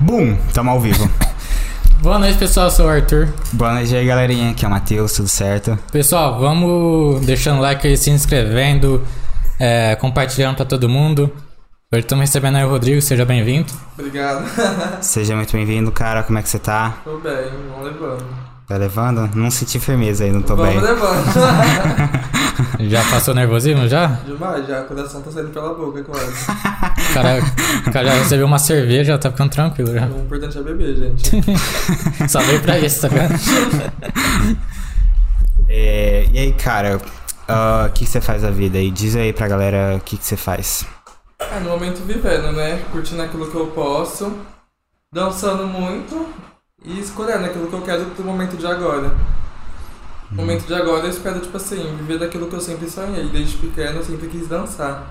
Bum! Tamo ao vivo. Boa noite, pessoal. Eu sou o Arthur. Boa noite aí, galerinha. Aqui é o Matheus, tudo certo? Pessoal, vamos deixando like aí, se inscrevendo, é, compartilhando pra todo mundo. Hoje estamos recebendo aí o Rodrigo, seja bem-vindo. Obrigado. Seja muito bem-vindo, cara. Como é que você tá? Tô bem, vamos levando. Tá levando? Não senti firmeza aí, não tô vamos bem. levando. Já passou nervosismo já? Demais, já. O coração tá saindo pela boca quase. O cara, o cara já recebeu uma cerveja, já tá ficando tranquilo já. O importante é beber, gente. Só veio pra isso, tá vendo? É, e aí, cara, ah, o que, que você faz da vida aí? Diz aí pra galera o que, que você faz. É, no momento vivendo, né? Curtindo aquilo que eu posso, dançando muito e escolhendo aquilo que eu quero pro momento de agora. No momento de agora eu espero, tipo assim, viver daquilo que eu sempre sonhei. Desde pequeno eu sempre quis dançar.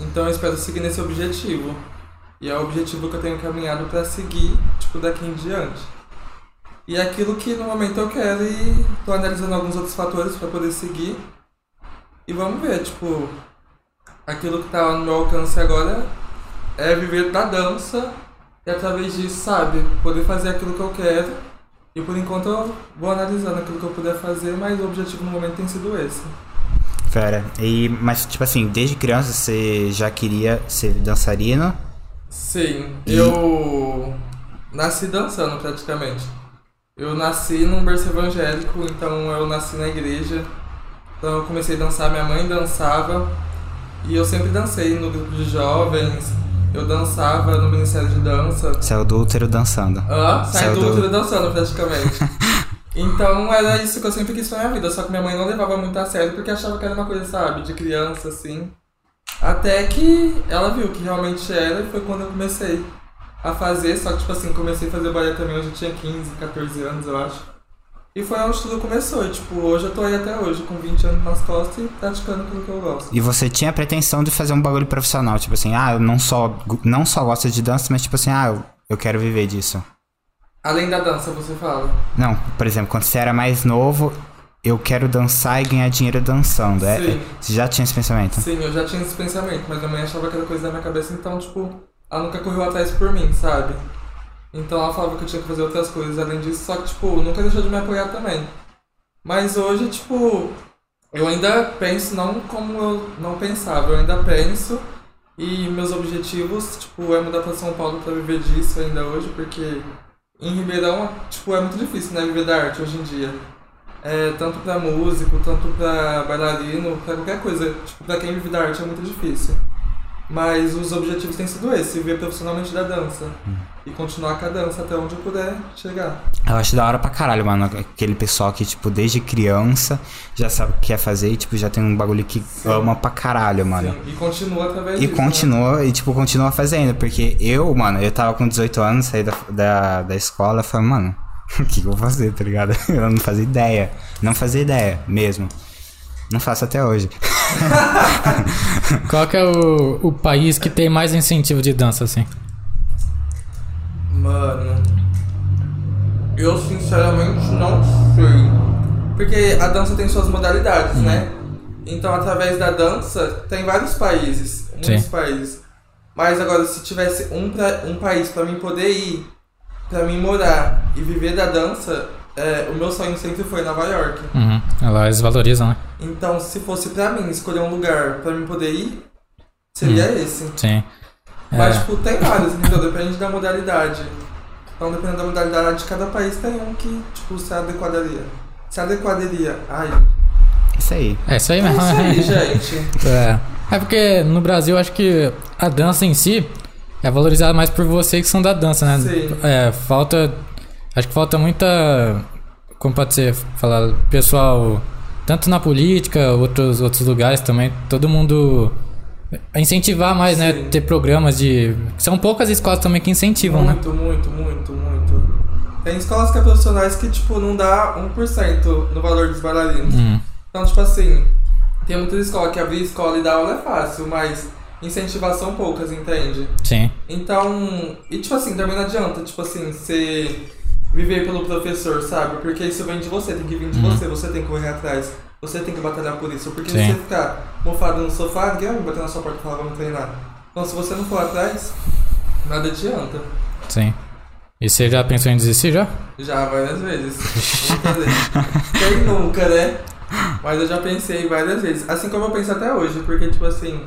Então eu espero seguir nesse objetivo. E é o objetivo que eu tenho caminhado pra seguir, tipo, daqui em diante. E é aquilo que no momento eu quero e tô analisando alguns outros fatores pra poder seguir. E vamos ver, tipo, aquilo que tá no meu alcance agora é viver da dança e através disso, sabe, poder fazer aquilo que eu quero. E por enquanto eu vou analisando aquilo que eu puder fazer, mas o objetivo no momento tem sido esse. Fera. E, mas, tipo assim, desde criança você já queria ser dançarino? Sim, E- eu nasci dançando praticamente. Eu nasci num berço evangélico, então eu nasci na igreja. Então eu comecei a dançar, minha mãe dançava. E eu sempre dancei no grupo de jovens. Eu dançava no Ministério de Dança. Saiu do útero dançando. Saí Saiu do do- útero dançando praticamente. então era isso que eu sempre quis pra minha vida, só que minha mãe não levava muito a sério porque achava que era uma coisa, sabe, de criança, assim. Até que ela viu que realmente era e foi quando eu comecei a fazer, só que tipo assim, comecei a fazer balé também, eu já tinha 15, 14 anos, eu acho. E foi onde tudo começou, tipo, hoje eu tô aí até hoje, com 20 anos nas costas e praticando aquilo que eu gosto. E você tinha a pretensão de fazer um bagulho profissional, tipo assim, ah, eu não só, não só gosto de dança, mas tipo assim, ah, eu, eu quero viver disso. Além da dança, você fala. Não, por exemplo, quando você era mais novo, eu quero dançar e ganhar dinheiro dançando. É, Sim. você já tinha esse pensamento? Sim, eu já tinha esse pensamento, mas minha mãe achava que era coisa da minha cabeça, então, tipo, ela nunca correu atrás por mim, sabe? Então ela falava que eu tinha que fazer outras coisas além disso, só que, tipo, nunca deixou de me apoiar também. Mas hoje, tipo, eu ainda penso não como eu não pensava, eu ainda penso e meus objetivos, tipo, é mudar pra São Paulo pra viver disso ainda hoje, porque em Ribeirão, tipo, é muito difícil, né, viver da arte hoje em dia. É, tanto pra músico, tanto pra bailarino, pra qualquer coisa. Tipo, pra quem vive da arte é muito difícil. Mas os objetivos têm sido esse, viver profissionalmente da dança. E continuar com a dança até onde eu puder chegar. Eu acho da hora pra caralho, mano. Aquele pessoal que, tipo, desde criança já sabe o que quer fazer e, tipo, já tem um bagulho que ama pra caralho, mano. Sim, e continua através E disso. né? continua, e tipo, continua fazendo. Porque eu, mano, eu tava com 18 anos, saí da, da, da escola e falei, mano, o que, que eu vou fazer, tá ligado? Eu não fazia ideia. Não fazia ideia mesmo. Não faço até hoje. Qual que é o, o país que tem mais incentivo de dança, assim? Mano. Eu sinceramente não sei. Porque a dança tem suas modalidades, né? Então através da dança tem vários países. Muitos Sim. países. Mas agora se tivesse um, pra, um país pra mim poder ir, pra mim morar e viver da dança, é, o meu sonho sempre foi Nova York. Uhum. Lá eles valorizam, né? Então se fosse pra mim escolher um lugar pra mim poder ir, seria esse. Sim. Mas, É. tipo, tem vários, entendeu? Depende da modalidade. Então, dependendo da modalidade, cada país tem um que, tipo, se adequaria. Se adequaria. Ai, Isso aí. É isso aí é mesmo. isso aí, gente. É. É porque no Brasil acho que a dança em si é valorizada mais por vocês que são da dança, né? Sim. É, falta. Acho que falta muita. Como pode ser falar? Pessoal, tanto na política, outros, outros lugares também, todo mundo. Incentivar mais, né? Sim. Ter programas de. São poucas escolas também que incentivam, né? Muito, muito, muito, muito. Tem escolas que é profissionais que, tipo, não dá 1% no valor dos bailarinos. Hum, Então, tipo assim, tem muitas escolas que abrir escola e dar aula é fácil, mas incentivar são poucas, entende? sim. Então, e tipo assim, também não adianta, tipo assim, você viver pelo professor, sabe? Porque isso vem de você, tem que vir de Uhum. você, você tem que correr atrás, você tem que batalhar por isso. Porque Sim. se você ficar mofado no sofá, ninguém vai bater na sua porta e falar, vamos treinar. Então, se você não for atrás, nada adianta. Sim. E você já pensou em desistir já? Já, várias vezes. Fazer. Quem nunca, né? Mas eu já pensei várias vezes. Assim como eu penso até hoje, porque, tipo assim,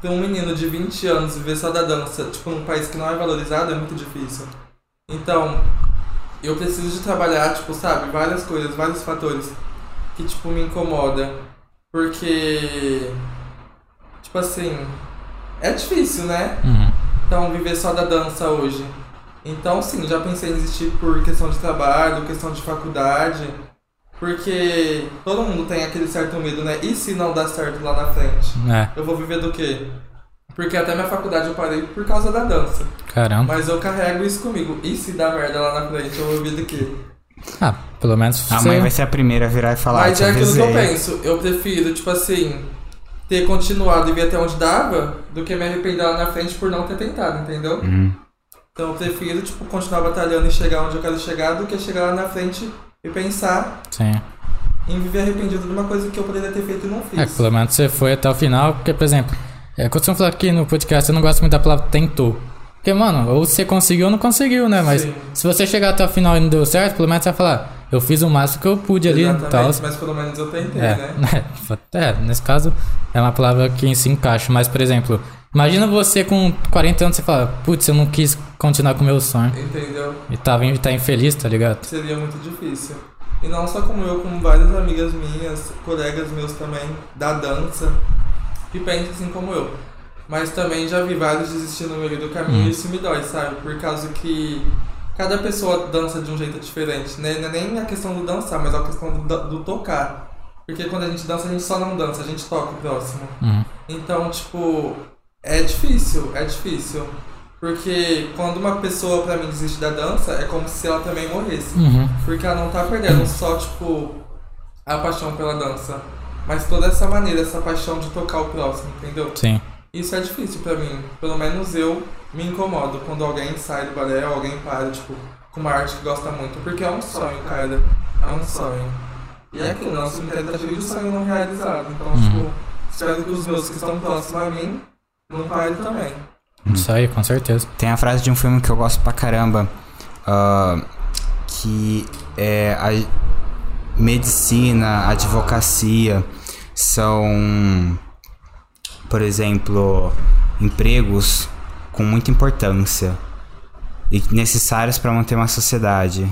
ter um menino de 20 anos viver só da dança, tipo, num país que não é valorizado, é muito difícil. Então, eu preciso de trabalhar, tipo, sabe, várias coisas, vários fatores que, tipo, me incomoda. Porque, tipo assim, é difícil, né? Uhum. Então, viver só da dança hoje. Então, sim, já pensei em desistir por questão de trabalho, questão de faculdade. Porque todo mundo tem aquele certo medo, né? E se não dar certo lá na frente? É, Eu vou viver do quê? Porque até minha faculdade eu parei por causa da dança. caramba. Mas eu carrego isso comigo. E se dar merda lá na frente, eu vou viver do quê? Ah, pelo menos A você... mãe vai ser a primeira a virar e falar, Mas é aquilo que eu penso. Eu prefiro, tipo assim, ter continuado e vir até onde dava, do que me arrepender lá na frente por não ter tentado, entendeu? Uhum. Então eu prefiro, tipo, continuar batalhando e chegar onde eu quero chegar do que chegar lá na frente e pensar Sim. em viver arrependido de uma coisa que eu poderia ter feito e não fiz. É, pelo menos você foi até o final, porque, por exemplo, é, eu costumo falar aqui no podcast, eu não gosto muito da palavra tentou. Porque, mano, ou você conseguiu ou não conseguiu, né? Mas Sim. se você chegar até o final e não deu certo, pelo menos você vai falar, eu fiz o máximo que eu pude ali e tal. Exatamente, mas pelo menos eu tentei, É, né? é, nesse caso é uma palavra que se encaixa, mas, por exemplo, imagina você com 40 anos você fala, putz, eu não quis continuar com o meu sonho. Entendeu? E tava, e tá infeliz, tá ligado? Seria muito difícil. E não só como eu, como várias amigas minhas, colegas meus também, da dança, que pensam assim como eu. Mas também já vi vários desistir no meio do caminho Hum. e isso me dói, sabe? Por causa que cada pessoa dança de um jeito diferente, né? Não é nem a questão do dançar, mas a questão do, do tocar. Porque quando a gente dança, a gente só não dança, a gente toca o próximo. Uhum. Então, tipo, é difícil, é difícil. Porque quando uma pessoa, pra mim, desiste da dança, é como se ela também morresse. Uhum. Porque ela não tá perdendo só, tipo, a paixão pela dança. Mas toda essa maneira, essa paixão de tocar o próximo, entendeu? Sim. Isso é difícil pra mim. Pelo menos eu me incomodo quando alguém sai do balé ou alguém para, tipo, com uma arte que gosta muito. Porque é um sonho, cara. É um sonho. E é aquilo, nosso cemitério tá cheio de sonho não realizado. Então, Uhum. tipo, espero que os meus que estão próximos a mim não parem também. Isso aí, com certeza. Tem a frase de um filme que eu gosto pra caramba, ah, que é a medicina, advocacia são, por exemplo, empregos com muita importância e necessários para manter uma sociedade.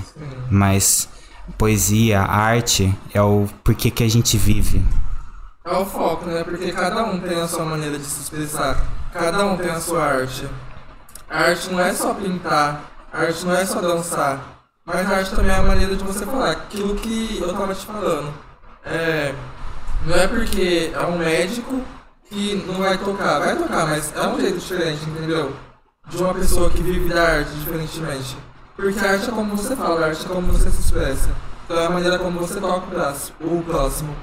Mas poesia, arte é o porquê que a gente vive. É o foco, né? Porque cada um tem a sua maneira de se expressar. Cada um tem a sua arte. A arte não é só pintar, a arte não é só dançar. Mas a arte também a maneira de você falar. Aquilo que eu tava te falando. É, não é porque é um médico que não vai tocar. Vai tocar, mas é um jeito diferente, entendeu? De uma pessoa que vive da arte diferentemente. Porque a arte é como você fala, a arte é como você se expressa. Então é a maneira como você toca o braço, o próximo.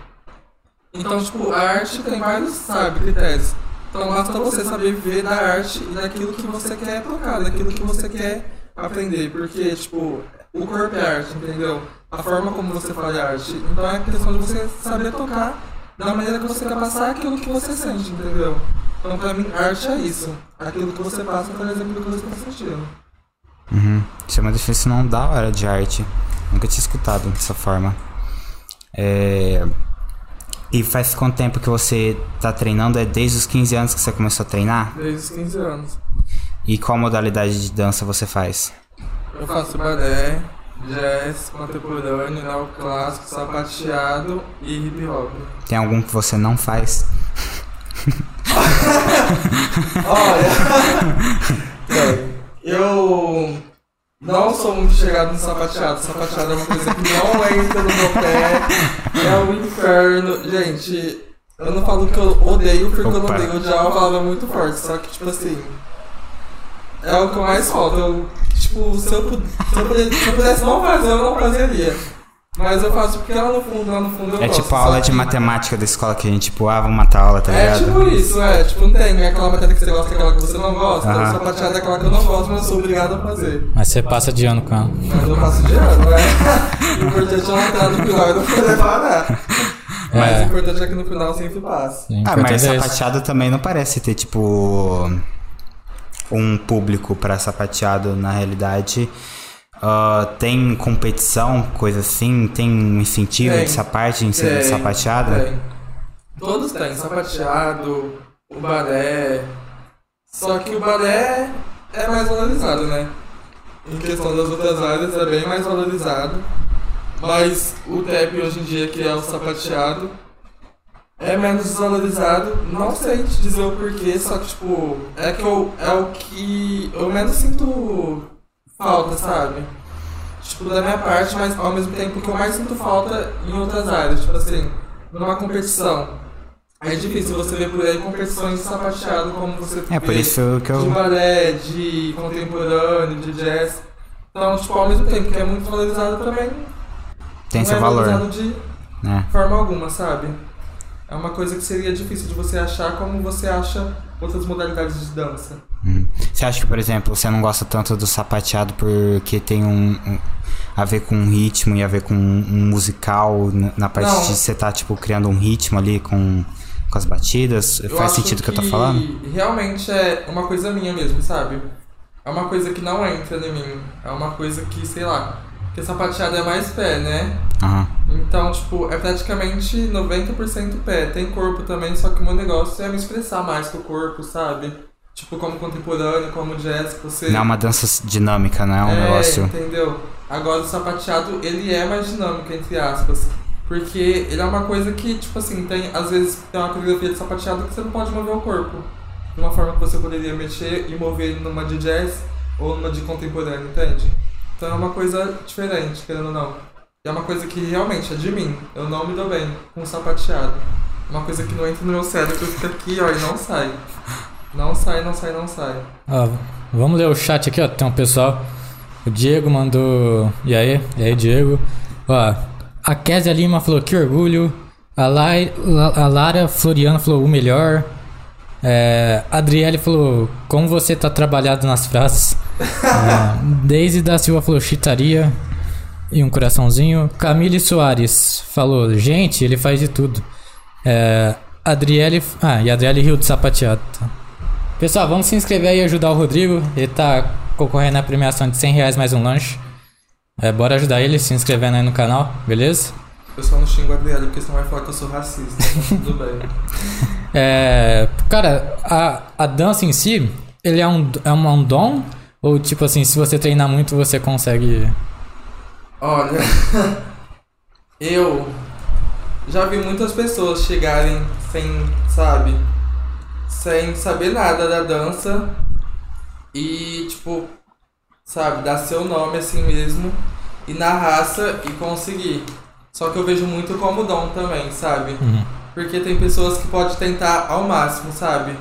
Então, tipo, a arte tem vários, sabe, critérios. Então basta você saber viver da arte e daquilo que você quer tocar, daquilo que você quer aprender. Porque, tipo, o corpo é arte, entendeu? A forma como você faz é arte. Então é questão de você saber tocar da maneira que você quer passar aquilo que você sente, entendeu? Então pra mim, arte é isso. Aquilo que você passa através daquilo que você está sentindo. Uhum. Isso é uma definição da hora de arte. Nunca tinha escutado dessa forma. É... E faz quanto tempo que você tá treinando? É desde os 15 anos que você começou a treinar? Desde os 15 anos. E qual modalidade de dança você faz? Eu faço balé, jazz, contemporâneo, neoclássico, sapateado e hip hop. Tem algum que você não faz? Olha, eu não sou muito chegado no sapateado. Sapateado é uma coisa que não entra no meu pé, é um inferno. Gente, eu não falo que eu odeio porque eu não Opa. odeio. Odiar é uma palavra muito forte, só que, tipo assim, é o que eu mais falta. Eu, tipo, se eu, pu- se eu pudesse, se eu pudesse não fazer, eu não fazeria. Mas eu faço porque lá no fundo, lá no fundo eu É gosto. tipo a aula de que- matemática da escola que a gente, tipo, ah, vamos matar a aula, tá É ligado? tipo isso, é. Tipo, não tem aquela matéria que você gosta, aquela que você não gosta. Aham. O sapateado é aquela que eu não gosto, mas eu sou obrigado a fazer. Mas você passa de ano com ela. Mas eu passo de ano, né? O importante é não entrar no final e não poder parar. Mas É. o importante é que no final eu sempre passo. Sim, Ah, mas é isso. sapateado também não parece ter, tipo. Um público pra sapateado na realidade. Ah, tem competição, coisa assim? Tem um incentivo Tem. dessa parte em ser Tem, sapateado? tem. Todos têm, sapateado, o balé. Só que o balé é mais valorizado, né? Em questão das outras áreas é bem mais valorizado. Mas o tap hoje em dia, que é o sapateado, é menos desvalorizado. Não sei te dizer o porquê, só que tipo, é que eu, é o que eu menos sinto falta, sabe? Tipo, da minha parte, mas ao mesmo tempo que eu mais sinto falta em outras áreas. Tipo assim, numa competição. É difícil você ver por aí competições de sapateado como você É, por isso que de eu. balé, de contemporâneo, de jazz. Então, tipo, ao mesmo tempo que é muito valorizado também, Tem não seu é valor. de Né? forma alguma, sabe? É uma coisa que seria difícil de você achar como você acha outras modalidades de dança. Hum. Você acha que, por exemplo, você não gosta tanto do sapateado porque tem um, um- a ver com um ritmo e a ver com um, musical na, parte Não. de você tá tipo criando um ritmo ali com, com as batidas? Eu Faz sentido o que eu tô falando? Realmente é uma coisa minha mesmo, sabe? É uma coisa que não entra em mim. É uma coisa que, sei lá. Porque sapateado é mais pé, né? Aham. Então, tipo, é praticamente 90% pé. Tem corpo também, só que o meu negócio é me expressar mais com o corpo, sabe? Tipo, como contemporâneo, como jazz, você. Não é uma dança dinâmica, não é um é, negócio. entendeu? Agora o sapateado, ele é mais dinâmico, entre aspas. Porque ele é uma coisa que, tipo assim, tem, às vezes tem uma coreografia de sapateado que você não pode mover o corpo. De uma forma que você poderia mexer e mover ele numa de jazz ou numa de contemporâneo, entende? Então é uma coisa diferente, querendo ou não. E é uma coisa que realmente é de mim. Eu não me dou bem com sapateado. Uma coisa que não entra no meu cérebro, que fica aqui, ó, e não sai. Não sai, não sai, não sai. Ó, vamos ler o chat aqui, ó. Tem um pessoal. O Diego mandou. E aí? E aí, Diego? Ó, a Kézia Lima falou que orgulho. A, Lai, La- a Lara Floriano falou o melhor. É, a Adriele falou como você tá trabalhado nas frases. É, Daisy da Silva falou chitaria. E um coraçãozinho. Camille Soares falou: gente, ele faz de tudo. É, Adriele. Ah, e a Adriele riu de sapateado. Pessoal, vamos se inscrever e ajudar o Rodrigo. Ele tá concorrendo à premiação de 100 reais mais um lanche. É, bora ajudar ele se inscrevendo aí no canal, beleza? O pessoal não xinga o Adriano porque senão vai falar que eu sou racista. Tudo bem. É, cara, a, a dança em si, ele é um, é um, um dom? Ou tipo assim, se você treinar muito, você consegue. Olha, eu já vi muitas pessoas chegarem sem, sabe, sem saber nada da dança e, tipo, sabe, dar seu nome assim mesmo e na raça e conseguir. Só que eu vejo muito como dom também, sabe? Uhum. Porque tem pessoas que podem tentar ao máximo, sabe?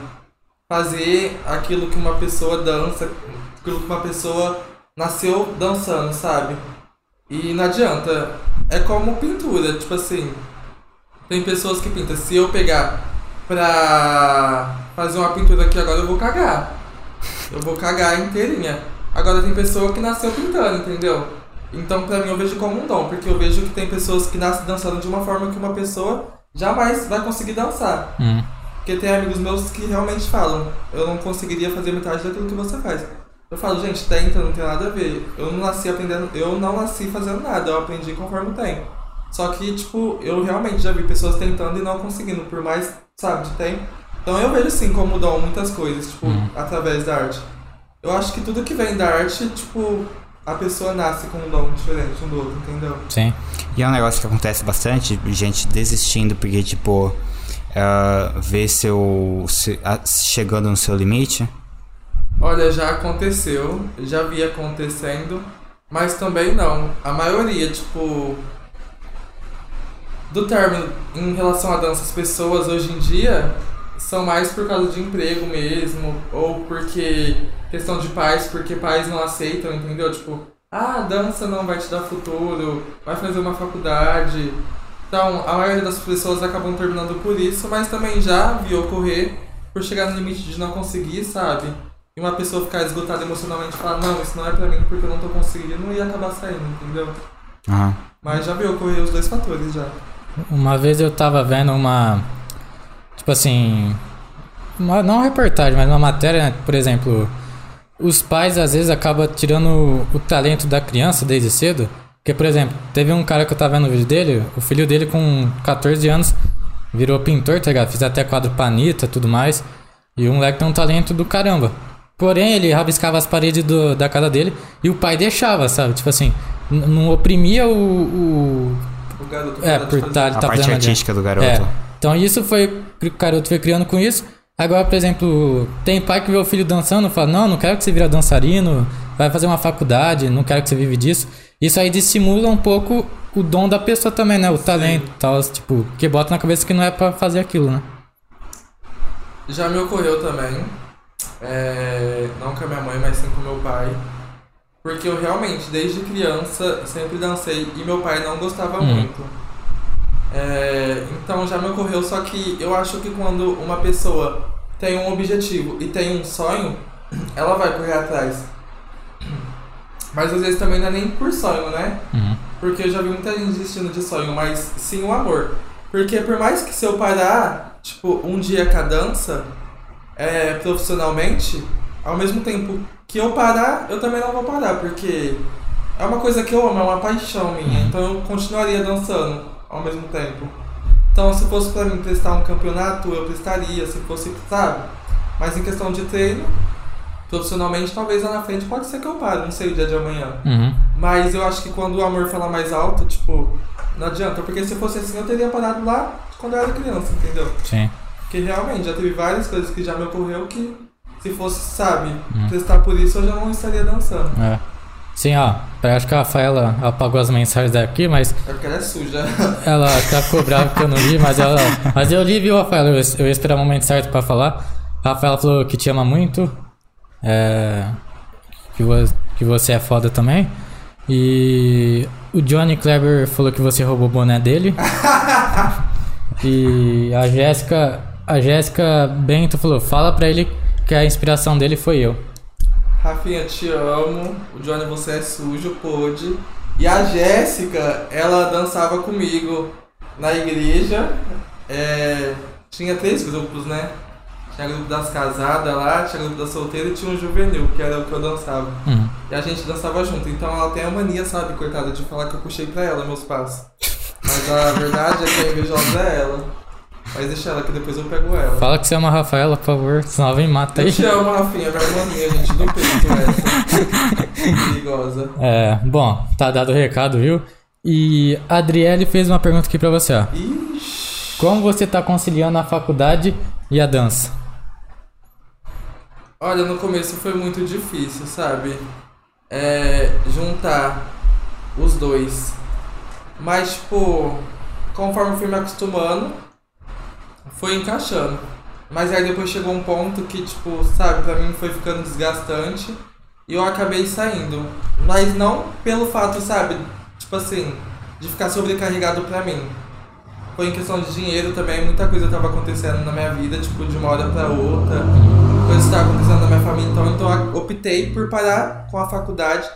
Fazer aquilo que uma pessoa dança, aquilo que uma pessoa nasceu dançando, sabe? E não adianta. É como pintura, tipo assim. Tem pessoas que pintam. Se eu pegar pra fazer uma pintura aqui agora, eu vou cagar. Eu vou cagar inteirinha. Agora tem pessoa que nasceu pintando, entendeu? Então pra mim eu vejo como um dom, porque eu vejo que tem pessoas que nascem dançando de uma forma que uma pessoa jamais vai conseguir dançar. Hum. Porque tem amigos meus que realmente falam, eu não conseguiria fazer metade daquilo que você faz. Eu falo, gente, tenta, não tem nada a ver. Eu não nasci aprendendo, eu não nasci fazendo nada, eu aprendi conforme tem. Só que, tipo, eu realmente já vi pessoas tentando e não conseguindo, por mais, sabe, de tempo. Então eu vejo sim como dom muitas coisas, tipo, Uhum. através da arte. Eu acho que tudo que vem da arte, tipo, a pessoa nasce com um dom diferente um do outro, entendeu? Sim. E é um negócio que acontece bastante, gente desistindo porque, tipo, ah, vê seu. se- chegando no seu limite. Olha, já aconteceu, já vi acontecendo, mas também não. A maioria, tipo. Do término em relação à dança, as pessoas hoje em dia são mais por causa de emprego mesmo, ou porque. questão de pais, porque pais não aceitam, entendeu? Tipo, ah, dança não vai te dar futuro, vai fazer uma faculdade. Então, a maioria das pessoas acabam terminando por isso, mas também já vi ocorrer por chegar no limite de não conseguir, sabe? E uma pessoa ficar esgotada emocionalmente e falar, não, isso não é pra mim porque eu não tô conseguindo e acabar saindo, entendeu? Aham. Mas já vi ocorrer os dois fatores já. Uma vez eu tava vendo uma. Tipo assim. Uma, não uma reportagem, mas uma matéria, né? Por exemplo, os pais às vezes acabam tirando o talento da criança desde cedo. Porque, por exemplo, teve um cara que eu tava vendo no vídeo dele, o filho dele com 14 anos virou pintor, tá ligado? Fiz até quadro panita e tudo mais. E o moleque tem um talento do caramba. Porém, ele rabiscava as paredes do, da casa dele e o pai deixava, sabe? Tipo assim, não oprimia o. o O garoto é, para por tá, ele A tá parte ali. artística do garoto. É. Então isso foi. O garoto foi criando com isso. Agora, por exemplo, tem pai que vê o filho dançando e fala: Não, não quero que você vira dançarino, vai fazer uma faculdade, não quero que você vive disso. Isso aí dissimula um pouco o dom da pessoa também, né? O talento e tal. Tipo, que bota na cabeça que não é pra fazer aquilo, né? Já me ocorreu também, é, não com a minha mãe, mas sim com meu pai. Porque eu realmente, desde criança, sempre dancei e meu pai não gostava Hum. muito. É, então já me ocorreu, só que eu acho que quando uma pessoa tem um objetivo e tem um sonho, ela vai correr atrás. Mas às vezes também não é nem por sonho, né? Uhum. Porque eu já vi muita gente desistindo de sonho, mas sim o amor. Porque por mais que se eu parar, tipo, um dia com a dança, é, profissionalmente, ao mesmo tempo que eu parar, eu também não vou parar, porque é uma coisa que eu amo, é uma paixão minha, então eu continuaria dançando ao mesmo tempo. Então se fosse pra mim prestar um campeonato, eu prestaria, se fosse, sabe? Mas em questão de treino, profissionalmente, talvez lá na frente pode ser que eu pare, não sei o dia de amanhã. Uhum. Mas eu acho que quando o amor fala mais alto, tipo, não adianta. Porque se fosse assim, eu teria parado lá quando eu era criança, entendeu? Sim. Porque realmente, já teve várias coisas que já me ocorreu que, se fosse, sabe, Hum. testar por isso, eu já não estaria dançando. É. Sim, ó. Eu acho que a Rafaela apagou as mensagens daqui, mas É porque ela é suja. ela tá ficou brava que eu não li, mas ela. Mas eu li, viu, Rafaela? Eu, eu ia esperar o momento certo pra falar. A Rafaela falou que te ama muito. É. Que, vo- que você é foda também. E o Johnny Kleber falou que você roubou o boné dele. e a Jéssica. A Jéssica Bento falou, fala pra ele que a inspiração dele foi eu. Rafinha, te amo. O Johnny, você é sujo, pôde. E a Jéssica, ela dançava comigo na igreja. É, tinha três grupos, né? Tinha grupo das casadas lá, tinha grupo das solteiras e tinha um juvenil, que era o que eu dançava. Hum. E a gente dançava junto. Então ela tem a mania, sabe, coitada, de falar que eu puxei pra ela meus passos. Mas a verdade é que a invejosa é ela. Mas deixa ela que depois eu pego ela. Fala que você ama a Rafaela, por favor, senão ela vem e mata aí. Eu te amo, Rafinha, vai mania, gente, do peito essa. Perigosa. É, bom, tá dado o recado, viu? E a Adriele fez uma pergunta aqui pra você, ó. Ixi. Como você tá conciliando a faculdade e a dança? Olha, no começo foi muito difícil, sabe? É, juntar os dois. Mas, tipo, conforme eu fui me acostumando, foi encaixando. Mas aí depois chegou um ponto que, tipo, sabe, pra mim foi ficando desgastante e eu acabei saindo. Mas não pelo fato, sabe, tipo assim, de ficar sobrecarregado pra mim. Foi em questão de dinheiro também, muita coisa tava acontecendo na minha vida, tipo, de uma hora pra outra. Coisas estavam acontecendo na minha família, então, então optei por parar com a faculdade.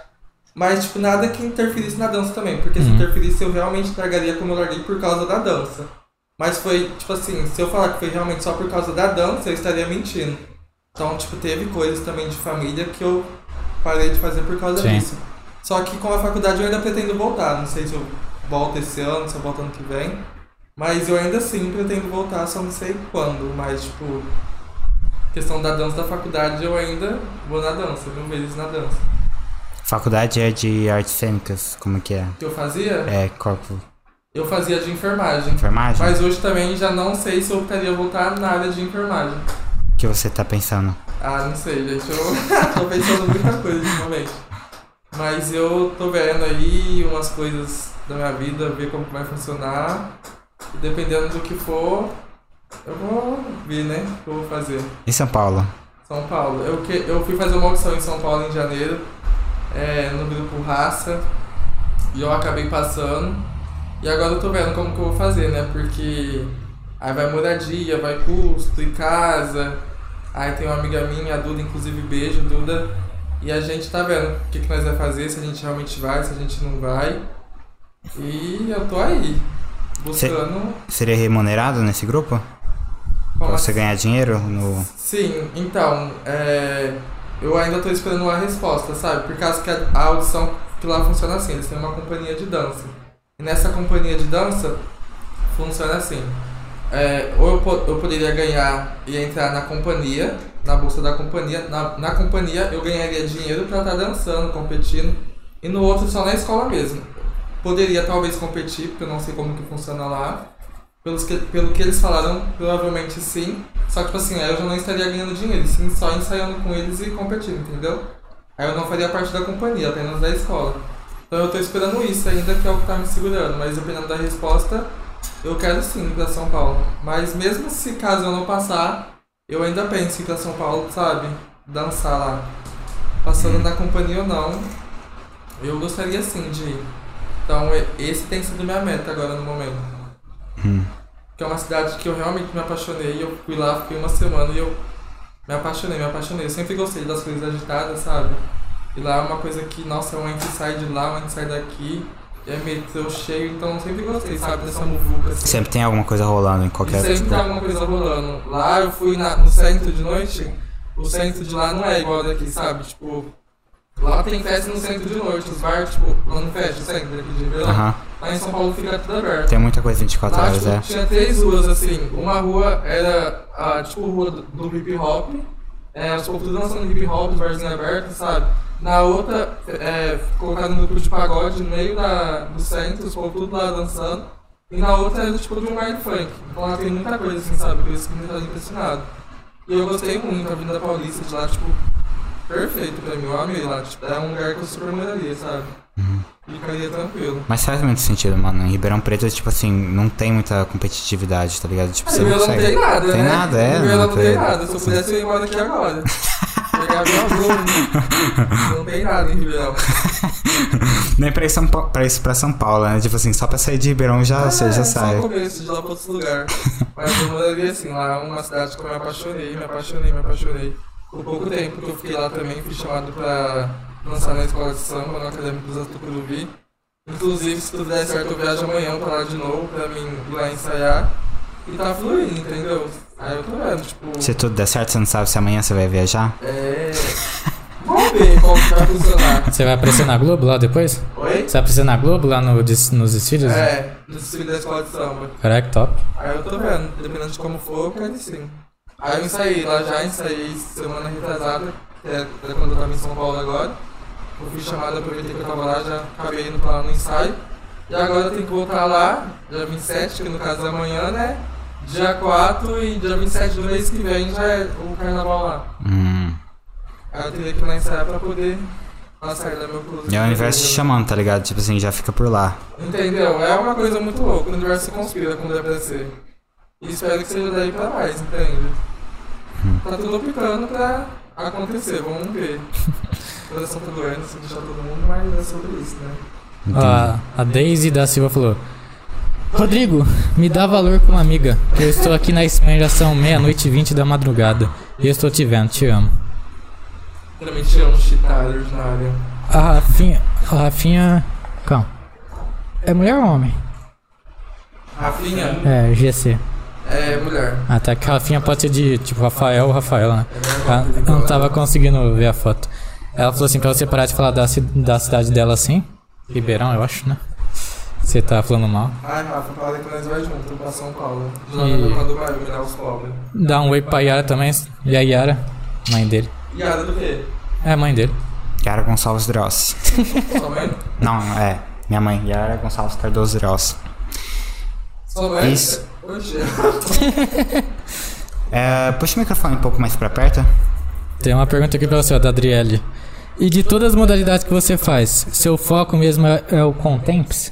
Mas, tipo, nada que interferisse na dança também, porque se Uhum. interferisse eu realmente largaria como eu larguei por causa da dança. Mas foi, tipo assim, se eu falar que foi realmente só por causa da dança, eu estaria mentindo. Então, tipo, teve coisas também de família que eu parei de fazer por causa Sim. disso. Só que com a faculdade eu ainda pretendo voltar. Não sei se eu volto esse ano, se eu volto ano que vem. Mas eu ainda assim pretendo voltar, só não sei quando. Mas, tipo, questão da dança da faculdade, eu ainda vou na dança, mil vezes na dança. Faculdade é de artes cênicas, como que é? Que eu fazia? É corpo, Eu fazia de enfermagem. enfermagem? Mas hoje também já não sei se eu queria voltar na área de enfermagem. O que você tá pensando? Ah, não sei, gente. Eu tô pensando muita coisa ultimamente. Mas eu tô vendo aí umas coisas da minha vida, ver como vai funcionar. E dependendo do que for, eu vou ver, né? O que eu vou fazer. Em São Paulo. São Paulo. Eu, que, eu fui fazer uma audição em São Paulo em janeiro, é, no grupo Raça, e eu acabei passando. E agora eu tô vendo como que eu vou fazer, né? Porque aí vai moradia, vai custo e casa. Aí tem uma amiga minha, a Duda, inclusive beijo, Duda. E a gente tá vendo o que, que nós vai fazer, se a gente realmente vai, se a gente não vai. E eu tô aí, buscando. Seria remunerado nesse grupo? como Pra você assim? ganhar dinheiro no. Sim, então, é, eu ainda tô esperando uma resposta, sabe? Por causa que a, a audição que lá funciona assim, eles têm uma companhia de dança. E nessa companhia de dança funciona assim. É, ou eu, eu poderia ganhar e entrar na companhia, na bolsa da companhia. Na, na companhia eu ganharia dinheiro pra estar dançando, competindo. E no outro só na escola mesmo. Poderia talvez competir, porque eu não sei como que funciona lá. Pelos que, pelo que eles falaram, provavelmente sim. Só que, tipo assim, aí eu já não estaria ganhando dinheiro, sim só ensaiando com eles e competindo, entendeu? Aí eu não faria parte da companhia, apenas da escola. Então eu tô esperando isso ainda, que é o que tá me segurando. Mas dependendo da resposta, eu quero sim ir pra São Paulo. Mas mesmo se caso eu não passar, eu ainda penso em ir pra São Paulo, sabe? Dançar lá. Passando na companhia ou não, eu gostaria sim de ir. Então esse tem sido minha meta agora no momento. Hum. Que é uma cidade que eu realmente me apaixonei. Eu fui lá, fiquei uma semana e eu me apaixonei, me apaixonei. Eu sempre gostei das coisas agitadas, sabe? E lá é uma coisa que, nossa, um e sai de lá, um e sai daqui. E é metrô cheio, então eu sempre gostei, sabe? Dessa muvuca assim. Sempre tem alguma coisa rolando em qualquer sempre tipo. tá alguma coisa rolando. Lá eu fui na- no centro de noite, o centro de lá não é igual daqui, sabe? Tipo, lá tem festa no centro de noite, os bares, tipo, lá não fecha o centro aqui de Ribeirão. Aham. Lá em São Paulo fica tudo aberto. Tem muita coisa 24 Lá, horas, tipo, é. tinha três ruas assim. Uma rua era a tipo rua do, do hip hop. É, povos tudo dançando hip hop, os barzinhos abertos, sabe? Na outra, é, colocado no grupo de pagode no meio da, do centro, os povos tudo lá dançando. E na outra era tipo de um bar de funk. Então lá tem muita coisa assim, sabe? Coisas que me fazem impressionado. E eu gostei muito, a Avenida Paulista de lá, tipo, perfeito pra mim, eu amei lá. Tipo, é um lugar que eu super moraria, sabe? Ficaria tranquilo. Mas faz muito sentido, mano. Em Ribeirão Preto, tipo assim, não tem muita competitividade, tá ligado? Tipo, você não não tem nada, Tem né? nada, é, Ribeirão não não tem. tem nada. Se eu pudesse, eu ia embora daqui agora. Meu aluno. Não tem nada em Ribeirão. Nem pra ir, São Pa- pra ir pra São Paulo, né? Tipo assim, só pra sair de Ribeirão já, você já é, sai. Só começo de lá pra outros lugares. Mas eu moraria assim, lá é uma cidade que eu me apaixonei, me apaixonei, me apaixonei. Por pouco tempo que eu fiquei lá também, fui chamado pra dançar na escola de samba, no Acadêmico dos Atucuruvi. Inclusive, se tudo der certo, eu viajo amanhã pra lá de novo, pra mim ir lá ensaiar. E tá fluindo, entendeu? Aí eu tô vendo, tipo... Se tudo der certo, você não sabe se amanhã você vai viajar? É. Vamos ver como que vai funcionar. Você vai aparecer na Globo lá depois? Oi? Você vai aparecer na Globo lá no, nos desfiles? É, no desfile da escola de samba. Caraca, top. Aí eu tô vendo, dependendo de como for, eu quero ir sim. Aí eu ensaiei lá já, ensaiei semana retrasada, que é é quando eu tava em São Paulo agora. Eu fui chamado, aproveitei que eu tava lá, já acabei indo pra lá no ensaio. E agora eu tenho que voltar lá, dia 27, que no caso é amanhã, né? Dia 4 e dia 27 do mês que vem já é o carnaval lá. Hum. Aí eu teria que ir lá ensaiar pra poder passar da meu clube. E é o universo te chamando, tá ligado? Tipo assim, já fica por lá. Entendeu? É uma coisa muito louca, o universo se conspira como deve ser. E espero que seja daí pra mais, entende? Tá tudo picando pra acontecer, vamos ver. O coração tá doendo, se deixar todo mundo, mas é sobre isso, né? A, a Daisy da Silva falou: Rodrigo, me dá valor como amiga, que eu estou aqui na Espanha já são meia-noite e vinte da madrugada. E eu estou te vendo, te amo. Também te amo, Chitaders na área. A Rafinha. A Rafinha. Calma. É mulher ou homem? Rafinha É, GC. é mulher. Ah, tá. Que a Rafinha pode ser de tipo Rafael ou Rafael, né? É Ah, Eu não tava conseguindo ver a foto. Ela falou assim pra você parar de falar da, ci- da cidade dela assim. Ribeirão, eu acho, né? Você tá falando mal. Ai, Rafa, fala que nós vai junto pra São Paulo. De E- lá quando vai humilhar os pobres. Dá um oi pra Yara também. E a Yara, mãe dele. E a do quê? É, mãe dele. Yara Gonçalves Dross. Sua mãe? Não, é. Minha mãe, Yara Gonçalves Cardoso Dross. Sua mãe? Isso. Oxê. É, puxa o microfone um pouco mais pra perto. Tem uma pergunta aqui pra você, ó, da Adriele. E de todas as modalidades que você faz, seu foco mesmo é, é o Contemps?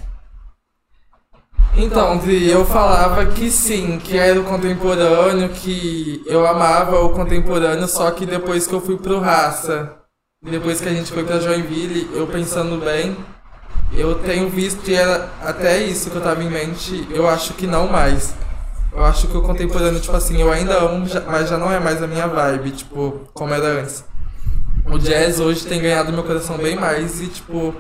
Então, Dri, eu falava que sim, que era o contemporâneo, que eu amava o contemporâneo, só que depois que eu fui pro Raça, depois que a gente foi pra Joinville, eu pensando bem, eu tenho visto que era até isso que eu tava em mente, eu acho que não mais. Eu acho que o contemporâneo, tipo assim, eu ainda amo, mas já não é mais a minha vibe, tipo, como era antes. O jazz hoje tem ganhado meu coração bem mais e, tipo,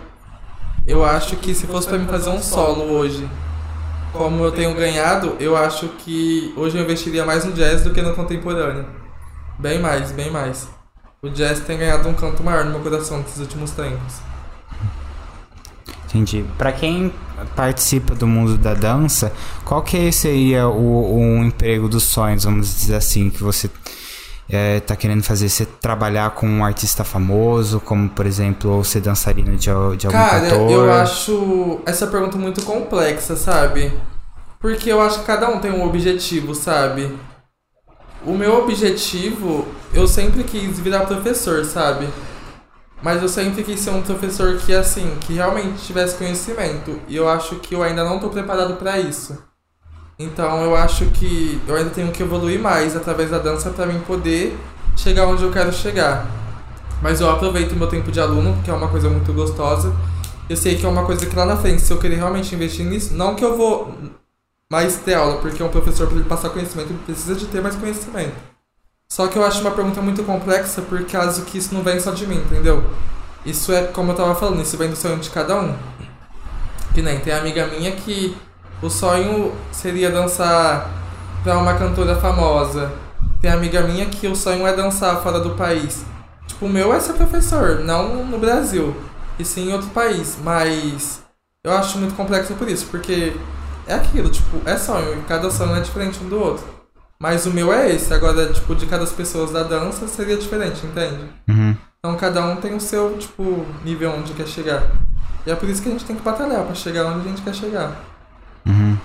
eu acho que se fosse pra mim fazer um solo hoje, como eu tenho ganhado, eu acho que hoje eu investiria mais no jazz do que no contemporâneo. Bem mais, bem mais. o jazz tem ganhado um canto maior no meu coração nesses últimos tempos. Entendi. Pra quem participa do mundo da dança, qual que seria o, o emprego dos sonhos, vamos dizer assim, que você é, tá querendo fazer? Você trabalhar com um artista famoso, como por exemplo, ou ser dançarino de, de algum Cara, cantor? eu acho essa pergunta muito complexa, sabe? Porque eu acho que cada um tem um objetivo, sabe? O meu objetivo, eu sempre quis virar professor, sabe? Mas eu sempre quis ser um professor que, assim, que realmente tivesse conhecimento. E eu acho que eu ainda não tô preparado pra isso. Então eu acho que eu ainda tenho que evoluir mais através da dança pra mim poder chegar onde eu quero chegar. Mas eu aproveito o meu tempo de aluno, que é uma coisa muito gostosa. Eu sei que é uma coisa que lá na frente, se eu querer realmente investir nisso, não que eu vou mais ter aula, porque um professor, para ele passar conhecimento, ele precisa de ter mais conhecimento. Só que eu acho uma pergunta muito complexa, por causa que isso não vem só de mim, entendeu? Isso é, como eu tava falando, isso vem do sonho de cada um. Que nem tem amiga minha que o sonho seria dançar pra uma cantora famosa. Tem amiga minha que o sonho é dançar fora do país. Tipo, o meu é ser professor, não no Brasil, e sim em outro país. Mas eu acho muito complexo por isso, porque é aquilo, tipo, é sonho, e cada sonho é diferente um do outro. Mas o meu é esse, agora, tipo, de cada pessoas da dança seria diferente, entende? Uhum. Então cada um tem o seu, tipo, nível onde quer chegar. E é por isso que a gente tem que batalhar pra chegar onde a gente quer chegar. Uhum.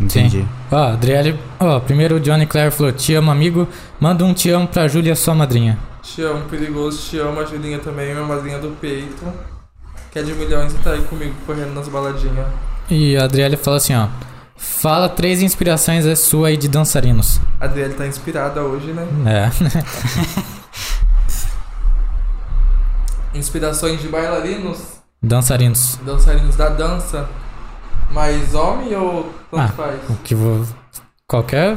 Entendi. Sim. Ó, Adriele, ó, primeiro o Johnny Clare falou: Te amo, amigo. Manda um te amo pra Júlia, sua madrinha. Te amo, perigoso, te amo, a Julinha também, minha madrinha do peito. Que é de milhões e tá aí comigo correndo nas baladinhas. E a Adriele fala assim: Ó, fala três inspirações é sua aí de dançarinos. A Adriele tá inspirada hoje, né? É. Inspirações de bailarinos, dançarinos. dançarinos da dança. Mais homem ou tanto Ah, faz? O que vou. Qualquer.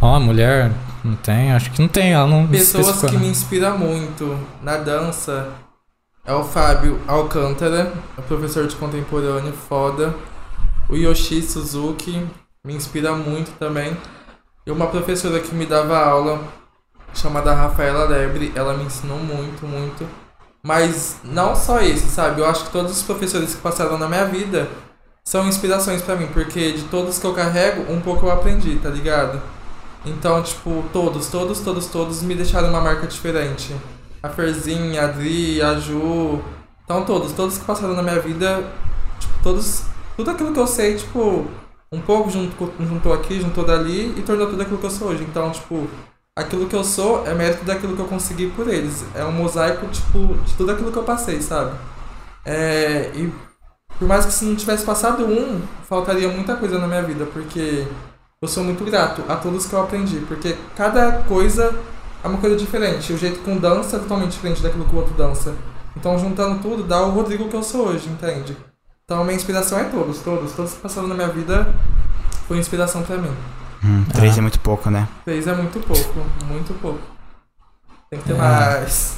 Ó, mulher. Não tem, acho que não tem, ela não Pessoas que me inspiram muito na dança é o Fábio Alcântara, é professor de contemporâneo foda. O Yoshi Suzuki me inspira muito também. E uma professora que me dava aula, chamada Rafaela Lebre, ela me ensinou muito, muito. Mas não só esse, sabe? Eu acho que todos os professores que passaram na minha vida são inspirações pra mim, porque de todos que eu carrego, um pouco eu aprendi, tá ligado? Então, tipo, todos, todos, todos, todos me deixaram uma marca diferente. A Ferzinha, a Adri, a Ju. Então, todos, todos que passaram na minha vida, tipo, todos. Tudo aquilo que eu sei, tipo, um pouco junto, juntou aqui, juntou dali e tornou tudo aquilo que eu sou hoje. Então, tipo, aquilo que eu sou é mérito daquilo que eu consegui por eles. É um mosaico, tipo, de tudo aquilo que eu passei, sabe? É, e por mais que se não tivesse passado um, faltaria muita coisa na minha vida, porque eu sou muito grato a todos que eu aprendi, porque cada coisa é uma coisa diferente. O jeito com dança é totalmente diferente daquilo que o outro dança. Então, juntando tudo, dá o Rodrigo que eu sou hoje, entende? Então, minha inspiração é todos, todos. Todos que passaram na minha vida foi inspiração pra mim. Hum, três Ah. é muito pouco, né? Três é muito pouco, muito pouco. Tem que ter É. mais.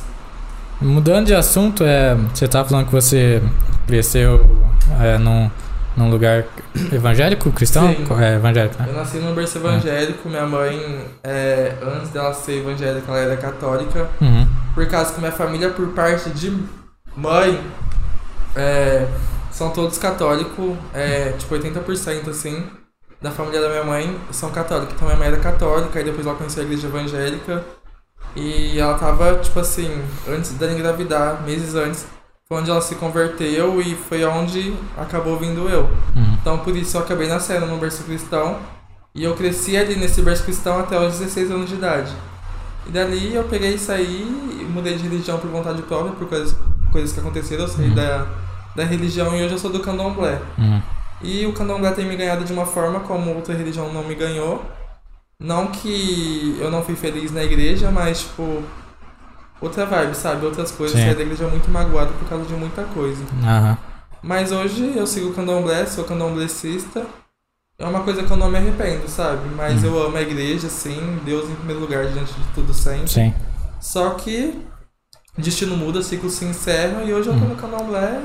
Mudando de assunto, é, você tava falando que você cresceu é, num, num lugar evangélico, cristão? Sim. É, evangélico, né? Eu nasci num berço evangélico, minha mãe, é, antes dela ser evangélica, ela era católica. Uhum. Por causa que minha família, por parte de mãe, é, são todos católicos, é, tipo 80% assim, da família da minha mãe são católicos. Então minha mãe era católica, e depois ela conheceu a igreja evangélica. E ela tava, tipo assim, antes dela engravidar, meses antes, foi onde ela se converteu e foi onde acabou vindo eu. Uhum. Então por isso eu acabei nascendo no berço cristão. E eu cresci ali nesse berço cristão até os 16 anos de idade. E dali eu peguei e saí, mudei de religião por vontade própria, por coisas, coisas que aconteceram. Eu saí Uhum. da, da religião e hoje eu sou do candomblé. Uhum. E o candomblé tem me ganhado de uma forma como outra religião não me ganhou. Não que eu não fui feliz na igreja, mas tipo. Outra vibe, sabe? Outras coisas. Sim. Saí da igreja muito magoado por causa de muita coisa. Aham. Mas hoje eu sigo o candomblé, sou candomblessista. É uma coisa que eu não me arrependo, sabe? Mas Uhum. eu amo a igreja, sim. Deus em primeiro lugar diante de tudo sempre. Sim. Só que destino muda, ciclo se encerra e hoje eu tô Uhum. no candomblé.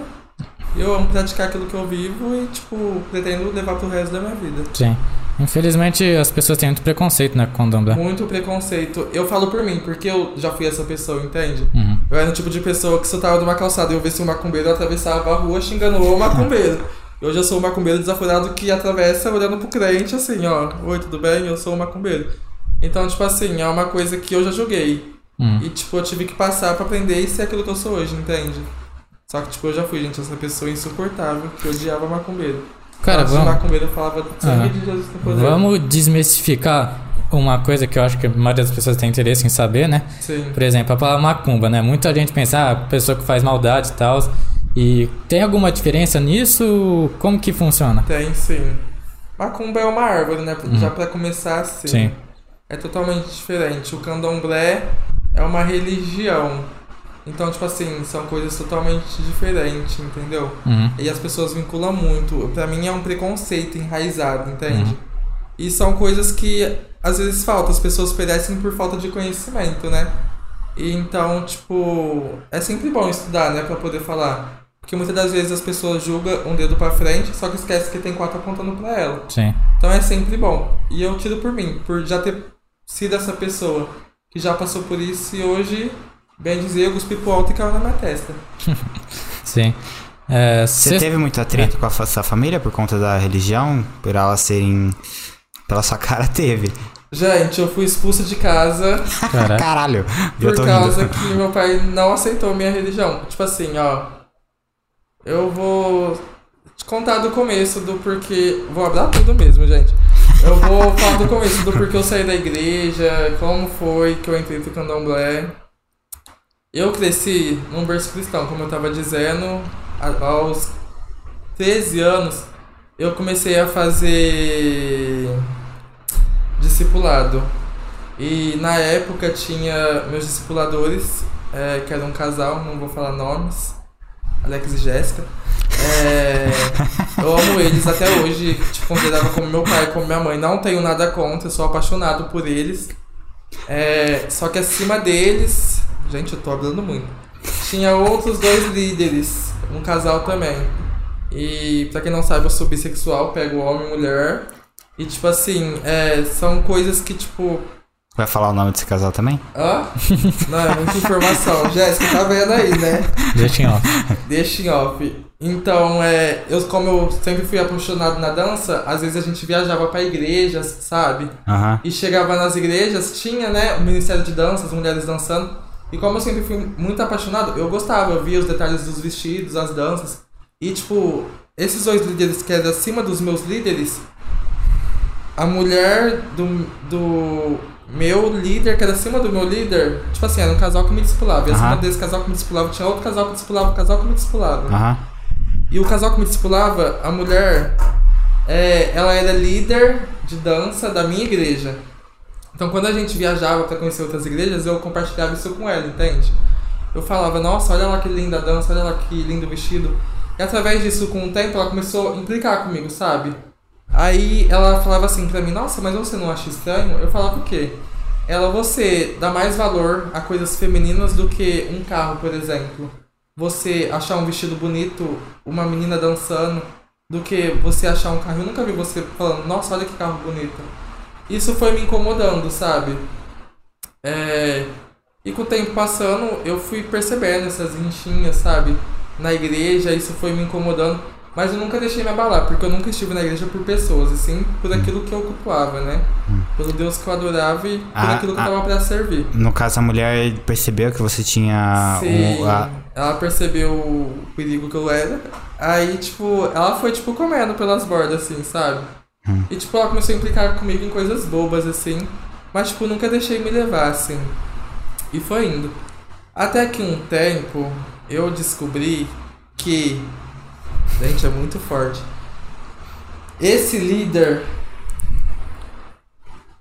Eu amo praticar aquilo que eu vivo e, tipo, pretendo levar pro resto da minha vida. Sim. Infelizmente as pessoas têm muito preconceito, né, com o candomblé. Muito preconceito. Eu falo por mim, porque eu já fui essa pessoa, entende? Uhum. Eu era o tipo de pessoa que se eu tava numa calçada e eu visse um macumbeiro, eu atravessava a rua xingando o macumbeiro. Hoje eu sou um macumbeiro desaforado que atravessa olhando pro crente assim, ó. Oi, tudo bem? Eu sou um macumbeiro. Então, tipo assim, é uma coisa que eu já joguei. Hum. E, tipo, eu tive que passar pra aprender e ser aquilo que eu sou hoje, entende? Só que, tipo, eu já fui, gente, essa pessoa insuportável que odiava macumbeiro. Cara, vamos, macumbeiro eu falava Ah. de Jesus no poder. vamos desmistificar uma coisa que eu acho que a maioria das pessoas tem interesse em saber, né? Sim. Por exemplo, a palavra macumba, né? Muita gente pensa, ah, pessoa que faz maldade e tal. E tem alguma diferença nisso? Como que funciona? Tem sim. Macumba é uma árvore, né? Já pra começar assim. Sim. É totalmente diferente. O candomblé é uma religião. Então, tipo assim, são coisas totalmente diferentes, entendeu? Uhum. E as pessoas vinculam muito. Pra mim é um preconceito enraizado, entende? Uhum. E são coisas que às vezes faltam, as pessoas perecem por falta de conhecimento, né? E então, tipo, é sempre bom estudar, né, pra poder falar. Porque muitas das vezes as pessoas julgam um dedo pra frente, só que esquece que tem quatro apontando pra ela. Sim. Então é sempre bom. E eu tiro por mim, por já ter sido essa pessoa que já passou por isso e hoje, bem dizer, eu cuspi pro alto e caiu na minha testa. Sim. É, Você cê- teve muito atrito com a sua família por conta da religião? Por elas serem. Pela sua cara, teve. Gente, eu fui expulsa de casa. Caralho, por tô causa rindo. que meu pai não aceitou minha religião. Tipo assim, ó. Eu vou te contar do começo do porquê. Vou abrir tudo mesmo, gente. Eu vou falar do começo do porquê eu saí da igreja, como foi que eu entrei pro candomblé. Eu cresci num berço cristão, como eu tava dizendo, aos 13 anos eu comecei a fazer discipulado. E na época tinha meus discipuladores, é, que era um casal, não vou falar nomes, Alex e Jéssica. É, eu amo eles até hoje, te considerava como meu pai, como minha mãe. Não tenho nada contra, sou apaixonado por eles. É, só que acima deles, gente, eu tô hablando muito. Tinha outros dois líderes, um casal também. E pra quem não sabe, eu sou bissexual, pego homem e mulher. E tipo assim, é, são coisas que tipo. Vai falar o nome desse casal também? Hã? Não, é muita informação. Jéssica, tá vendo aí, né? Deixa em off. Deixa em off. Então, é, eu, como eu sempre fui apaixonado na dança, às vezes a gente viajava pra igrejas, sabe? Aham. E chegava nas igrejas, tinha, né, o Ministério de Dança, as mulheres dançando. E como eu sempre fui muito apaixonado, eu gostava, eu via os detalhes dos vestidos, as danças. E, tipo, esses dois líderes que eram acima dos meus líderes, a mulher do, do meu líder, que era acima do meu líder, tipo assim, era um casal que me discipulava. E acima Aham. desse casal que me discipulava, tinha outro casal que me discipulava, um casal que me discipulava. E o casal que me discipulava, a mulher, é, ela era líder de dança da minha igreja. Então quando a gente viajava pra conhecer outras igrejas, eu compartilhava isso com ela, entende? Eu falava, nossa, olha lá que linda dança, olha lá que lindo vestido. E através disso, com o tempo, ela começou a implicar comigo, sabe? Aí ela falava assim pra mim, nossa, mas você não acha estranho? Eu falava o quê? Ela, você dá mais valor a coisas femininas do que um carro, por exemplo. Você achar um vestido bonito, uma menina dançando, do que você achar um carro. Eu nunca vi você falando, nossa, olha que carro bonito. Isso foi me incomodando, sabe? É... E com o tempo passando, eu fui percebendo essas rinchinhas, sabe? Na igreja, isso foi me incomodando. Mas eu nunca deixei me abalar, porque eu nunca estive na igreja por pessoas, e sim por aquilo que eu cultuava, né? Pelo Deus que eu adorava e por Ah, aquilo que eu ah. tava pra servir. No caso, a mulher percebeu que você tinha Sim, um. a- ela percebeu o perigo que eu era. Aí, tipo, ela foi, tipo, comendo pelas bordas, assim, sabe? Hum. E, tipo, ela começou a implicar comigo em coisas bobas, assim. Mas, tipo, nunca deixei me levar, assim. E foi indo. Até que um tempo, eu descobri que... Gente, é muito forte. Esse líder...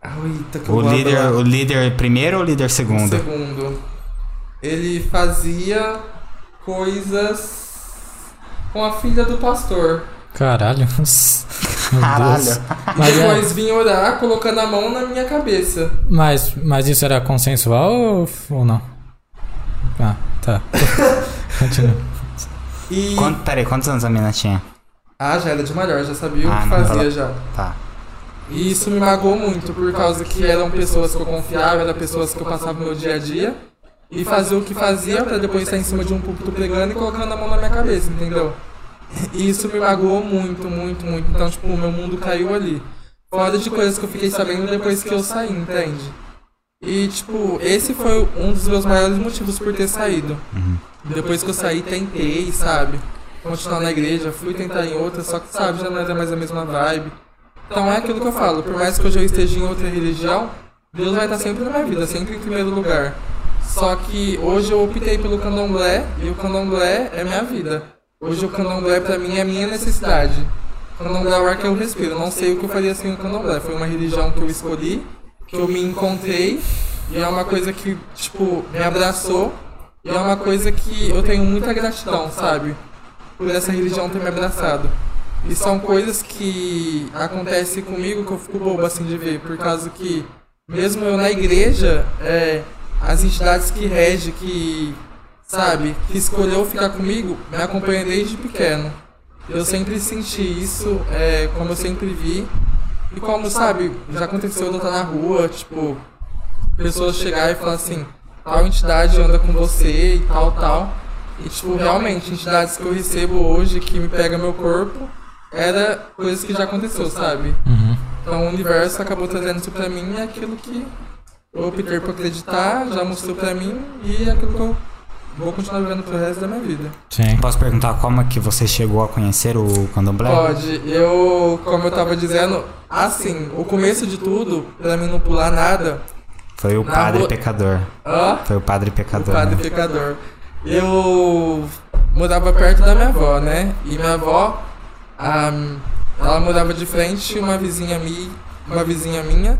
Eita, que eu o, vou líder, o líder primeiro ou o líder segundo? Segundo. Ele fazia coisas com a filha do pastor. Caralho. Caralho. E Mas, é- depois vinha orar colocando a mão na minha cabeça. mas, mas isso era consensual ou, ou não? Ah, tá. Continua. E. Quanto, peraí, quantos anos a menina tinha? Ah, já era de maior, já sabia Ah, o que não, fazia ela- já. Tá. E isso me magoou muito, por causa que eram pessoas que eu confiava, eram pessoas que eu passava o meu dia a dia. E fazia o que fazia pra depois estar em cima de um púlpito pregando e colocando a mão na minha cabeça, entendeu? E isso me magoou muito, muito, muito. Então, tipo, o meu mundo caiu ali. Fora de coisas que eu fiquei sabendo depois que eu saí, entende? E, tipo, esse foi um dos meus maiores motivos por ter saído. Depois que eu saí, tentei, sabe? Continuar na igreja, fui tentar em outra, só que, sabe, já não era mais a mesma vibe. Então é aquilo que eu falo, por mais que hoje eu esteja em outra religião, Deus vai estar sempre na minha vida, sempre em primeiro lugar. Só que hoje eu optei pelo candomblé e o candomblé é minha vida. Hoje o candomblé pra mim é minha necessidade. O candomblé é o ar que eu respiro. Não sei o que eu faria sem o candomblé. Foi uma religião que eu escolhi, que eu me encontrei e é uma coisa que, tipo, me abraçou. E é uma coisa que eu tenho muita gratidão, sabe? Por essa religião ter me abraçado. E são coisas que acontecem comigo que eu fico bobo assim de ver, por causa que, mesmo eu na igreja, é, as entidades que regem, que, sabe, que escolheu ficar comigo, me acompanham desde pequeno. Eu sempre senti isso, é, como eu sempre vi. E como, sabe, já aconteceu de eu estar na rua, tipo, pessoas chegar e falar assim, tal entidade anda com você e tal, tal. E, tipo, realmente, entidades que eu recebo hoje que me pega meu corpo, era coisas que já aconteceu, sabe? Uhum. Então o universo acabou trazendo isso pra mim e é aquilo que eu optei por acreditar, já mostrou pra mim e é aquilo que eu vou continuar vivendo pro resto da minha vida. Sim. Posso perguntar como é que você chegou a conhecer o candomblé? Pode, eu, como eu tava dizendo, assim, o começo de tudo, pra mim não pular nada, Foi o Na padre rua- pecador. ó, Foi o padre o pecador. padre né? pecador. Eu morava perto da minha avó, né? E minha avó, a, ela morava de frente uma vizinha minha, uma vizinha minha,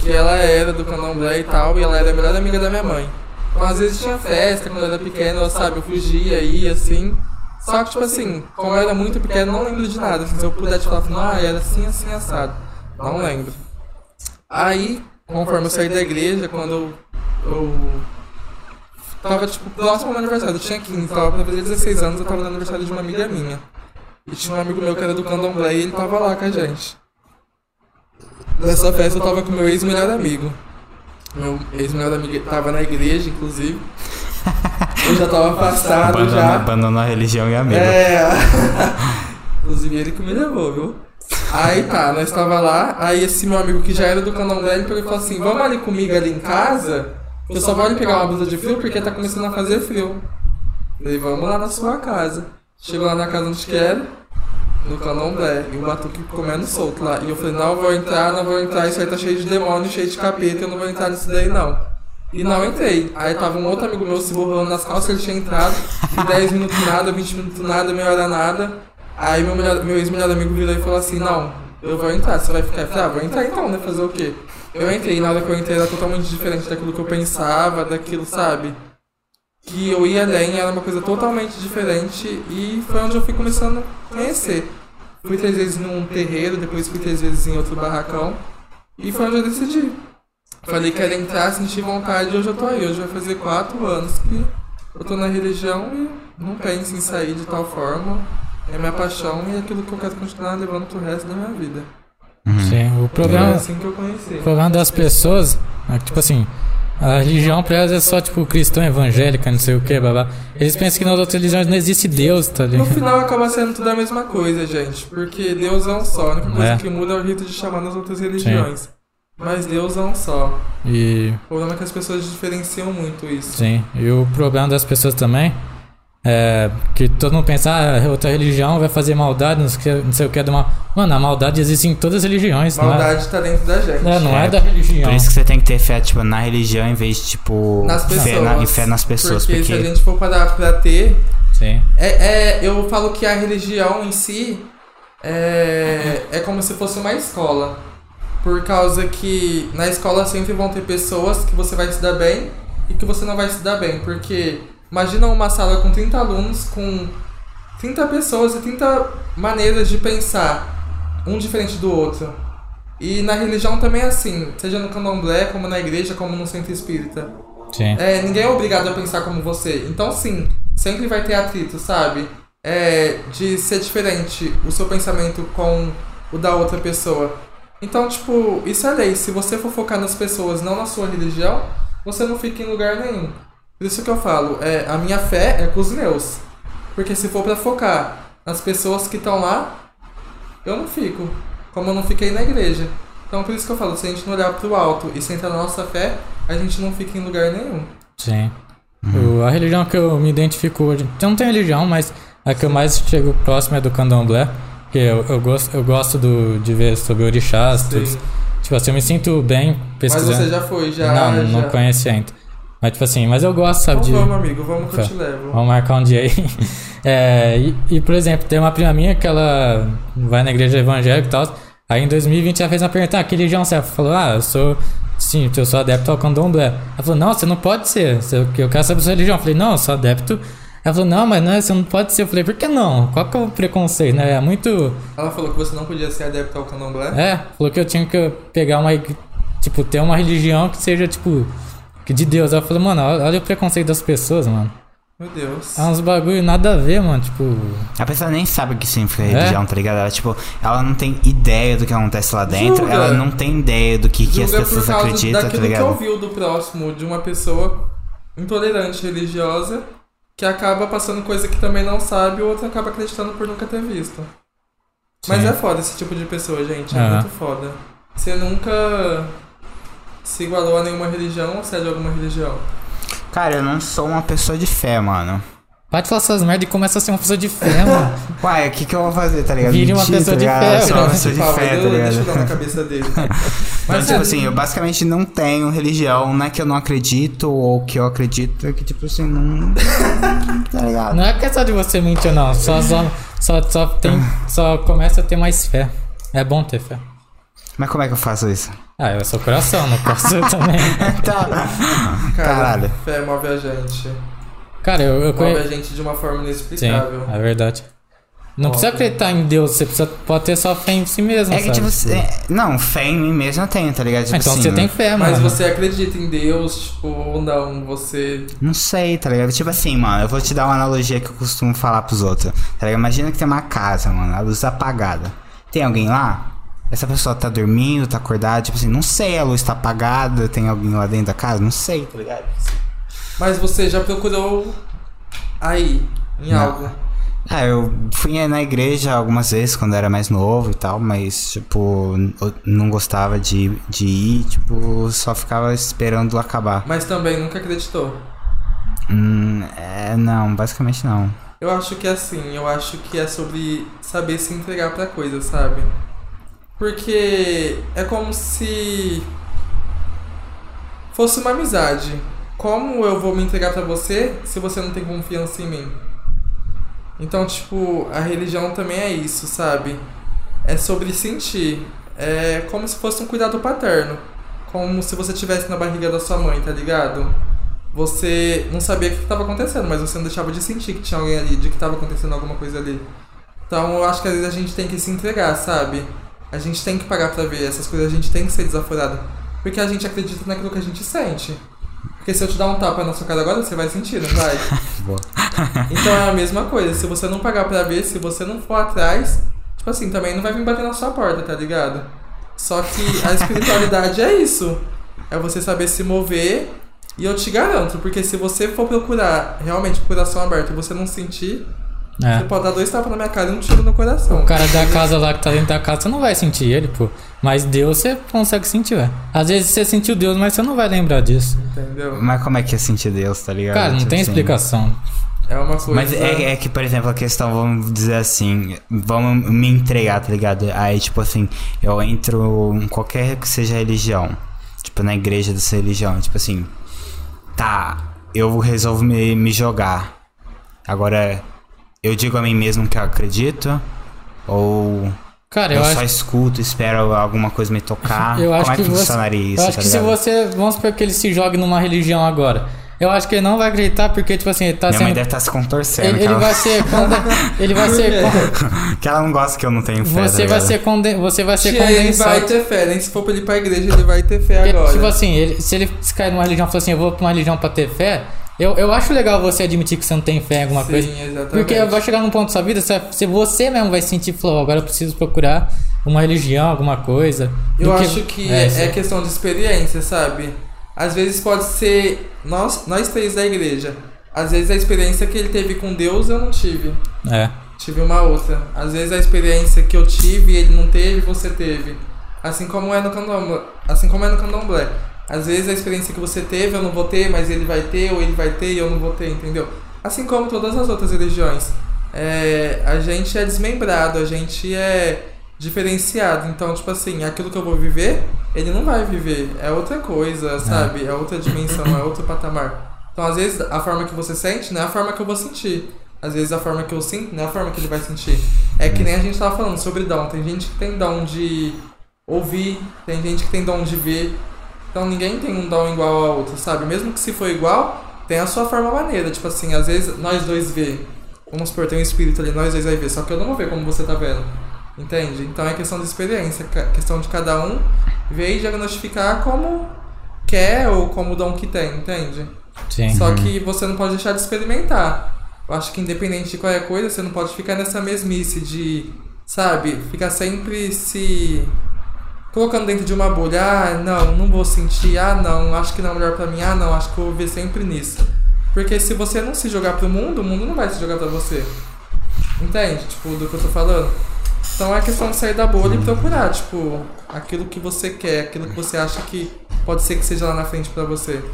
que ela era do candomblé e tal, e ela era a melhor amiga da minha mãe. Então às vezes tinha festa, quando eu era pequena, eu, sabe, eu fugia, ia assim. Só que, tipo assim, como eu era muito pequeno, não lembro de nada. Assim, se eu puder te falar, assim, ah, era assim, assim, assado. Não lembro. Aí, conforme eu saí da igreja, quando eu tava, tipo, próximo ao meu aniversário, eu tinha 15, tava pra fazer 16 anos, eu tava no aniversário de uma amiga minha. E tinha um amigo meu que era do candomblé e ele tava lá com a gente. Nessa festa eu tava com meu ex-melhor amigo. Meu ex-melhor amigo tava na igreja, inclusive. Eu já tava afastado Abandonou, já. abandonou a religião e amigo. É. Inclusive ele que me levou, viu? Aí tá, nós tava lá, aí esse meu amigo que já era do candomblé, ele pegou e falou assim, vamos ali comigo ali em casa, que eu só vou ali pegar uma blusa de frio porque tá começando a fazer frio. Falei, vamos lá na sua casa. Chegou lá na casa onde que era, no candomblé, e o batuque comendo solto lá. E eu falei, não, vou entrar, não vou entrar, isso aí tá cheio de demônio, cheio de capeta, eu não vou entrar nisso daí não. E não entrei. Aí tava um outro amigo meu se borrando nas calças, ele tinha entrado, e 10 minutos nada, 20 minutos nada, meia hora nada. Aí meu, meu ex-melhor amigo virou e falou assim, não, eu vou entrar, você vai ficar. Eu falei, ah, vou entrar então, né? Fazer o quê? Eu entrei, na hora que eu entrei era totalmente diferente daquilo que eu pensava, daquilo, sabe? Que eu ia além, era uma coisa totalmente diferente e foi onde eu fui começando a conhecer. Fui três vezes num terreiro, depois fui três vezes em outro barracão. E foi onde eu decidi. Falei que era entrar, senti vontade e hoje eu tô aí. Hoje vai fazer quatro anos que eu tô na religião e não penso em sair de tal forma. É minha paixão e é aquilo que eu quero continuar levando pro resto da minha vida. Sim. O Foi problema, assim que eu conheci. o problema das pessoas é que, tipo assim, a religião pra elas é só, tipo, cristão, evangélica, não sei o que, babá. Eles pensam que nas outras religiões não existe Deus, tá No ligado? final acaba sendo tudo a mesma coisa, gente. Porque Deus é um só. A única coisa É. que muda é o rito de chamar nas outras religiões. Mas Deus é um só. E, O problema é que as pessoas diferenciam muito isso. sim. E o problema das pessoas também é que todo mundo pensa, ah, outra religião vai fazer maldade, não sei o que, não sei o que é de uma. Mano, a maldade existe em todas as religiões, não é? Maldade tá dentro da gente. É, não é, É, da religião. Por isso que você tem que ter fé, tipo, na religião em vez de, tipo, Nas pessoas. fé na, e fé nas pessoas. Porque, Porque, se a gente for parar pra ter. Sim. É, é, eu falo que a religião em si é, é como se fosse uma escola. Por causa que na escola sempre vão ter pessoas que você vai se dar bem e que você não vai se dar bem. Porque imagina uma sala com 30 alunos, com 30 pessoas e 30 maneiras de pensar, um diferente do outro. E na religião também é assim, seja no candomblé, como na igreja, como no centro espírita. Sim. É, ninguém é obrigado a pensar como você. Então, sim, sempre vai ter atrito, sabe? É, de ser diferente o seu pensamento com o da outra pessoa. Então, tipo, isso é lei. Se você for focar nas pessoas, não na sua religião, você não fica em lugar nenhum. Por isso que eu falo, é, a minha fé é com os meus. Porque se for pra focar nas pessoas que estão lá, eu não fico. Como eu não fiquei na igreja. Então por isso que eu falo, se a gente não olhar pro alto e centrar na nossa fé, a gente não fica em lugar nenhum. Sim. O- a religião que eu me identifico hoje. Eu não tenho religião, mas a que eu mais chego próximo é do candomblé. Porque eu, eu, gosto, eu gosto do, de ver sobre orixás, tudo. Tipo assim, eu me sinto bem Mas pesquisando. você já foi, já. não, já. não conheci ainda. Mas tipo assim, mas eu gosto, sabe, Então de. vamos, amigo, vamos que eu te levo. Vamos marcar um dia aí. É, e, e, por exemplo, tem uma prima minha que ela vai na igreja evangélica e tal. Aí em 2020 ela fez uma pergunta: ah, que religião você é? Falou: ah, eu sou. Sim, eu sou adepto ao candomblé. Ela falou: não, você não pode ser. Eu quero saber a sua religião. Eu falei: não, eu sou adepto. Ela falou: não, mas não, é, você não pode ser. Eu falei: por que não? Qual que é o preconceito, né? É muito. Ela falou que você não podia ser adepto ao candomblé. É, falou que eu tinha que pegar uma. Tipo, ter uma religião que seja, tipo. Que De Deus. Ela falou: mano, olha o preconceito das pessoas, mano. Meu Deus. É uns bagulho nada a ver, mano. Tipo. A pessoa nem sabe o que significa É? religião, tá ligado? Ela, tipo, ela não tem ideia do que acontece lá dentro, Julga. ela não tem ideia do que, que as pessoas por causa acreditam, tá daquilo que ligado? ouviu do próximo, de uma pessoa intolerante religiosa que acaba passando coisa que também não sabe o outro acaba acreditando por nunca ter visto. Mas Sim. é foda esse tipo de pessoa, gente. É É. muito foda. Você nunca se igualou a nenhuma religião ou você é de alguma religião? Cara, eu não sou uma pessoa de fé, mano. Para de falar essas merda e começa a ser uma pessoa de fé, mano. Uai, o que que eu vou fazer, tá ligado? Vire uma Mentir, pessoa tá de ligado? fé, Eu sou uma mano. pessoa de fé, tá eu- deixa eu ligado? dar na cabeça dele. Mas, Mas tipo é- assim, eu basicamente não tenho religião, não é que eu não acredito, ou que eu acredito, é que, tipo assim, não. tá ligado? Não é questão de você mentir, não. Só, só, só, só, tem, só começa a ter mais fé. É bom ter fé. Mas como é que eu faço isso? Ah, eu sou coração, não posso também. tá. Cara, Caralho. fé move a gente. Cara, eu, eu Move conheço. a gente de uma forma Sim, inexplicável. é verdade. Não precisa Óbvio. acreditar em Deus, você precisa, pode ter só fé em si mesmo, É que, sabe? tipo, cê- não, fé em mim mesmo eu tenho, tá ligado? Tipo Ah, então assim, você tem fé, mano. Mas você acredita em Deus, tipo, ou não? Você. Não sei, tá ligado? Tipo assim, mano, eu vou te dar uma analogia que eu costumo falar pros outros. Tá ligado? Imagina que tem uma casa, mano, a luz apagada. Tem alguém lá? Essa pessoa tá dormindo, tá acordada, tipo assim, não sei, a luz tá apagada, tem alguém lá dentro da casa? Não sei, tá ligado? Mas você já procurou aí, em Não. algo? Ah, eu fui na igreja algumas vezes quando era mais novo e tal, mas, tipo, eu não gostava de, de ir, tipo, só ficava esperando acabar. Mas também nunca acreditou. Hum, é, não, basicamente não. Eu acho que é assim, eu acho que é sobre saber se entregar pra coisa, sabe? Porque é como se fosse uma amizade. Como eu vou me entregar pra você se você não tem confiança em mim? Então, tipo, a religião também é isso, sabe? É sobre sentir. É como se fosse um cuidado paterno. Como se você estivesse na barriga da sua mãe, tá ligado? Você não sabia o que estava acontecendo, mas você não deixava de sentir que tinha alguém ali, de que estava acontecendo alguma coisa ali. Então eu acho que às vezes a gente tem que se entregar, sabe? A gente tem que pagar pra ver essas coisas, a gente tem que ser desaforado. Porque a gente acredita naquilo que a gente sente. Porque se eu te dar um tapa na sua cara agora, você vai sentir, não vai? Então é a mesma coisa, se você não pagar pra ver, se você não for atrás, tipo assim, também não vai vir bater na sua porta, tá ligado? Só que a espiritualidade é isso. É você saber se mover. E eu te garanto, porque se você for procurar realmente com o coração aberto e você não sentir, É. você pode dar dois tapas na minha cara e um tiro no coração. O cara da casa lá que tá dentro da casa, você não vai sentir ele, pô. Mas Deus você consegue sentir, velho. Às vezes você sentiu Deus, mas você não vai lembrar disso. Entendeu? Mas como é que é sentir Deus, tá ligado? Cara, não Tipo tem assim, explicação. É uma coisa. Mas é, é que, por exemplo, a questão, vamos dizer assim, vamos me entregar, tá ligado? Aí, tipo assim, eu entro em qualquer que seja a religião, tipo, na igreja dessa religião, tipo assim, tá, eu resolvo me, me jogar. Agora, eu digo a mim mesmo que eu acredito, ou Cara, eu, eu, só acho. escuto, espero alguma coisa me tocar. Eu acho Como é que, que você, funcionaria isso, eu acho tá que se ligado? você. Vamos supor que ele se jogue numa religião agora. Eu acho que ele não vai acreditar porque, tipo assim, ele tá Minha mãe sendo. deve estar se contorcendo, Ele, ele ela, vai ser. conde- Ele vai ser. que ela não gosta que eu não tenho fé, Você tá vai ser conden... Você vai ser Tia, ele vai condensado. ter fé, nem se for pra ele ir pra igreja, ele vai ter fé Porque, agora. Tipo assim, ele, se ele se cair numa religião e falar assim, eu vou pra uma religião pra ter fé, Eu, eu acho legal você admitir que você não tem fé em alguma Sim, coisa. exatamente. Porque vai chegar num ponto da sua vida, você- se você mesmo vai sentir, falou, agora eu preciso procurar uma religião, alguma coisa. Eu acho que é, é, aí. questão de experiência, sabe? Às vezes pode ser nós, nós três da igreja. Às vezes a experiência que ele teve com Deus eu não tive. É. Tive uma outra. Às vezes a experiência que eu tive ele não teve, você teve. Assim como é no candomblé. Assim como é no candomblé. Às vezes a experiência que você teve eu não vou ter, mas ele vai ter, ou ele vai ter e eu não vou ter, entendeu? Assim como todas as outras religiões. É, a gente é desmembrado, a gente é diferenciado. Então, tipo assim, aquilo que eu vou viver, ele não vai viver. É outra coisa, sabe? É outra dimensão, é outro patamar. Então, às vezes, a forma que você sente não é a forma que eu vou sentir. Às vezes, a forma que eu sinto não é a forma que ele vai sentir. É que nem a gente tava falando sobre dom. Tem gente que tem dom de ouvir, tem gente que tem dom de ver. Então, ninguém tem um dom igual ao outro, sabe? Mesmo que se for igual, tem a sua forma maneira. Tipo assim, às vezes nós dois vê. Vamos supor, tem um espírito ali, nós dois vai ver. Só que eu não vou ver como você tá vendo. Entende? Então é questão de experiência, questão de cada um ver e diagnosticar como quer ou como o dom que tem, entende? Sim. Só que você não pode deixar de experimentar. Eu acho que independente de qualquer coisa, você não pode ficar nessa mesmice de, sabe, ficar sempre se colocando dentro de uma bolha. Ah, não, não vou sentir. Ah, não, acho que não é melhor pra mim. Ah, não, acho que eu vou ver sempre nisso. Porque se você não se jogar pro mundo, o mundo não vai se jogar pra você. Entende? Tipo, do que eu tô falando. Então é questão de sair da bolha e procurar, tipo, aquilo que você quer, aquilo que você acha que pode ser que seja lá na frente pra você.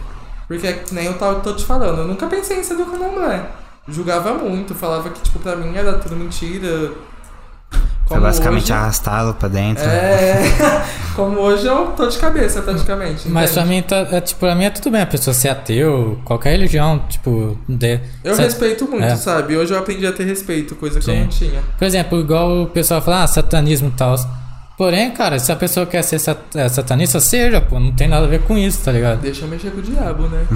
Porque é que nem eu tô te falando, eu nunca pensei em ser do candomblé. Julgava muito, falava que, tipo, pra mim era tudo mentira. Foi Como basicamente hoje- arrastá-lo pra dentro. É, como hoje eu tô de cabeça praticamente. Mas pra entende? mim, tá, é, tipo, pra mim é tudo bem a pessoa ser ateu, qualquer religião, tipo, de, Eu sa- respeito muito, É. sabe? Hoje eu aprendi a ter respeito, coisa que eu não tinha. Por exemplo, igual o pessoal fala, ah, satanismo e tal. Porém, cara, se a pessoa quer ser sat- é, satanista, seja, pô, não tem nada a ver com isso, tá ligado? Deixa eu mexer com o diabo, né?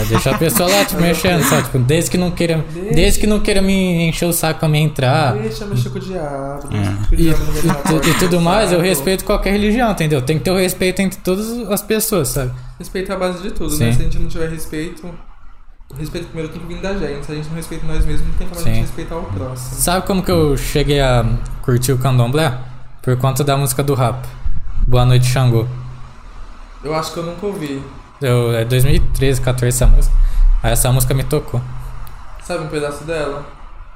É, deixa a pessoa lá, tipo, mexendo, sabe? Tipo, desde que não queira, Deixa. desde que não queira me encher o saco pra me entrar Deixa eu mexer com o diabo. É. Deixa que o e, diabo não vai na e- e do tudo mais, eu respeito qualquer religião, entendeu? Tem que ter o respeito entre todas as pessoas, sabe? Respeito é a base de tudo, Sim. né? Se a gente não tiver respeito, o respeito primeiro tem que vir da gente. Se a gente não respeita nós mesmos, não tem como a gente respeitar o próximo. Sabe como que eu cheguei a curtir o candomblé? Por conta da música do rap. Boa Noite Xangô. Eu acho que eu nunca ouvi. Eu, é 2013, 14 essa música. Aí essa música me tocou. Sabe um pedaço dela?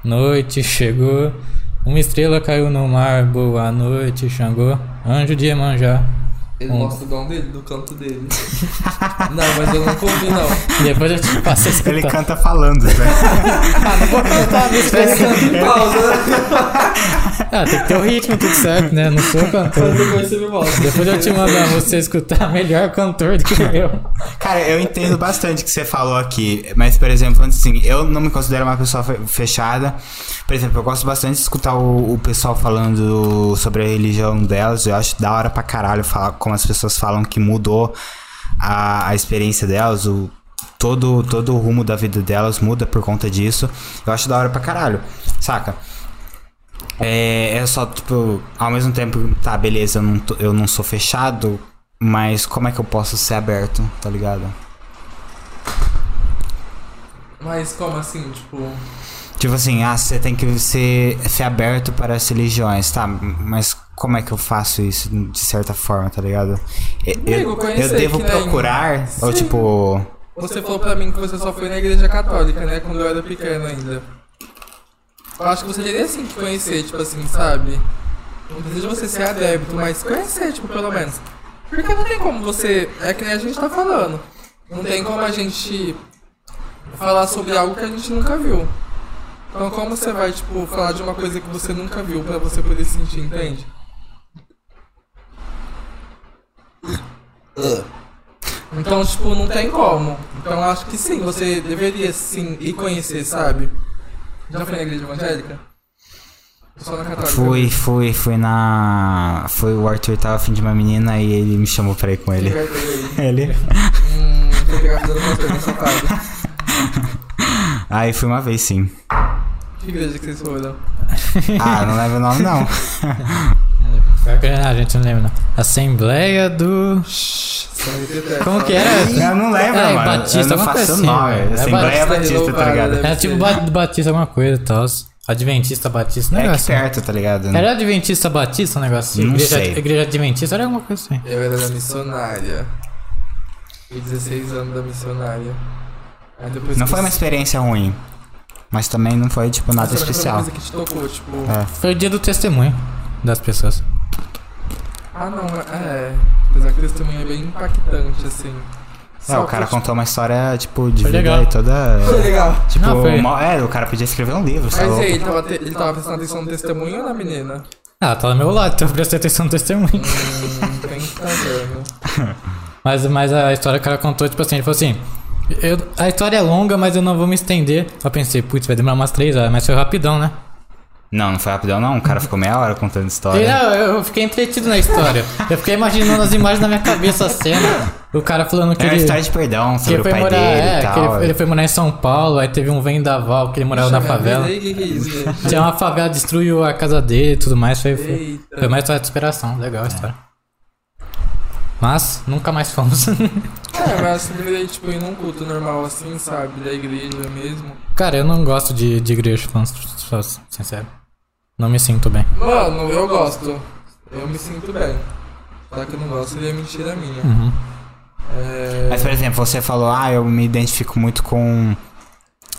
Noite chegou, uma estrela caiu no mar. Boa noite, Xangô, anjo de Emanjá. Ele Hum. mostra o dom dele, do canto dele. não, mas eu nunca ouvi, não. Depois eu te passo a escutar. Ele canta falando, né? Ah, não vou cantar a música. Ele canta em pausa, né? Ah, tem que ter o ritmo, tudo certo, né? Não sou cantor. Depois você me mostra. Depois eu te mando você escutar melhor cantor do que eu. Cara, eu entendo bastante o que você falou aqui, mas, por exemplo, assim, eu não me considero uma pessoa fe- fechada. Por exemplo, eu gosto bastante de escutar o, o pessoal falando sobre a religião delas. Eu acho da hora pra caralho falar como as pessoas falam que mudou a, a experiência delas, o, todo, todo o rumo da vida delas muda por conta disso. Eu acho da hora pra caralho, saca? É, é só, tipo, ao mesmo tempo, tá, beleza, eu não, tô- eu não sou fechado, mas como é que eu posso ser aberto, tá ligado? Mas como assim, tipo... Tipo assim, ah, você tem que ser, ser aberto para as religiões, tá? Mas como é que eu faço isso de certa forma, tá ligado? Eu, Amigo, eu, eu devo nem- procurar, ou Sim. tipo. Você falou pra mim que você só foi na igreja católica, né? Quando eu era pequeno ainda. Eu acho que você teria sim que conhecer, tipo assim, sabe? Não precisa você ser adébito, mas conhecer, tipo, pelo menos. Porque não tem como você. É que nem a gente tá falando. Não tem como a gente falar sobre algo que a gente nunca viu. Então como você vai, tipo, falar de uma coisa que você nunca viu pra você poder sentir, entende? Então, tipo, não tem como. Então acho que sim, você deveria sim ir conhecer, sabe? Já foi na igreja evangélica? Só na católica? Fui, fui, fui na. Foi o Arthur tava afim de uma menina e ele me chamou pra ir com ele. Ele. Hum, tem que pegar a vida do pastor nessa fase. Aí fui uma vez sim. Que igreja que vocês foram? Ah, não leva o nome não. Pior que A gente não lembra, não. Assembleia do. Como que era? Eu não lembro, É, mano. Batista, eu não faço assim, nome. É Assembleia Batista Batista, tá ligado? Era tipo ba- Batista alguma coisa e tal. Adventista Batista, um É aqui negócio. assim. perto, tá ligado? Era Adventista Batista um negócio assim? Não igreja, sei. igreja Adventista era alguma coisa assim. Eu era da missionária. Fui 16 anos da missionária. Aí depois Não que foi uma experiência ruim. Mas também não foi, tipo, nada especial. coisa que te tocou, tipo. É. Foi o dia do testemunho das pessoas. Ah, não, é. Apesar que o testemunho é bem impactante, assim. É, Só o cara que, contou uma história, tipo, de Foi vida legal. e toda. Foi legal. Tipo, Não, foi- é, o cara podia escrever um livro, Mas sabe? e aí, ele tava, te- ele tava prestando atenção no testemunho ou na menina? Ah, tá do meu lado, então eu prestei atenção no testemunho. Hum, quem que tá? Mas, mas a história que o cara contou, tipo assim, ele falou assim. eu- a história é longa, mas eu não vou me estender. Eu pensei, putz, vai demorar umas três horas, mas foi rapidão, né? Não, não foi rapidão, não. O cara ficou meia hora contando história. não, eu fiquei entretido na história. Eu fiquei imaginando as imagens na minha cabeça, a cena. O cara falando que É uma ele, história de perdão sobre ele o foi pai morar. dele É, e que tal. ele, ele foi morar em São Paulo, aí teve um vendaval que ele morava na favela. aí, que que é isso? Tinha uma favela, destruiu a casa dele e tudo mais. Foi, foi, foi uma história de superação. Legal a história. Mas nunca mais fomos. É, mas você deveria, tipo, ir num culto normal assim, sabe? Da igreja mesmo. Cara, eu não gosto de, de igreja, falando só sincero. Não me sinto bem. Mano, eu gosto. Eu me sinto bem. Só que eu não gosto seria mentira minha. Uhum. É... Mas, por exemplo, você falou, ah, eu me identifico muito com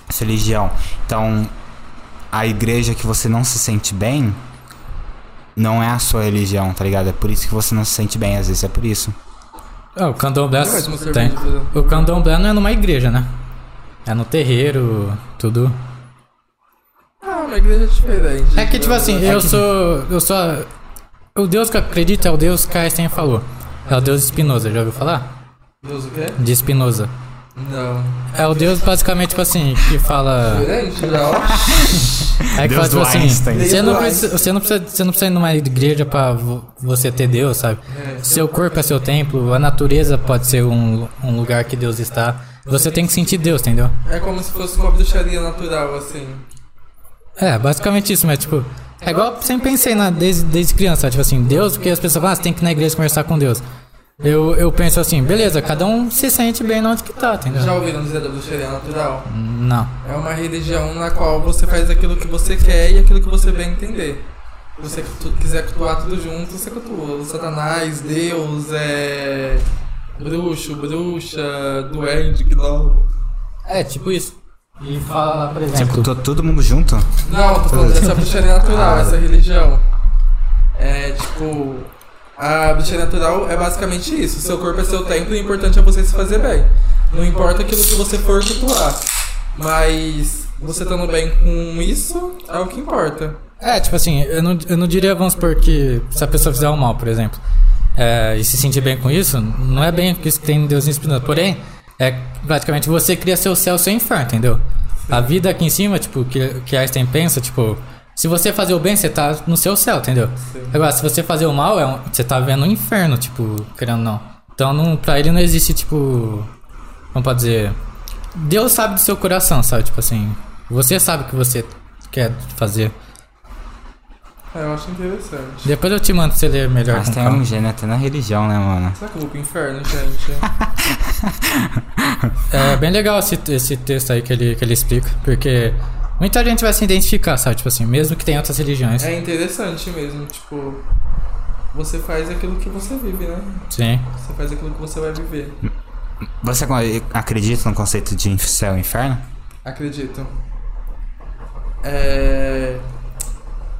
essa religião. Então, a igreja que você não se sente bem não é a sua religião, tá ligado? É por isso que você não se sente bem, às vezes é por isso. Ah, o candomblé uma tem. exemplo. O candomblé não é numa igreja, né? É no terreiro, tudo. Uma igreja diferente. É que tipo assim, É eu que- sou. Eu sou. a- O Deus que eu acredito é o Deus que a Einstein falou. É o Deus Spinoza, já ouviu falar? Deus o quê? De Spinoza. Não. É o Deus basicamente, tipo assim, que fala. Diferente já, ó. É que Deus fala, tipo do assim, você não, precisa, você, não precisa, você não precisa ir numa igreja pra vo- você ter Deus, sabe? É. Seu corpo é seu templo, a natureza pode ser um, um lugar que Deus está. Você tem que sentir Deus, entendeu? É como se fosse uma bruxaria natural, assim. É, basicamente isso, mas tipo. É igual eu sempre pensei na, desde, desde criança, tipo assim, Deus, porque as pessoas falam, ah, você tem que ir na igreja conversar com Deus. Eu, eu penso assim, beleza, cada um se sente bem onde que tá, entendeu? Já ouviram dizer da bruxaria natural? Não. É uma religião na qual você faz aquilo que você quer e aquilo que você bem entender. Se você quiser cultuar tudo junto, você cultua. Satanás, Deus, é. Bruxo, bruxa, duende, gnomo. É, tipo isso. E fala, por Tipo, exemplo. to- todo mundo junto? Não, tô falando dessa bruxaria natural, essa religião. É tipo. A bruxaria natural é basicamente isso. Seu corpo é seu templo e o importante é você se fazer bem. Não importa aquilo que você for cultuar. Mas você estando bem com isso é o que importa. É, tipo assim, eu não, eu não diria, vamos supor, que se a pessoa fizer o mal, por exemplo, é, e se sentir bem com isso, não é bem isso que tem em Deus inspirando. Porém, é praticamente você cria seu céu, seu inferno, entendeu? A vida aqui em cima, tipo, que, que Einstein pensa, tipo, se você fazer o bem, você tá no seu céu, entendeu? Sim. Agora, se você fazer o mal, é um- você tá vendo um inferno, tipo, querendo não. Então, não, pra ele não existe, tipo, como pode dizer, Deus sabe do seu coração, sabe? Tipo assim, você sabe o que você quer fazer. É, eu acho interessante. Depois eu te mando você ler melhor Mas tem um gênio até na religião, né, mano? Será que eu vou pro inferno, gente? É bem legal esse, esse texto aí que ele, que ele explica, porque muita gente vai se identificar, sabe? Tipo assim, mesmo que tenha outras religiões. é interessante mesmo, tipo. Você faz aquilo que você vive, né? Sim. Você faz aquilo que você vai viver. Você acredita no conceito de céu e inferno? Acredito. É.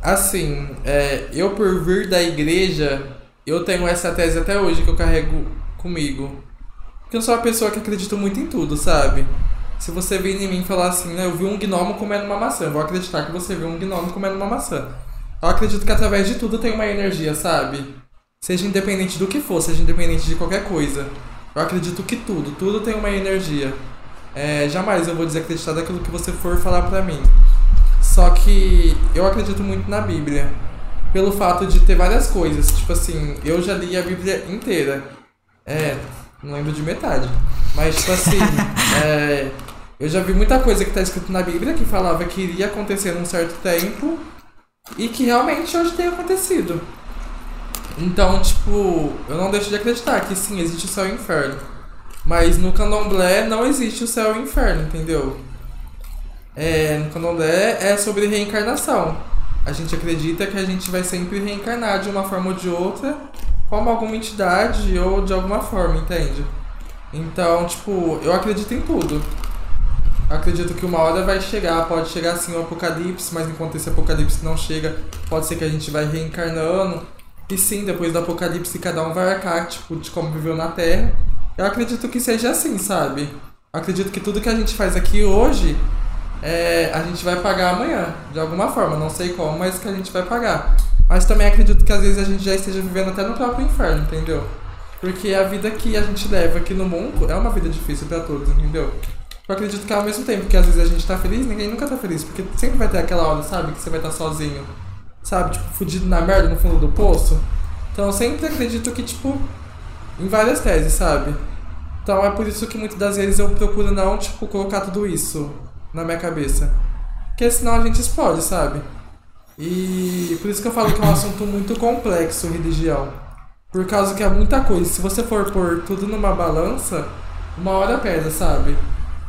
Assim, é, eu por vir da igreja, eu tenho essa tese até hoje que eu carrego comigo. Porque eu sou uma pessoa que acredita muito em tudo, sabe? Se você vir em mim e falar assim, né, eu vi um gnomo comendo uma maçã, eu vou acreditar que você viu um gnomo comendo uma maçã. Eu acredito que através de tudo tem uma energia, sabe? Seja independente do que for, seja independente de qualquer coisa. Eu acredito que tudo, tudo tem uma energia. É, jamais eu vou desacreditar daquilo que você for falar pra mim. Só que eu acredito muito na Bíblia. Pelo fato de ter várias coisas. Tipo assim, eu já li a Bíblia inteira. É, não lembro de metade. Mas, tipo assim, é, eu já vi muita coisa que tá escrito na Bíblia que falava que iria acontecer num certo tempo e que realmente hoje tem acontecido. Então, tipo, eu não deixo de acreditar que sim, existe o céu e o inferno. Mas no candomblé não existe o céu e o inferno, entendeu? É, no candomblé é sobre reencarnação. A gente acredita que a gente vai sempre reencarnar de uma forma ou de outra, como alguma entidade ou de alguma forma, entende? Então, tipo, eu acredito em tudo. Eu acredito que uma hora vai chegar, pode chegar assim o apocalipse, mas enquanto esse apocalipse não chega, pode ser que a gente vai reencarnando. E sim, depois do apocalipse cada um vai arcar, tipo, de como viveu na Terra. Eu acredito que seja assim, sabe? Eu acredito que tudo que a gente faz aqui hoje, é, a gente vai pagar amanhã, de alguma forma. Não sei como, mas que a gente vai pagar. Mas também acredito que às vezes a gente já esteja vivendo até no próprio inferno, entendeu? Porque a vida que a gente leva aqui no mundo é uma vida difícil para todos, entendeu? Eu acredito que ao mesmo tempo que às vezes a gente tá feliz, ninguém nunca tá feliz. Porque sempre vai ter aquela hora, sabe? Que você vai estar sozinho. Sabe? Tipo, fudido na merda no fundo do poço. Então eu sempre acredito que, tipo, em várias teses, sabe? Então é por isso que muitas das vezes eu procuro não, tipo, colocar tudo isso na minha cabeça. Porque senão a gente explode, sabe? E por isso que eu falo que é um assunto muito complexo, religião. Por causa que é muita coisa. Se você for pôr tudo numa balança, uma hora pesa, sabe?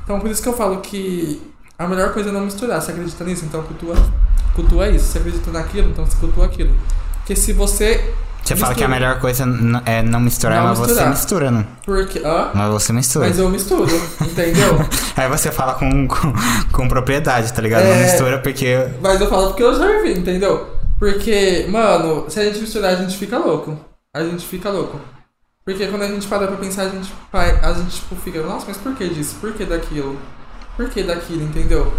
Então por isso que eu falo que a melhor coisa é não misturar. Você acredita nisso? Então cultua, cultua isso. Você acredita naquilo? Então você cultua aquilo. Porque se você. Você fala que a melhor coisa é não misturar, Não mas você misturar. mistura, né? Porque. Hã? Mas você mistura. Mas eu misturo, entendeu? Aí você fala com, com, com propriedade, tá ligado? Não É. mistura porque. Mas eu falo porque eu já vivi, entendeu? Porque, mano, se a gente misturar, a gente fica louco. A gente fica louco. Porque quando a gente para pra pensar, a gente, a gente tipo, fica, nossa, mas por que disso? Por que daquilo? Por que daquilo, entendeu?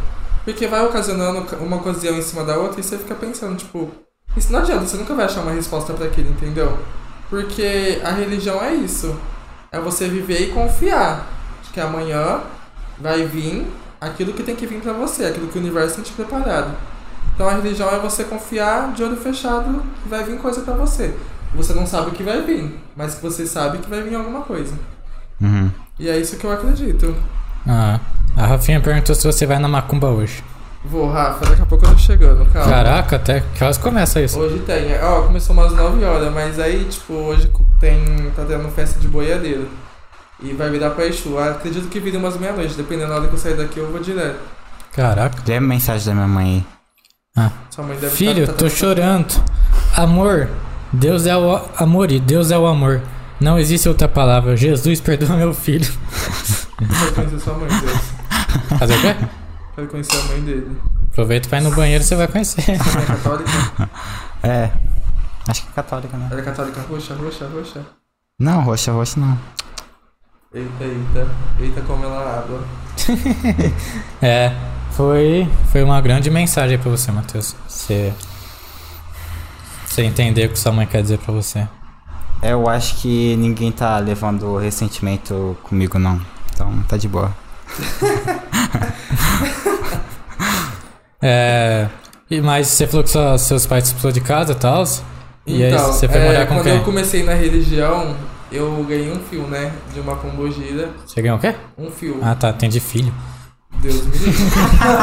Porque vai ocasionando uma ocasião em cima da outra e você fica pensando, tipo, isso não adianta, você nunca vai achar uma resposta pra aquilo, entendeu? Porque a religião é isso. É você viver e confiar de que amanhã vai vir aquilo que tem que vir pra você, aquilo que o universo tem te preparado. Então a religião é você confiar de olho fechado que vai vir coisa pra você. Você não sabe o que vai vir, mas você sabe que vai vir alguma coisa. Uhum. E é isso que eu acredito. Ah, a Rafinha perguntou se você vai na macumba hoje. Vou, Rafa, daqui a pouco eu tô chegando, calma. Caraca, até horas começa isso? Hoje tem, ó, começou umas 9 horas, mas aí, tipo, hoje tem, tá tendo festa de boiadeiro. E vai virar pra Exu. Ah, Acredito que vira umas meia-noite, dependendo da hora que eu sair daqui, eu vou direto. Caraca. Lê a mensagem da minha mãe aí. Sua mãe deve Filho, tá, tá, tô tá- chorando. Amor, Deus é o amor e Deus é o amor. Não existe outra palavra. Jesus perdoa meu filho. Quero conhecer sua mãe, Deus. Fazer o quê? Quero conhecer a mãe dele. Aproveita pra ir no banheiro você vai conhecer. Ela é católica? É. Acho que é católica, né? Ela é católica roxa, roxa, roxa? Não, roxa, roxa não. Eita, eita. Eita como ela habla. É, foi, foi uma grande mensagem pra você, Matheus. Você, você entender o que sua mãe quer dizer pra você. É, Eu acho que ninguém tá levando ressentimento comigo, não. Então tá de boa. É, mas você falou que sua- seus pais expulsou de casa e tal. E aí Então, você foi é, morar com quando quem? eu comecei na religião, eu ganhei um fio, né? De uma pombogira. Você ganhou o quê? Um fio. Ah tá, tem de filho. Deus me livre.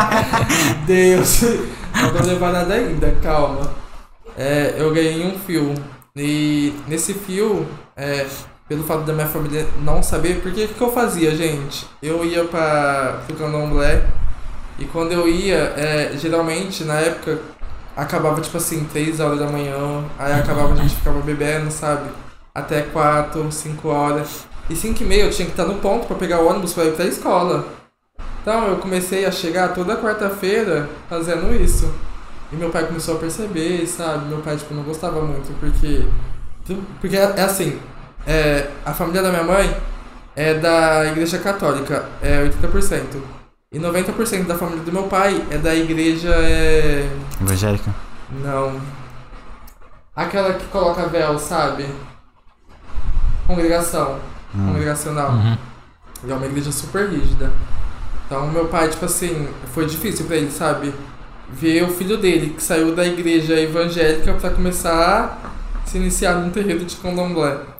Deus. Não vou levar nada ainda, calma. É, eu ganhei um fio. E nesse fio, é, pelo fato da minha família não saber, porque o que, que eu fazia, gente? Eu ia para o candomblé e quando eu ia, é, geralmente na época acabava tipo assim, 3 horas da manhã, aí acabava a gente ficava bebendo, sabe? Até 4, 5 horas. E 5 e meia eu tinha que estar no ponto para pegar o ônibus para ir pra escola. Então eu comecei a chegar toda quarta-feira fazendo isso. E meu pai começou a perceber, sabe? Meu pai tipo, não gostava muito, porque. Porque é é assim, é, a família da minha mãe é da igreja católica, é 80%. E 90% da família do meu pai é da igreja. É... Evangélica. Não. Aquela que coloca véu, sabe? Congregação. Congregacional. Uhum. E é uma igreja super rígida. Então, meu pai, tipo assim, foi difícil pra ele, sabe? Ver o filho dele, que saiu da igreja evangélica pra começar a se iniciar num terreiro de candomblé.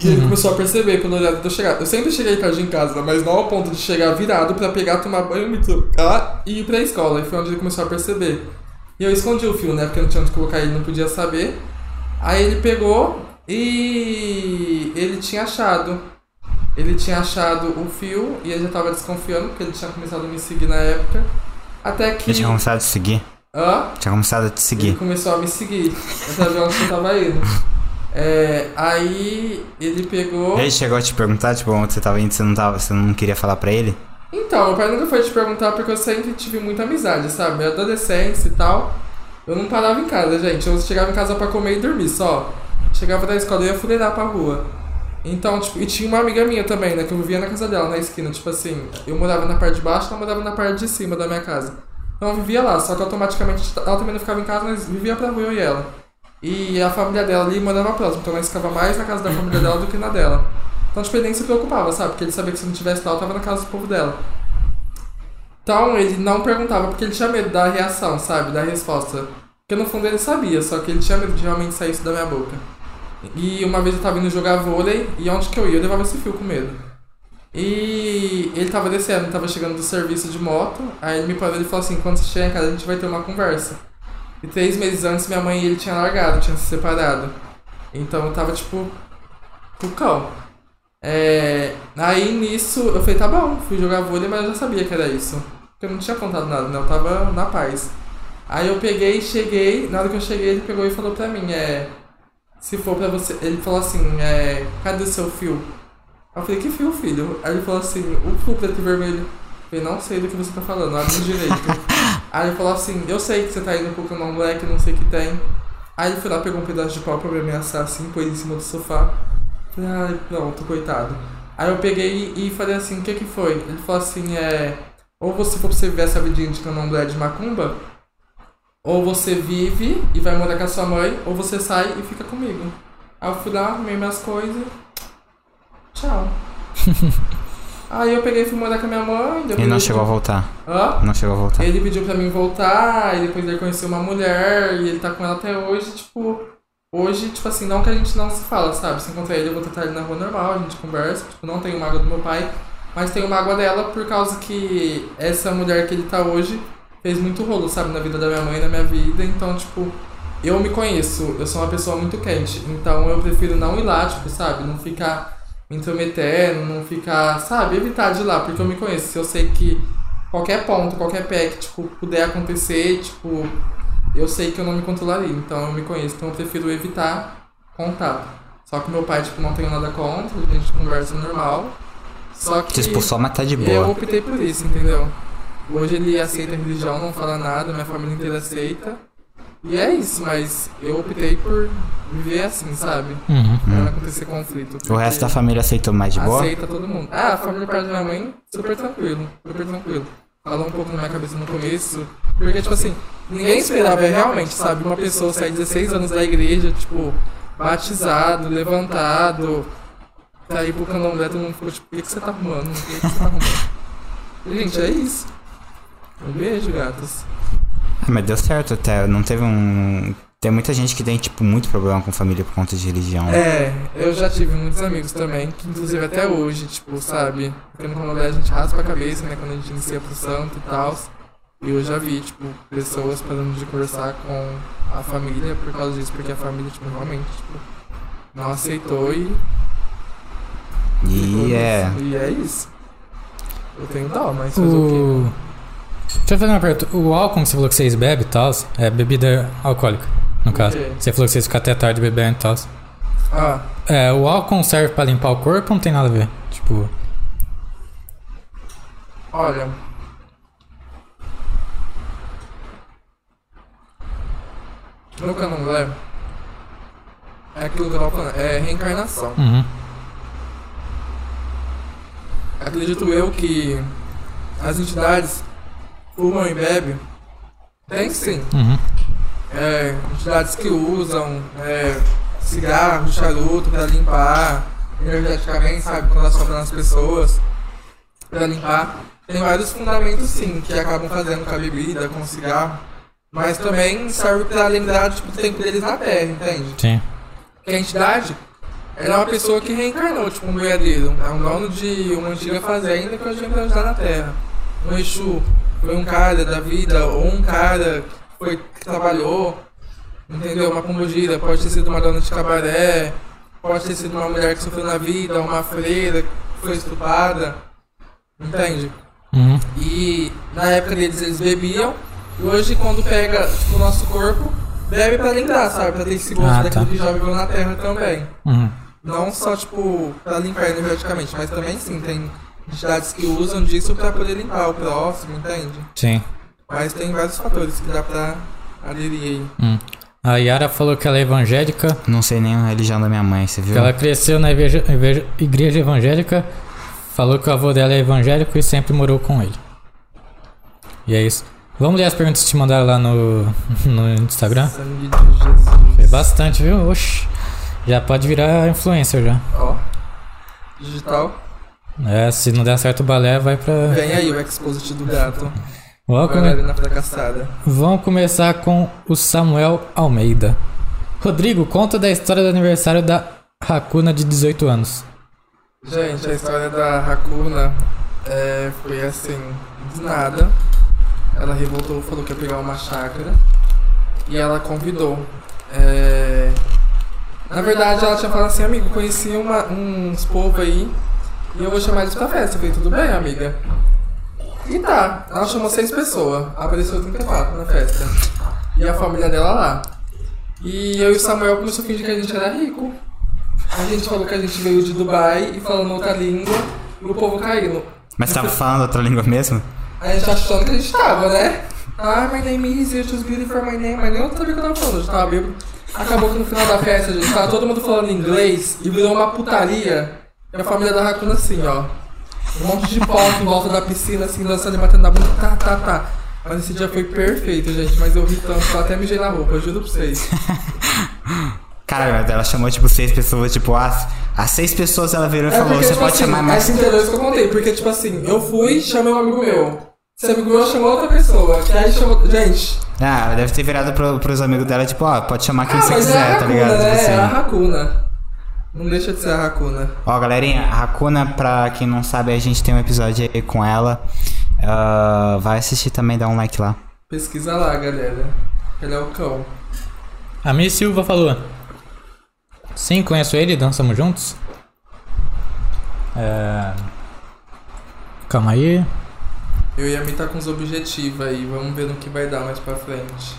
E ele começou a perceber pelo olhar de eu chegar. Eu sempre cheguei tarde em casa, mas não ao ponto de chegar virado pra pegar, tomar banho, me trocar e ir pra escola. E foi onde ele começou a perceber. E eu escondi o fio, né? Porque eu não tinha onde colocar ele, não podia saber. Aí ele pegou e ele tinha achado. Ele tinha achado o fio e ele já tava desconfiando, porque ele tinha começado a me seguir na época. Até que. Ele tinha começado a te seguir? Hã? Tinha começado a te Ele seguir. começou a me seguir. Eu sabia onde eu tava indo. É, aí ele pegou. Ele chegou a te perguntar, tipo, onde você tava indo, você não, tava, você não queria falar pra ele? Então, meu pai nunca foi te perguntar porque eu sempre tive muita amizade, sabe? Minha adolescência e tal. Eu não parava em casa, gente. Eu chegava em casa pra comer e dormir só. Chegava da escola e ia fuleirar pra rua. Então, tipo, e tinha uma amiga minha também, né? Que eu vivia na casa dela, na esquina. Tipo assim, eu morava na parte de baixo, ela morava na parte de cima da minha casa. Então eu vivia lá, só que automaticamente ela também não ficava em casa, mas vivia pra rua eu e ela. E a família dela ali morava próximo, então nós ficava mais na casa da família dela do que na dela. Então, tipo, ele nem se preocupava, sabe? Porque ele sabia que se não tivesse lá, eu tava na casa do povo dela. Então, ele não perguntava porque ele tinha medo da reação, sabe? Da resposta. Porque no fundo ele sabia, só que ele tinha medo de realmente sair isso da minha boca. E uma vez eu tava indo jogar vôlei, e onde que eu ia? Eu levava esse fio com medo. E ele tava descendo, tava chegando do serviço de moto, aí ele me parou e falou assim, quando você chegar em casa a gente vai ter uma conversa. E três meses antes minha mãe e ele tinham largado, tinham se separado. Então eu tava tipo, cucão. É, aí nisso eu falei, tá bom, fui jogar vôlei, mas eu já sabia que era isso. Porque eu não tinha contado nada, né? Eu tava na paz. Aí eu peguei, cheguei, na hora que eu cheguei ele pegou e falou pra mim, é. Se for pra você. Ele falou assim, é. Cadê o seu fio? Eu falei, que fio, filho? Aí ele falou assim, o fio preto e vermelho. Eu falei, não sei do que você tá falando, abre direito. Aí ele falou assim, eu sei que você tá indo pro canal moleque, não sei o que tem. Aí ele foi lá, pegou um pedaço de pau pra me ameaçar assim, pôs em cima do sofá. Falei, ai, pronto, coitado. Aí eu peguei e falei assim, o que que foi? Ele falou assim, é... Ou você for pra você viver essa vidinha de candomblé de macumba, ou você vive e vai morar com a sua mãe, ou você sai e fica comigo. Aí eu fui lá, arrumei minhas coisas. Tchau. Aí eu peguei e fui morar com a minha mãe. Ele não chegou a voltar. Hã? Não chegou a voltar. Ele pediu pra mim voltar, e depois ele conheceu uma mulher, e ele tá com ela até hoje, tipo. Hoje, tipo assim, não que a gente não se fala, sabe? Se encontrar ele, eu vou tratar ele na rua normal, a gente conversa, tipo, não tenho mágoa do meu pai, mas tenho mágoa dela por causa que essa mulher que ele tá hoje fez muito rolo, sabe, na vida da minha mãe, na minha vida, então, tipo, eu me conheço, eu sou uma pessoa muito quente, então eu prefiro não ir lá, tipo, sabe, não ficar me intrometendo, não ficar, sabe, evitar de ir lá, porque eu me conheço, se eu sei que qualquer ponto, qualquer pé que, tipo, puder acontecer, tipo, eu sei que eu não me controlaria, então eu me conheço, então eu prefiro evitar contato. Só que meu pai, tipo, não tenho nada contra, a gente conversa normal, só que... Te expulsou, mas tá de Eu boa. optei por isso, entendeu? Hoje ele aceita a religião, não fala nada, minha família inteira aceita. E é isso, mas eu optei por viver assim, sabe? Uhum. Pra não acontecer conflito. O resto da família aceitou mais de boa? Aceita todo mundo. Ah, a família parte da minha mãe, super tranquilo, super tranquilo. Falou um pouco na minha cabeça no começo. Porque, tipo assim, ninguém esperava realmente, sabe? Uma pessoa sair 16 anos da igreja, tipo, batizado, levantado, pra ir pro candomblé, todo mundo ficou tipo, o que, que você tá arrumando? O que, que você tá arrumando? Gente, é isso. Um beijo, gatos. Ah, mas deu certo até. Não teve um. Tem muita gente que tem, tipo, muito problema com família por conta de religião. É, eu já tive muitos amigos também, que inclusive até hoje, tipo, sabe? Porque no candomblé a gente raspa a cabeça, né, quando a gente inicia pro santo e tal. E eu já vi, tipo, pessoas parando de conversar com a família por causa disso, porque a família, tipo, realmente, tipo, não aceitou e. E é. E é isso. Eu tenho dó, mas fazer o quê? Deixa eu fazer uma pergunta. O álcool que você falou que vocês bebem e tal, é bebida alcoólica, no caso. quê? Você falou que vocês ficam até tarde bebendo e tal. Ah, É, o álcool serve pra limpar o corpo ou não tem nada a ver? Tipo, olha. No candomblé, é aquilo que eu tava falando, é reencarnação. uhum. Acredito eu que as entidades fumam e bebem. Tem sim. Uhum. É, entidades que usam é, cigarro, charuto pra limpar energeticamente, sabe? Quando elas sobram nas pessoas pra limpar. Tem vários fundamentos sim que acabam fazendo com a bebida, com o cigarro. Mas também serve pra lembrar tipo, do tempo deles na Terra, entende? Sim. que a entidade ela é uma pessoa que reencarnou, tipo um boiadeiro. É um dono de uma antiga fazenda que hoje vem pra ajudar na Terra. Um Exu foi um cara da vida, ou um cara que, foi, que trabalhou. Entendeu? Uma pombogira, pode ter sido uma dona de cabaré, pode ter sido uma mulher que sofreu na vida, uma freira que foi estuprada. Entende? Uhum. E na época deles eles bebiam, e hoje quando pega tipo, o nosso corpo, bebe pra lembrar, sabe? Pra ter esse gosto Ah, daquilo tá. que já viveu na terra também. Uhum. Não só, tipo, pra limpar energeticamente, mas também sim, tem entidades que usam disso pra poder limpar o próximo, entende? Sim. Mas tem vários fatores que dá pra aderir aí. Hum. A Yara falou que ela é evangélica, Não sei nem a religião da minha mãe, você viu? que ela cresceu na igreja, igreja- igreja evangélica, falou que o avô dela é evangélico e sempre morou com ele. E é isso. Vamos ler as perguntas que te mandaram lá no, no Instagram? Sangue de Jesus. Foi bastante, viu? Oxi. Já pode virar influencer já. Ó. Digital. É, se não der certo o balé, vai pra. Vem aí o exposit do gato. Vamos, come-. Vamos começar com o Samuel Almeida. Rodrigo, conta da história do aniversário da Hakuna de 18 anos. Gente, a história da Hakuna é, foi assim, do nada. Ela revoltou, falou que ia pegar uma chácara e ela convidou. É, Na verdade, ela tinha falado assim, amigo, conheci uma, uns povos aí e eu vou chamar eles pra festa. Eu falei, tudo bem, amiga? E tá, ela chamou seis pessoas, apareceu 34 na festa. E a família dela lá. E eu e o Samuel começou a fingir que a gente era rico. A gente falou que a gente veio de Dubai e falando outra língua e o povo caindo. Mas tava falando outra língua mesmo? A gente achando que a gente tava, né? Ah, my name is, you're just beautiful, my name. Mas nem eu sabia o que eu tava falando, eu já tava bêbado. Acabou que no final da festa, gente, tava todo mundo falando inglês e virou uma putaria. E a família da Hakuna assim, ó. Um monte de pau em volta da piscina, assim, dançando e batendo na bunda. Tá, tá, tá. Mas esse dia foi perfeito, gente. Mas eu ri tanto eu até mijei na roupa, eu juro pra vocês. Caralho, mas ela chamou tipo seis pessoas, tipo, as, as seis pessoas ela virou e É falou, porque, você tipo pode assim, chamar mais. Essa entendeu isso que eu contei, porque, tipo assim, eu fui, chamei um amigo meu. Esse amigo meu chamou outra pessoa, que aí chamou. Gente, Ah, ela deve ter virado pro, pros amigos dela, tipo, ó, pode chamar quem ah, você é quiser, tá Hakuna, ligado? né? Tipo É a assim. Não deixa de ser a Hakuna. Ó, galerinha, a Hakuna, pra quem não sabe, a gente tem um episódio aí com ela. Ah, vai assistir também, dá um like lá. Pesquisa lá, galera. Ele é o cão. A Miss Silva falou: Sim, conheço ele, dançamos juntos. É... Calma aí. Eu e a Mi tá com os objetivos aí, vamos ver no que vai dar mais pra frente.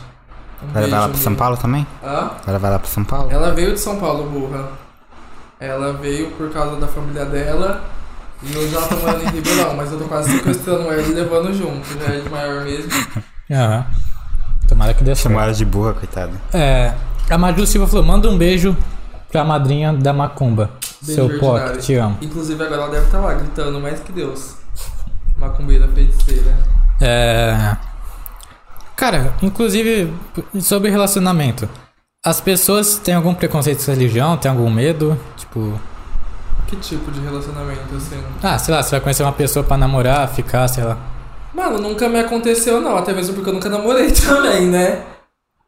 Um Vai levar lá pro São. Paulo também? Hã? Vai levar lá pro São Paulo? Ela veio de São Paulo, burra. Ela veio por causa da família dela. E hoje ela tá morando em Ribeirão, mas eu tô quase sequestrando ela e levando junto. Já é de maior mesmo. Aham. Tomara que dê certo. ela de burra, coitada. É, a Maju Silva falou: manda um beijo pra madrinha da Macumba. Beijo Seu. POC, te amo. Inclusive agora ela deve estar lá gritando mais que Deus. Macumbeira feiticeira. É. Cara, inclusive sobre relacionamento. As pessoas têm algum preconceito com religião? Tem algum medo? Tipo, Que tipo de relacionamento, assim? ah, sei lá, você vai conhecer uma pessoa pra namorar, ficar, sei lá. Mano, nunca me aconteceu não, até mesmo porque eu nunca namorei também, né?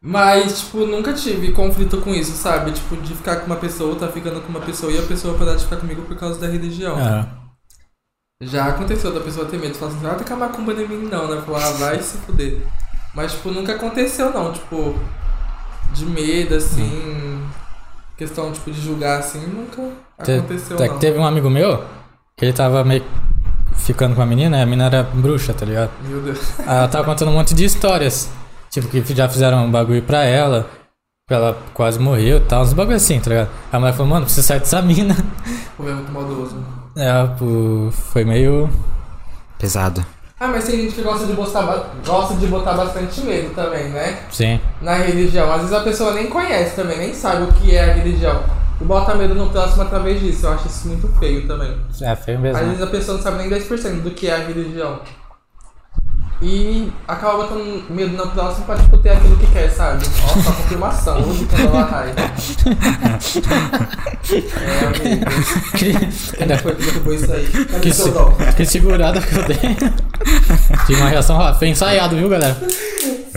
Mas, tipo, nunca tive conflito com isso, sabe? Tipo, de ficar com uma pessoa, tá ficando com uma pessoa e a pessoa parar de ficar comigo por causa da religião. Ah, Já aconteceu da pessoa ter medo, falar assim, ah, tem que macumba em mim não, né? Falar, ah, vai se fuder. Mas, tipo, nunca aconteceu não, tipo, de medo, assim, questão, tipo, de julgar, assim, nunca te- aconteceu te- não. teve um amigo meu que ele tava meio ficando com a menina, e a menina era bruxa, tá ligado? Meu Deus. Aí Ela tava contando um monte de histórias. Tipo, que já fizeram um bagulho pra ela. que Ela quase morreu e tal. Uns bagulho assim, tá ligado? A mulher falou, mano, precisa sair dessa mina. O é muito maldoso. É, pô, foi meio. Pesado. Ah, mas tem gente que gosta de botar, gosta de botar bastante medo também, né? Sim. Na religião. Às vezes a pessoa nem conhece também, nem sabe o que é a religião. E bota medo no próximo através disso. Eu acho isso muito feio também. É, feio Às mesmo. vezes a pessoa não sabe nem 10% do que é a religião. E acaba botando medo no próximo pra tipo, ter aquilo que quer, sabe? Ó, só confirmação, hoje quando ela cai. É, amigo. Ainda foi que derrubou isso aí. Cadê Que, se- que segurada que eu dei. Tive uma reação rápida. Foi ensaiado, viu, galera?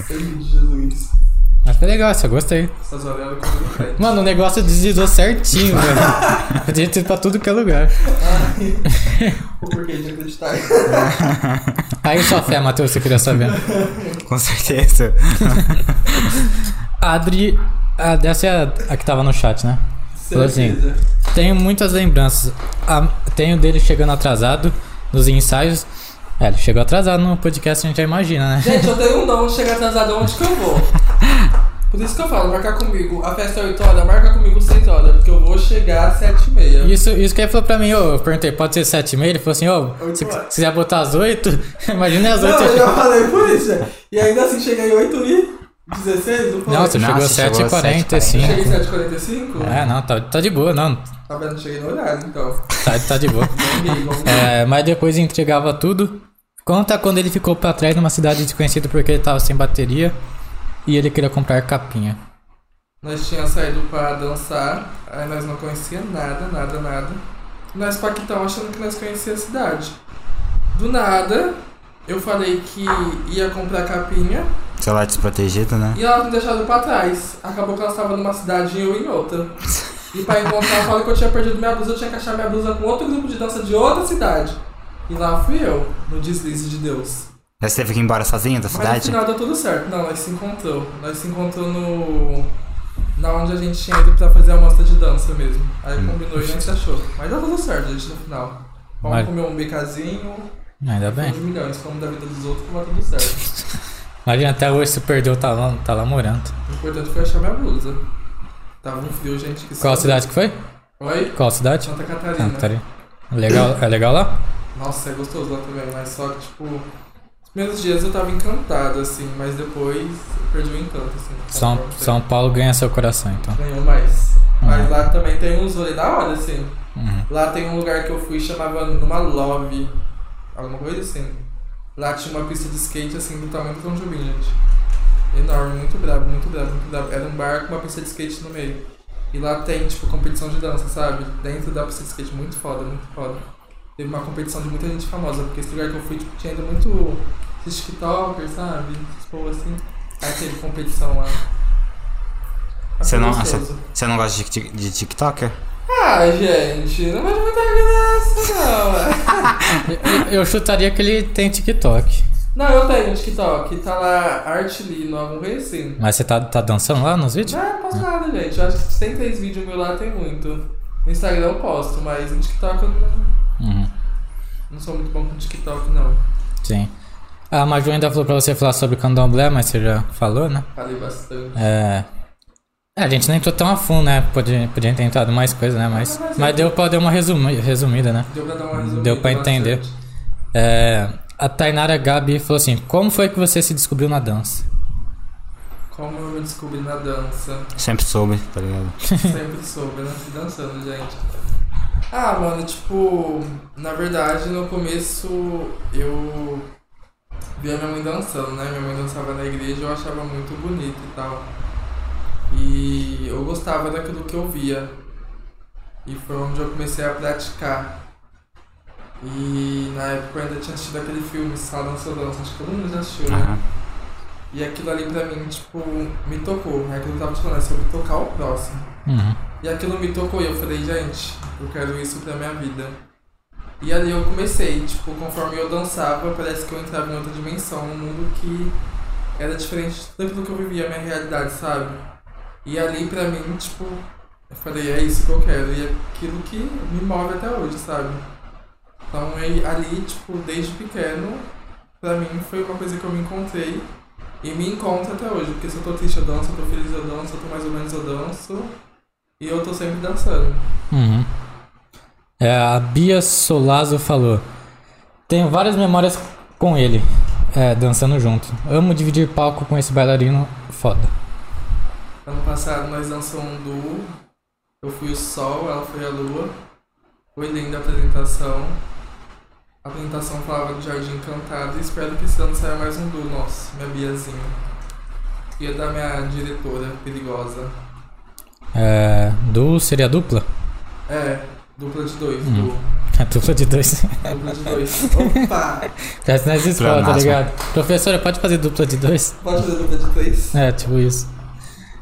De Jesus. Mas foi legal, essa eu gostei. Essas. Mano, o negócio deslizou certinho, velho. Podia ter ido pra tudo que é lugar. Ai, o porquê de acreditar. Aí sua fé, Matheus, você queria saber. Com certeza. A Adri. A, essa é a, a que tava no chat, né? Falou assim. Tenho muitas lembranças. A- tenho dele chegando atrasado nos ensaios. É, ele chegou atrasado no podcast, a gente já imagina, né? Gente, eu tenho um dom de chegar atrasado onde que eu vou. Por isso que eu falo, marcar comigo. A festa é 8 horas, marca comigo 6 horas, porque eu vou chegar às 7 e meia. Isso, isso que ele falou pra mim, ô, eu perguntei, pode ser 7 e meia? Ele falou assim, ô, Oito se horas. quiser botar às 8, imagina às 8. Não, eu já falei por isso. E ainda assim cheguei 8 e 16, não foi? Não, você Não, chegou você chegou às 7h45. Cheguei 7h45? É, não, tá, tá de boa, não. Tá vendo? Cheguei no horário, então. Tá, tá de boa. É, mas depois entregava tudo. Conta quando ele ficou pra trás numa cidade desconhecida porque ele tava sem bateria e ele queria comprar capinha. Nós tínhamos saído pra dançar, aí nós não conhecia nada, nada, nada. Nós paquitão achando que nós conhecia a cidade. Do nada, eu falei que ia comprar capinha Celular desprotegido, né? e elas me deixaram pra trás. Acabou que elas estavam numa cidade e eu em outra. E pra encontrar, eu falei que eu tinha perdido minha blusa, eu tinha que achar minha blusa com outro grupo de dança de outra cidade. E lá fui eu, no deslize de Deus. Aí Você teve que ir embora sozinho da Mas no cidade? final deu tudo certo. Não, nós se encontrou. Nós se encontrou no. Na onde a gente tinha ido pra fazer a mostra de dança mesmo. Aí combinou e a gente achou. Mas deu tudo certo, gente, no final. Vamos Mas- comer um becazinho, Ainda bem. de milhões, como da vida dos outros, vai tudo certo. Imagina, até hoje se perdeu, tá lá, tá lá morando. O importante foi achar minha blusa. Tava um frio, gente. Que Qual só- cidade que foi? Oi? Qual cidade? Santa Catarina. Santa Catarina. Legal, é legal lá? Nossa, é gostoso lá também, mas só que, tipo, os primeiros dias eu tava encantado, assim, mas depois eu perdi o encanto, assim. São, São Paulo ganha seu coração, então. Ganhou mais. Uhum. Mas lá também tem uns rolês da hora, assim. Uhum. Lá tem um lugar que eu fui chamava numa love, alguma coisa assim. Lá tinha uma pista de skate assim do tamanho do Tom Jobim, gente. Enorme, muito brabo, muito brabo, muito brabo. Era um bar com uma pista de skate no meio. E lá tem, tipo, competição de dança, sabe? Dentro da pista de skate, muito foda, muito foda. Teve uma competição de muita gente famosa, porque esse lugar que eu fui, tipo, tinha ainda muito esses tiktokers, sabe? Esses povo assim. Aí teve competição lá. Você não, você, você não gosta de, de TikToker? Ah, gente, não vai muita graça, não. Eu, eu chutaria que ele tem TikTok. Não, eu tenho um TikTok, tá lá Art Lino, alguma coisa assim. Mas você tá, tá dançando lá nos vídeos? Não, posto nada, gente. Eu acho que se tem três vídeos meu lá, tem muito. No Instagram eu posto, mas no TikTok eu não, Uhum. não sou muito bom com TikTok, não. Sim. A Maju ainda falou pra você falar sobre candomblé, mas você já falou, né? Falei bastante. É. É, a gente nem entrou tão a fundo, né? Podia, podia ter entrado mais coisa, né? Mas, mas deu pra dar uma resumi- resumida, né? Deu pra dar uma resumida Deu pra entender. bastante. É, a Tainara Gabi falou assim: Como foi que você se descobriu na dança? Como eu me descobri na dança. Sempre soube, tá ligado? Sempre soube, nasci dançando, gente. Ah, mano, tipo, na verdade, no começo eu via minha mãe dançando, né? Minha mãe dançava na igreja e eu achava muito bonito e tal. E eu gostava daquilo que eu via. E foi onde eu comecei a praticar. E na época eu ainda tinha assistido aquele filme, Sala Dança Dança, acho que todo mundo já assistiu, né? Aham. E aquilo ali pra mim, tipo, me tocou. É aquilo que eu tava te falando, é sobre tocar o próximo. Uhum. E aquilo me tocou e eu falei, gente, eu quero isso pra minha vida. E ali eu comecei, tipo, conforme eu dançava, parece que eu entrava em outra dimensão, um mundo que era diferente daquilo que eu vivia, a minha realidade, sabe? E ali pra mim, tipo, eu falei, é isso que eu quero. E é aquilo que me move até hoje, sabe? Então aí, ali, tipo, desde pequeno, pra mim foi uma coisa que eu me encontrei e me encontro até hoje. Porque se eu tô triste eu danço, se eu tô feliz eu danço, se eu tô mais ou menos eu danço. E eu tô sempre dançando. Uhum. É, a Bia Solazo falou: Tenho várias memórias com ele, é, dançando junto. Amo dividir palco com esse bailarino foda. Ano passado nós dançamos um duo. Eu fui o sol, ela foi a lua. Foi linda a apresentação. A apresentação falava do Jardim Encantado e espero que esse ano saia mais um duo nosso, minha Biazinha. E da minha diretora perigosa. É, du seria dupla? É, dupla de dois, Hum. duo. É dupla de dois. Dupla de dois. Opa! Parece nas escolas, tá Pleonasmo. ligado? Professora, pode fazer dupla de dois? Pode fazer dupla de três? É, tipo isso.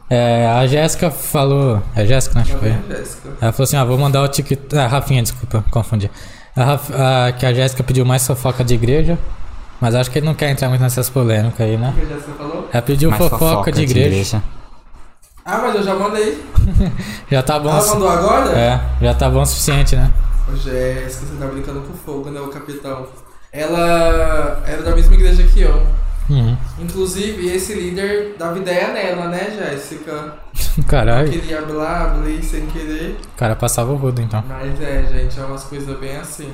É, a Jéssica falou. É a Jéssica, né? Acho que foi. Tá Jéssica. Ela falou assim: ah, vou mandar o TikTok. Ah, Rafinha, desculpa, confundi. A a- que a Jéssica pediu mais fofoca de igreja. Mas acho que ele não quer entrar muito nessas polêmicas aí, né? O que a Jéssica falou? Ela pediu Mais fofoca, de, igreja. Ah, mas eu já mandei. Já tá bom. Ela mandou agora? É, já tá bom o suficiente, né? Ô, Jéssica, você tá brincando com fogo, né, o capitão? Ela era da mesma igreja que eu. Uhum. Inclusive, esse líder dava ideia nela, né, Jéssica? Caralho, Queria hablar, hablei sem querer. o cara passava o rodo então. Mas é, gente, é umas coisas bem assim.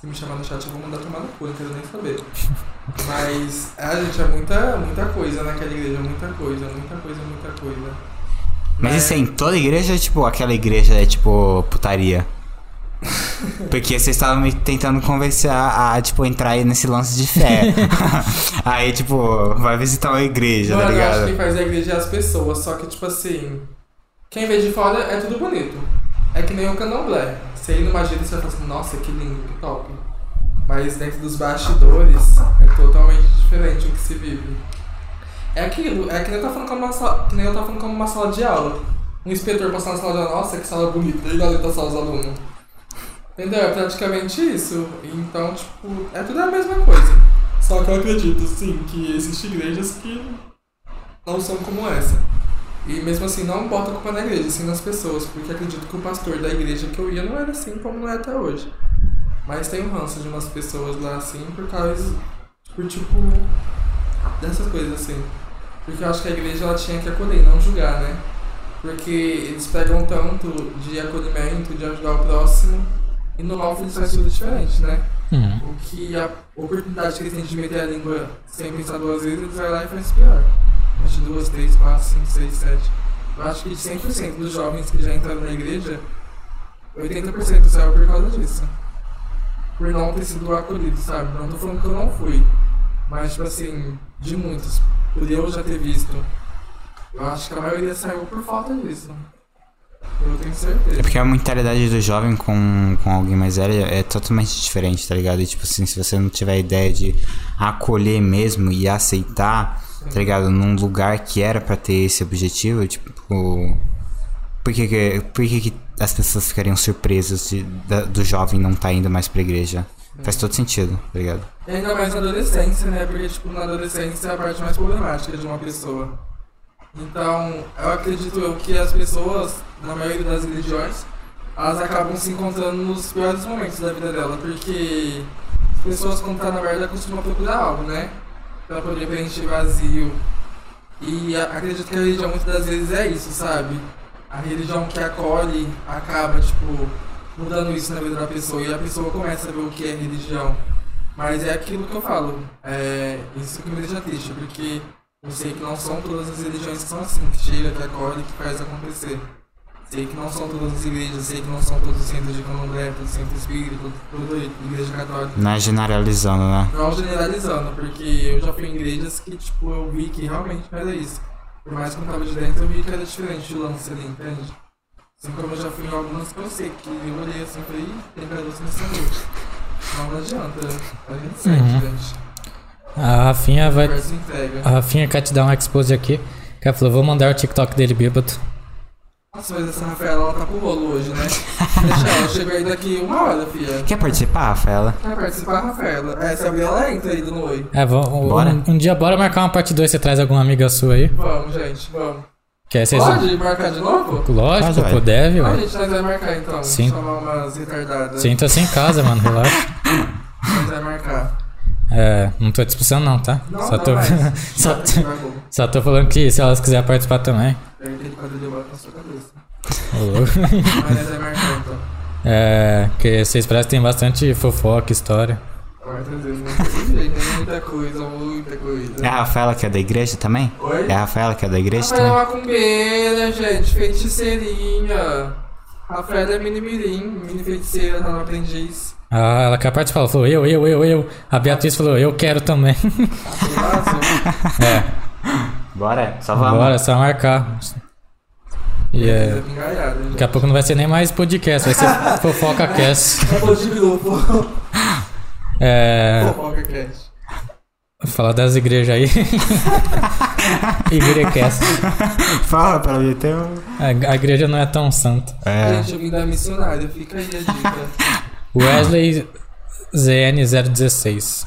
Se me chamar no chat, eu vou mandar tomar no cu, não quero nem saber. Mas, a gente, é muita, muita coisa naquela igreja, muita coisa, muita coisa, muita coisa. Mas Né? isso é em toda igreja ou tipo, aquela igreja é tipo putaria? Porque vocês estavam me tentando convencer a, tipo, entrar aí nesse lance de fé. aí, tipo, vai visitar uma igreja, Mano, tá eu acho que ligado? quem faz a igreja é as pessoas, só que, tipo assim, quem vê de fora é tudo bonito. É que nem o candomblé. Você ir numa gira e você vai falar assim, nossa, que lindo, que top. Mas dentro dos bastidores é totalmente diferente o que se vive. É aquilo, é que nem eu tava falando como uma sala, que nem eu tava falando como uma sala de aula. Um inspetor passando na sala de aula, nossa, que sala bonita, e ali tá só os alunos. Entendeu? É praticamente isso. Então, tipo, é tudo a mesma coisa. Só que eu acredito, sim, que existem igrejas que não são como essa. E mesmo assim, não bota a culpa na igreja, sim nas pessoas, porque acredito que o pastor da igreja que eu ia não era assim como não é até hoje. Mas tem um ranço de umas pessoas lá assim por causa. por tipo. dessas coisas assim. Porque eu acho que a igreja ela tinha que acolher, não julgar, né? Porque eles pegam tanto de acolhimento, de ajudar o próximo, e no eles fazem tudo diferente, né? Uhum. O que a oportunidade que eles têm de meter a língua sem pensar duas vezes, eles vão lá e faz pior. Acho duas, três, quatro, cinco, seis, sete. Eu acho que 100% dos jovens que já entraram na igreja, 80% saiu por causa disso. Por não ter sido acolhido, sabe? Não tô falando que eu não fui. Mas, tipo assim, de muitos, por eu já ter visto, eu acho que a maioria saiu por falta disso. Eu tenho certeza. É porque a mentalidade do jovem com, com alguém mais velho é totalmente diferente, tá ligado? E tipo assim, se você não tiver ideia de acolher mesmo e aceitar, tá ligado? Num lugar que era pra ter esse objetivo, tipo. Por que, que, por que, que as pessoas ficariam surpresas de, da- do jovem não tá indo mais pra igreja? Faz todo sentido, tá ligado? E ainda mais na adolescência, né? Porque, tipo, na adolescência é a parte mais problemática de uma pessoa. Então, eu acredito eu que as pessoas, na maioria das religiões, elas acabam se encontrando nos piores momentos da vida dela, porque as pessoas, quando tá na merda, costumam procurar algo, né? Pra poder preencher vazio. E acredito que a religião muitas das vezes é isso, sabe? A religião que acolhe acaba, tipo, mudando isso na vida da pessoa e a pessoa começa a ver o que é religião. Mas é aquilo que eu falo, é isso que me deixa triste, porque eu sei que não são todas as religiões que são assim, que chega, que acolhe, que faz acontecer. Sei que não são todas as igrejas, sei que não são todos os centros de candomblé, todos os centros espíritas, toda igreja católica. Não é generalizando, né? Não generalizando, porque eu já fui em igrejas que, tipo, eu vi que realmente não era isso. Por mais que eu não tava de dentro, eu vi que era diferente o lance ali, entende? Assim como eu já fui em algumas que eu sei que eu olhei assim e falei, "Ih, tem caroço nessa noite. Não, não adianta, a gente segue, Uhum. gente. A Rafinha vai. A Rafinha quer te dar um expose aqui. Que ela falou, vou mandar o TikTok dele bêbado. Nossa, mas essa Rafaela, ela tá com rolo hoje, né? Deixa ela, chega aí daqui uma hora, filha. Quer participar, Rafaela? Quer participar, Rafaela? É, se abrir ela entra aí no oi. É, vamos, Bora. Um, um dia bora marcar uma parte 2. Você traz alguma amiga sua aí? Vamos, gente, vamos. Que aí vocês. Pode marcar de novo? Lógico, Pode, pô, deve, ué. gente, nós vai marcar então. Sim. Chamar umas retardadas. Sinta-se em casa, mano, relaxa. Nós vai marcar. É, não tô te expulsando não, tá? Não, só, não tô, só, só tô falando que se elas quiserem participar também. Pega aquele quadro de bola na sua cabeça. Marcar então. É, que vocês parecem que tem bastante fofoca, história. Muita coisa, muita coisa. É a Rafaela que é da igreja também? Oi? É a Rafaela que é da igreja Rafaela é também? macumbeira, gente, feiticeirinha. Rafaela é mini mirim, mini feiticeira, tá no aprendiz. Ah, ela quer participar, ela falou eu, eu, eu, eu. A Beatriz falou, eu quero também. É, Bora, só vamos. bora, é só marcar. E é, pingaiada, gente. daqui a pouco não vai ser nem mais podcast, vai ser fofoca cast. De grupo. É, Fofoca Cast. falar das igrejas aí. Igrecast. Fala pra mim, tem um... A, a igreja não é tão santa. É. Gente, eu vim da missionária, fica aí a dica. Wesley ZN016.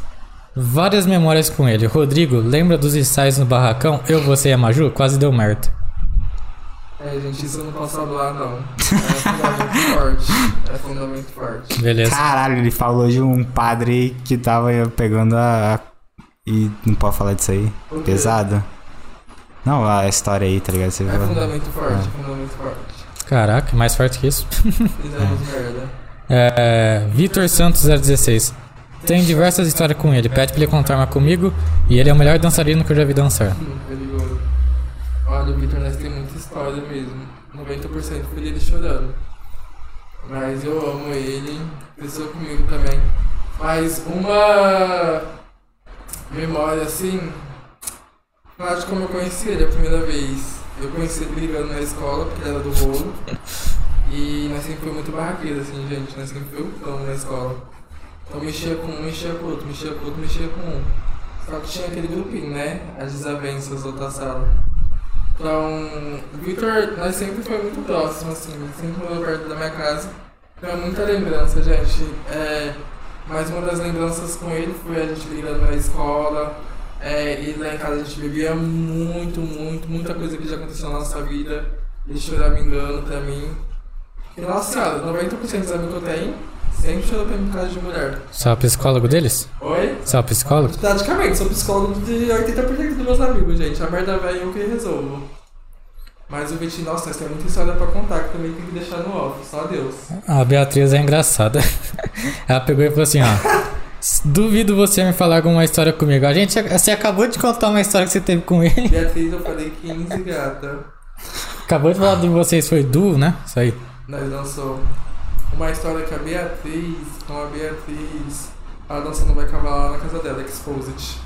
Várias memórias com ele. Rodrigo, lembra dos ensaios no barracão? Eu, você e a Maju? Quase deu merda. É, gente, isso eu não posso falar, não. É fundamento forte. É fundamento forte. Beleza. Caralho, ele falou de um padre que tava pegando a. E não pode falar disso aí? Pesado? Não, a história aí, tá ligado? Você É viu? fundamento forte, é fundamento forte. Caraca, mais forte que isso. Fizemos merda. É, Vitor Santos 016. Tem diversas histórias com ele. Pede pra ele contar uma comigo. E ele é o melhor dançarino que eu já vi dançar. Olha, o Victor Ness tem muita história mesmo. 90% foi ele chorando. Mas eu amo ele, pessoa comigo também. Mas uma memória assim. Acho como eu conheci ele a primeira vez. Eu conheci ele brigando na escola, porque era do rolo. E nós sempre foi muito barraqueiro, assim, gente. Nós sempre foi o cão na escola. Então mexia com um, mexia com outro, mexia com outro, mexia com um. Só que tinha aquele grupinho, né? As desavenças da outra sala. Então, Victor, nós sempre foi muito próximo, assim, sempre morou perto da minha casa. Então é muita lembrança, gente. É, mas uma das lembranças com ele foi a gente brigando na escola. É, e lá em casa a gente bebia muito, muito, muita coisa que já aconteceu na nossa vida. Ele chorava engano pra mim. E nossa senhora, 90% dos amigos que eu tenho sempre chorou pra mim por causa de mulher. Você é o psicólogo deles? Oi? Você é o psicólogo? Praticamente, sou psicólogo de 80% dos meus amigos, gente. A merda velha eu que resolvo. Mas o Vitinho, nossa, temos muita história pra contar que também tem que deixar no off, só Deus. A Beatriz é engraçada. Ela pegou e falou assim, ó. Duvido você me falar alguma história comigo. A gente, você acabou de contar uma história que você teve com ele. Beatriz, eu falei 15, gata. Acabou de falar de vocês, foi duo, né? Isso aí. Nós dançou uma história que a Beatriz, com a Beatriz, ela dançando vai cavalar lá na casa dela, Exposed.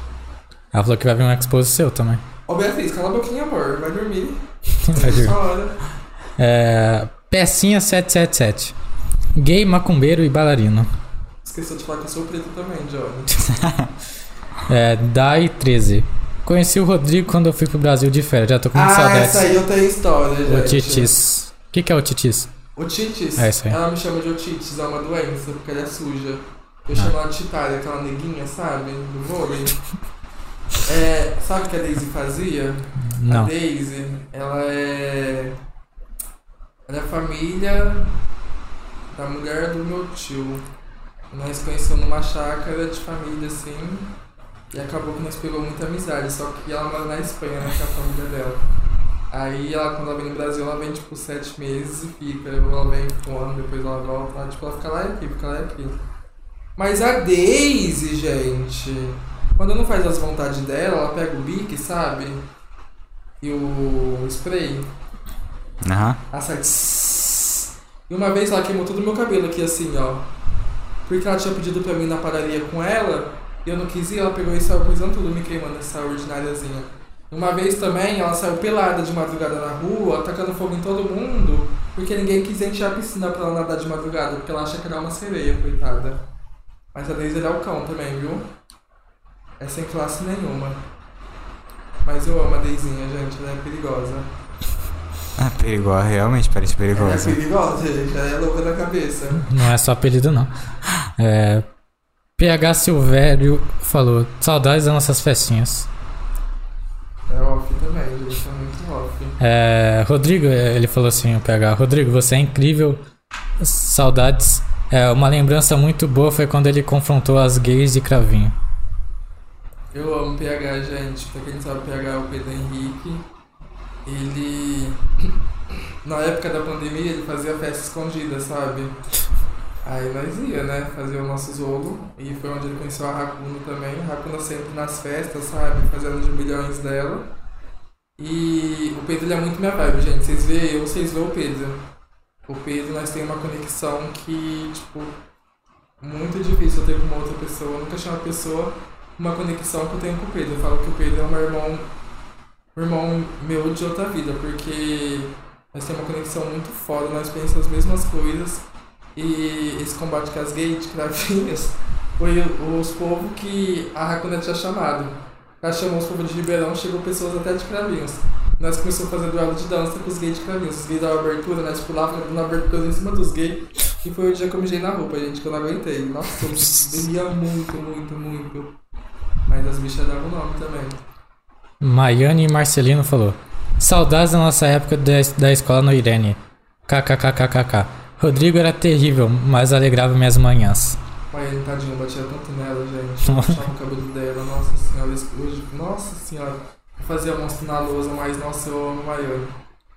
Ela falou que vai vir um expose seu também. Ô Beatriz, cala a boquinha, amor, vai dormir. Vai dormir. Hora. É, pecinha 777. Gay, macumbeiro e bailarino. Esqueceu de falar que eu sou preto também, Johnny. É, Dai 13. Conheci o Rodrigo quando eu fui pro Brasil de férias. Já tô com muita Ah, saudades. essa aí eu tenho história, gente. O Titis. O que, que é o Titis? Otites, É ela me chama de otites, é uma doença, porque ela é suja. Eu Ah. chamo ela de Titária, aquela neguinha, sabe? Do vôlei. É, sabe o que a Daisy fazia? A Não. Daisy, ela é. Ela é família da mulher do meu tio. Nós conhecemos numa chácara de família assim. E acabou que nós pegou muita amizade, só que ela mora na Espanha, né? Que é a família dela. Aí ela, quando ela vem no Brasil, ela vem tipo sete meses e fica. Ela vem um ano, depois ela volta. Ela, tipo, ela fica lá e aqui, fica lá e aqui. Mas a Daisy, gente, quando não faz as vontades dela, ela pega o bique, sabe? E o spray, Aham. ela sai. tss. E uma vez ela queimou todo o meu cabelo aqui assim, ó. Porque ela tinha pedido pra mim ir na padaria com ela, e eu não quis ir, ela pegou e saiu coisando tudo, me queimando essa ordináriazinha. Uma vez também ela saiu pelada de madrugada na rua, atacando fogo em todo mundo, porque ninguém quis encher a piscina pra ela nadar de madrugada, porque ela acha que ela é uma sereia, coitada. Mas a Daisy é o cão também, viu? É sem classe nenhuma. Mas eu amo a Deizinha, gente, ela é perigosa. Ah, perigosa, realmente parece Ela é perigosa. perigosa, gente, ela é louca da cabeça. Não é só apelido, não. É, PH Silvério falou: Saudades das nossas festinhas. É off também, gente, é muito off. É, Rodrigo, ele falou assim: o PH, Rodrigo, você é incrível. Saudades. É, uma lembrança muito boa foi quando ele confrontou as gays de Cravinho. Eu amo PH, gente. Pra quem não sabe, PH é o Pedro Henrique. Ele. Na época da pandemia, ele fazia festa escondida, sabe? Aí nós ia, né? Fazer o nosso jogo. E foi onde ele conheceu a Racuna também. A Racuna sempre nas festas, sabe? Fazendo de milhões dela. E o Pedro ele é muito minha vibe, gente. Vocês veem eu, vocês veem o Pedro. O Pedro, nós temos uma conexão que, tipo, muito difícil eu ter com uma outra pessoa. Eu nunca tinha uma pessoa uma conexão que eu tenho com o Pedro. Eu falo que o Pedro é um irmão, um irmão meu de outra vida, porque nós temos uma conexão muito foda, nós pensamos as mesmas coisas. E esse combate com as gays de cravinhos foi os povos que a Racuna tinha chamado. Ela chamou os povos de Ribeirão, chegou pessoas até de cravinhos. Nós começamos a fazer duelo de dança com os gays de cravinhos. Os gays davam abertura, nós pulávamos dando abertura em cima dos gays. E foi o dia que eu mijei na roupa, gente, que eu não aguentei. Nossa, eu bebia muito, muito, muito. Mas as bichas davam nome também. Maiane Marcelino falou: Saudades da nossa época da, da escola no Irene. KKKKKK. Rodrigo era terrível, mas alegrava minhas manhãs. Maiane, tadinho, batia tanto nela, gente. Puxava o cabelo dela, nossa senhora. Hoje, nossa senhora. Eu fazia monstro na lousa, mas nossa, eu amo Maiane.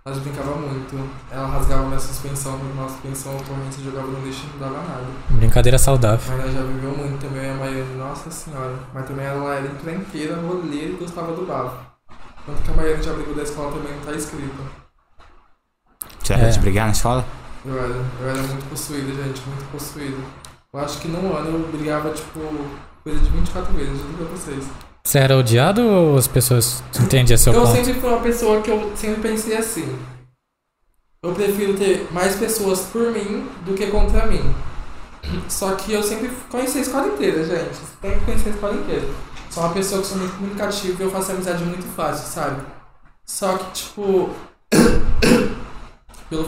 Nós brincava muito. Ela rasgava minha suspensão, nossa suspensão, corrente jogava no lixo e não dava nada. Brincadeira saudável. Mas ela já viveu muito também, a Maiane, nossa senhora. Mas também ela era encrenqueira, roleira e gostava do bafo. Tanto que a Maiane já brigou da escola também não tá escrito. Você era É. de brigar na escola? Eu era, eu era muito possuído, gente, muito possuído. Eu acho que num ano eu brigava, tipo, coisa de 24 vezes, juro pra vocês. Você era odiado ou as pessoas entendiam seu eu ponto? sempre fui uma pessoa que eu sempre pensei assim. Eu prefiro ter mais pessoas por mim do que contra mim. Só que eu sempre conheci a escola inteira, gente. Você tem que conhecer a escola inteira. Sou uma pessoa que sou muito comunicativa e eu faço amizade muito fácil, sabe? Só que, tipo. pelo,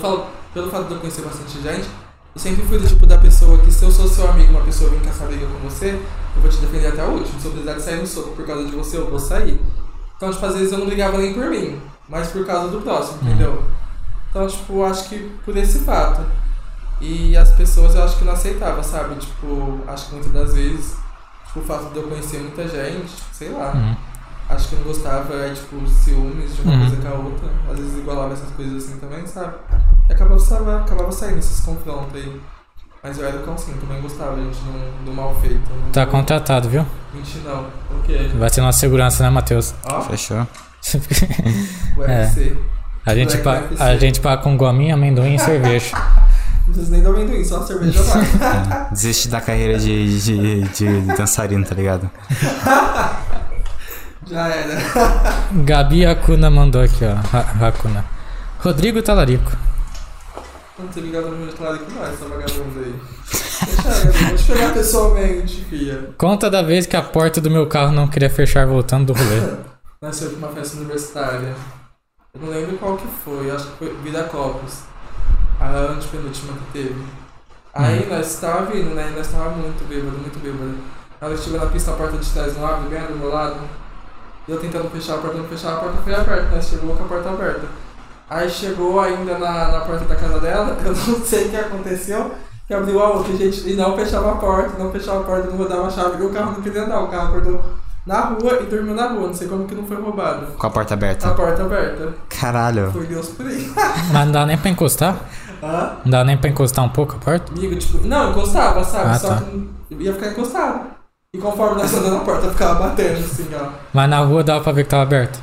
pelo fato de eu conhecer bastante gente, eu sempre fui do tipo da pessoa que se eu sou seu amigo, uma pessoa vem caçar briga com você, eu vou te defender até o último. Se eu precisar de sair no soco por causa de você, eu vou sair. Então, tipo, às vezes eu não brigava nem por mim, mas por causa do próximo, entendeu? Então, tipo, acho que por esse fato. E as pessoas eu acho que não aceitavam, sabe? Tipo, acho que muitas das vezes, tipo, o fato de eu conhecer muita gente, tipo, sei lá. Uhum. Acho que não gostava, aí, tipo, ciúmes de uma Uhum. coisa com a outra. Às vezes igualava essas coisas assim também, sabe? E acabava, sabe, acabava saindo esses confrontos aí. Mas eu era cãozinho, também gostava, gente, do, do mal feito. Não Tá contratado, viu? Mentir não. O quê? Vai ser nossa segurança, né, Matheus? Ó, Fechou? o É. UFC. A gente, pa UFC. a gente paga com gominha, amendoim e cerveja. Não precisa nem do amendoim, só cerveja lá. É, Desiste da carreira de, de, de dançarino, tá ligado? Já era. Gabi Hakuna mandou aqui, ó. Hakuna. Rodrigo Talarico. Não tô ligado no meu claro que mais, essa vagabunda aí. Deixa eu, pegar pessoalmente, filha. Conta da vez que a porta do meu carro não queria fechar voltando do rolê. Nasceu pra uma festa universitária. Eu não lembro qual que foi, acho que foi Vida Copos. A antepenúltima que teve. Aí nós estávamos vindo, né? Nós estávamos muito bêbado, muito bêbado. Hora que chegou na pista, a porta de trás não abre, bem do meu lado. E eu tentando fechar a porta, não fechar, a porta foi aberta, nós chegou com a porta aberta. Aí chegou ainda na, na porta da casa dela, eu não sei o que aconteceu, que abriu a outra, gente, e não fechava a porta, não fechava a porta, não rodava a chave, e o carro não queria andar, o carro acordou na rua e dormiu na rua, não sei como que não foi roubado. Com a porta A aberta. porta aberta. Caralho. Foi Deus por aí. Mas não dá nem pra encostar? Hã? Não dá nem pra encostar um pouco a porta? Amigo, tipo, não, encostava, sabe? Ah, Só tá. que ia ficar encostado. E conforme nós andando na porta, ficava batendo, assim, ó. Mas na rua dava pra ver que tava aberto.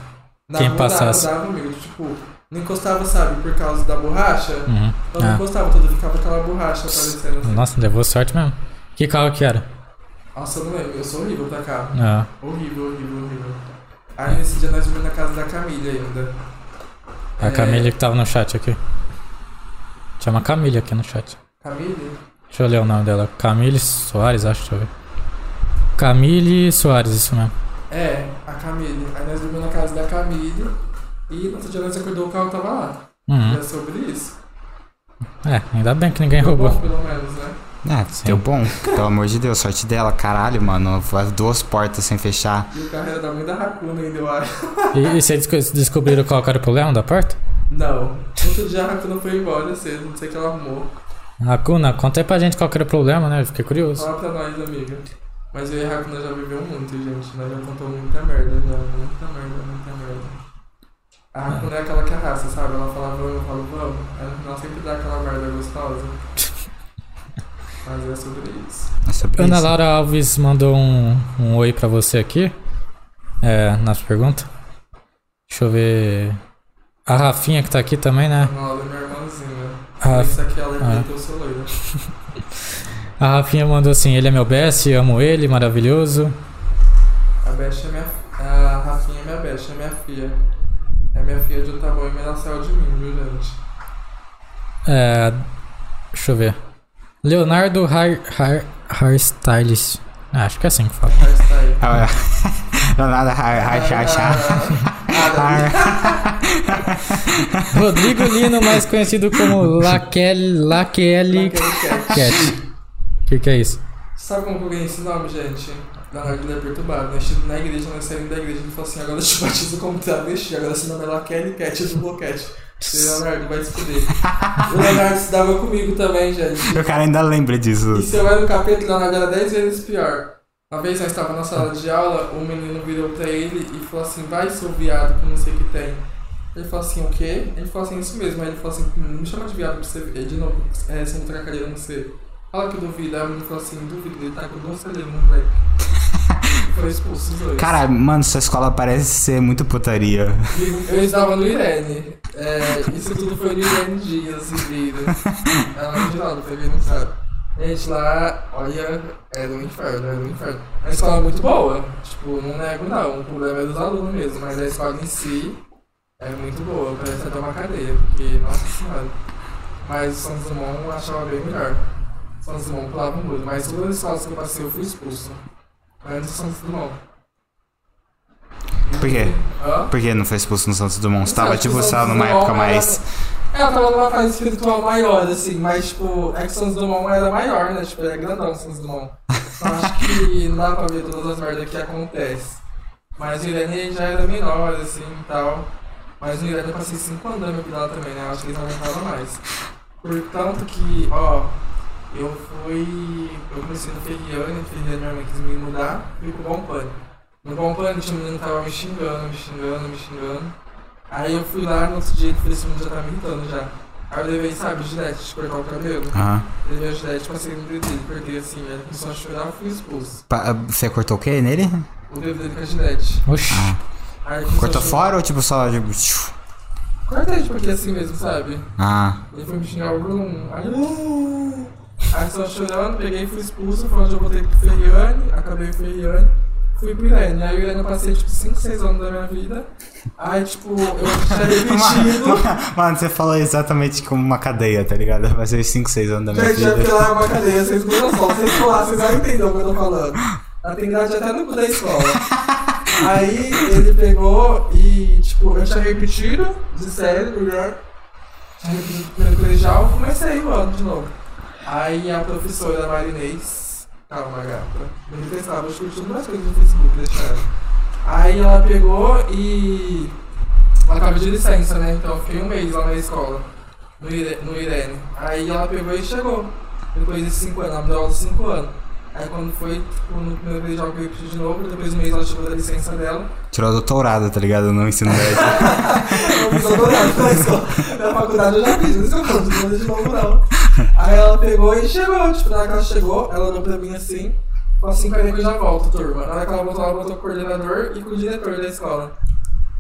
Na Quem rua passasse. Dava, dava, amigo. Tipo, não encostava, sabe, por causa da borracha. Uhum. Então não Ah. encostava tudo, ficava aquela borracha aparecendo assim. Nossa, levou sorte mesmo. Que carro que era? Nossa, eu não lembro, eu sou horrível pra carro. Ah, Horrível, horrível, horrível. Aí nesse dia nós dormimos na casa da Camila ainda. a É, Camille que tava no chat aqui. Chama Camille aqui no chat. Camille? Deixa eu ler o nome dela. Camille Soares, acho, deixa eu ver. Camille Soares, isso mesmo. É, a Camille. Aí nós dormimos na casa da Camille. E no outro dia nós acordou o carro tava lá. Uhum. É sobre isso. É, ainda bem que ninguém Deu roubou. bom, pelo menos, né? É, deu bom. Pelo amor de Deus, sorte dela, caralho, mano. As duas portas sem fechar. E o carro era da mãe da Racuna ainda, eu acho. E, e vocês desco- descobriram qual que era o problema da porta? Não. Outro dia a Racuna foi embora cedo, não sei o que ela arrumou. Hakuna, conta aí pra gente qual que era o problema, né? Eu fiquei curioso. Fala pra nós, amiga. Mas eu e a Racuna já viveu muito, gente. Nós já contamos muita merda, já. Muita merda, muita merda. A Racuna é aquela que arrasta, sabe? Ela fala vamos, eu falo vamos. No final sempre dá aquela merda gostosa. Mas é sobre isso. É sobre Ana isso. Laura Alves mandou um, um oi pra você aqui. É, nas perguntas. Deixa eu ver. A Rafinha que tá aqui também, né? Minha irmãzinha. Isso aqui ela é ah. loira. A Rafinha mandou assim: ele é meu best, amo ele, maravilhoso. A Beth é minha. A Rafinha é minha Beth, é minha filha. É minha filha de um tamanho menor de mim, viu, gente? É, deixa eu ver. Leonardo Har, Har, Hairstylist. Ah, acho que é assim que fala. Hairstyle. Ah, é. Ai. Ah, Rodrigo Lino, mais conhecido como Laquel, Laquele Davi. Naquele cat. O que, que é isso? Sabe como eu ganhei esse nome, gente? Leonardo ele é perturbado. Nós, na igreja, nós saímos da igreja, ele falou assim, agora eu te batizo como travesti, agora seu nome é Laquele Cat do Boquete. E o Leonardo vai se fuder. o Leonardo se dava comigo também, gente. O cara ainda lembra disso. E se eu era no capeta, o Leonardo era 10 vezes pior. Uma vez nós estávamos na sala de aula, um menino virou pra ele e falou assim, vai seu viado que eu não sei o que tem. Ele falou assim, o quê? Ele falou assim, isso mesmo. Aí ele falou assim, não me chama de viado pra você ver. De novo, é, você não cadeira, não sei. Fala que duvida. Aí o menino falou assim, duvido, ele tá com cadeiras no moleque. Foi expulso os dois. Cara, mano, sua escola parece ser muito putaria. E Eu estava no Irene. É, isso tudo foi no Irene Dias, Ribeiro. Ela não pra quem não sabe. Gente, lá, olha, era um inferno, era um inferno. A escola é muito boa, tipo, não nego não, o problema é dos alunos mesmo, mas a escola em si é muito boa, parece até uma cadeia, porque, nossa senhora. Mas o Santos Dumont achava bem melhor. O Santos Dumont pulava muito, mas todas as escolas que eu passei eu fui expulso. Antes do Santos Dumont. Por quê? Hã? Por que não foi expulso no Santos Dumont? Você tava, tipo, o Santos numa Dumont época era- mais. É, eu tava numa fase espiritual maior, assim, mas tipo, é que o Santos Dumont era maior, né? Tipo, era grandão o Santos Dumont. Então acho que não dá pra ver todas as merdas que acontecem. Mas o Irene já era menor, assim e tal. Mas no Irene eu passei 5 anos minha vida lá também, né? Acho que eles não aguentavam mais. Portanto que, ó, eu fui. Eu comecei no Ferriane, Ferriane minha mãe quis me mudar, fui pro Bom Pânico. No Bom Pânico tinha um menino que tava me xingando, me xingando, me xingando. Aí eu fui lá no outro dia ele falou esse menino já tá me irritando já. Aí eu levei, sabe, gilete de cortar o cabelo. Aham. Levei a gilete, passei no dedo dele, porque assim, ele começou a chorar, eu fui expulso. Pa- Você cortou o quê nele? O dedo dele com a gilete. Oxi. Ah. Aí ele começou Cortou a chorar. fora ou tipo só. Tipo... tchiu? Cortei, tipo, aqui assim mesmo, sabe? Ah. Ele foi me xingar o Bruno. Aí, "Uh!" Aí só chorando, peguei e fui expulso. Foi onde eu voltei pro Ferriane, acabei o Ferriane, fui pro Irene. Aí o Irene eu passei tipo 5, 6 anos da minha vida. Aí, tipo, eu tinha repetido. Mano, você falou exatamente como uma cadeia, tá ligado? Vai ser 5, 6 anos da minha Gente, é porque vida. lá é uma cadeia, vocês não só, vocês lá, vocês vão entender o que eu tô falando. Ela tem idade até no cu da escola. Aí ele pegou e, tipo, eu tinha repetido de série, melhor. Tinha repetido do primeiro colegial, comecei o ano de novo. Aí a professora Marinês, calma, gata, eu detestava, eu curti umas coisas no Facebook, deixaram. Aí ela pegou e. Ela tava de licença, né? Então eu fiquei um mês lá na escola, no, Ire- no Irene. Aí ela pegou e chegou. Depois desses 5 anos, ela me deu aula de 5 anos. Aí quando foi, tipo, no primeiro colegial que eu repeti de novo, depois de um mês ela chegou da licença dela. Tirou doutorado, tá ligado? No ensino médio. Eu fiz doutorado na escola. Na faculdade eu já fiz, por isso que eu não de novo não. Aí ela pegou e chegou, tipo, na hora que ela chegou, ela olhou pra mim assim, falou assim, peraí que eu já volto, turma. Na hora que ela voltou, ela voltou com o coordenador e com o diretor da escola.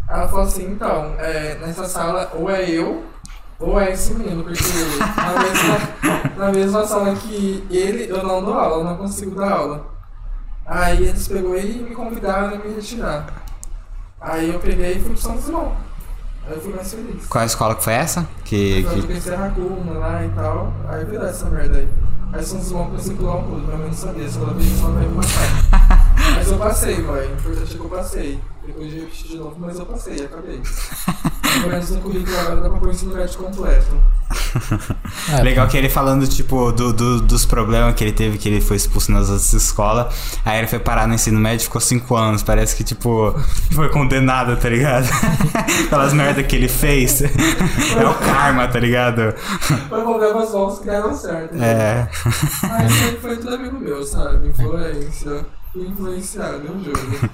Ela falou assim, então, é, nessa sala, ou é eu, ou é esse menino, porque na mesma, na mesma sala que ele, eu não dou aula, eu não consigo dar aula. Aí eles pegou e me convidaram a me retirar. Aí eu peguei e fui pro São Simão. Aí eu fui mais feliz. Qual escola que foi essa? Que. Eu que... conheci a Hakuna lá e tal. Aí virou essa merda aí. Aí São Simão a pular um pulo, minha mãe não sabia, se ela veio só vai me matar. Mas eu passei, mãe. O importante é que eu passei. Depois de repetir de novo, mas eu passei, acabei. Pelo menos no currículo agora dá pra pôr ensino médio completo. É, Legal que ele falando, tipo, do, do- dos problemas que ele teve, que ele foi expulso nas outras escolas. Aí ele foi parar no ensino médio e ficou 5 anos. Parece que, tipo, foi condenado, tá ligado? Pelas merdas que ele fez. É o karma, tá ligado? Foi problemas novos que deram certo. É. Mas isso aí foi tudo amigo meu, sabe? Influência. Influenciado, eu juro.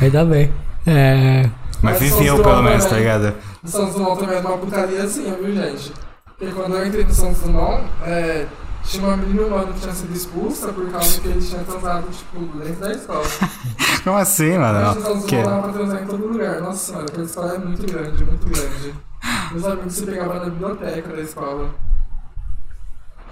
Ainda bem. É. Mas são pelo os menos, tá ligado? No Santos Dumont também é uma putaria assim, viu, gente? Porque quando eu entrei no Santos Dumont, é, tinha uma menina humana que tinha sido expulsa por causa que ele tinha transado, tipo, dentro da escola. Como assim, mano? Mas no Santos Que? Dumont dava pra transar em todo lugar. Nossa senhora, aquela escola é muito grande, muito grande. Meus amigos se pegavam na biblioteca da escola.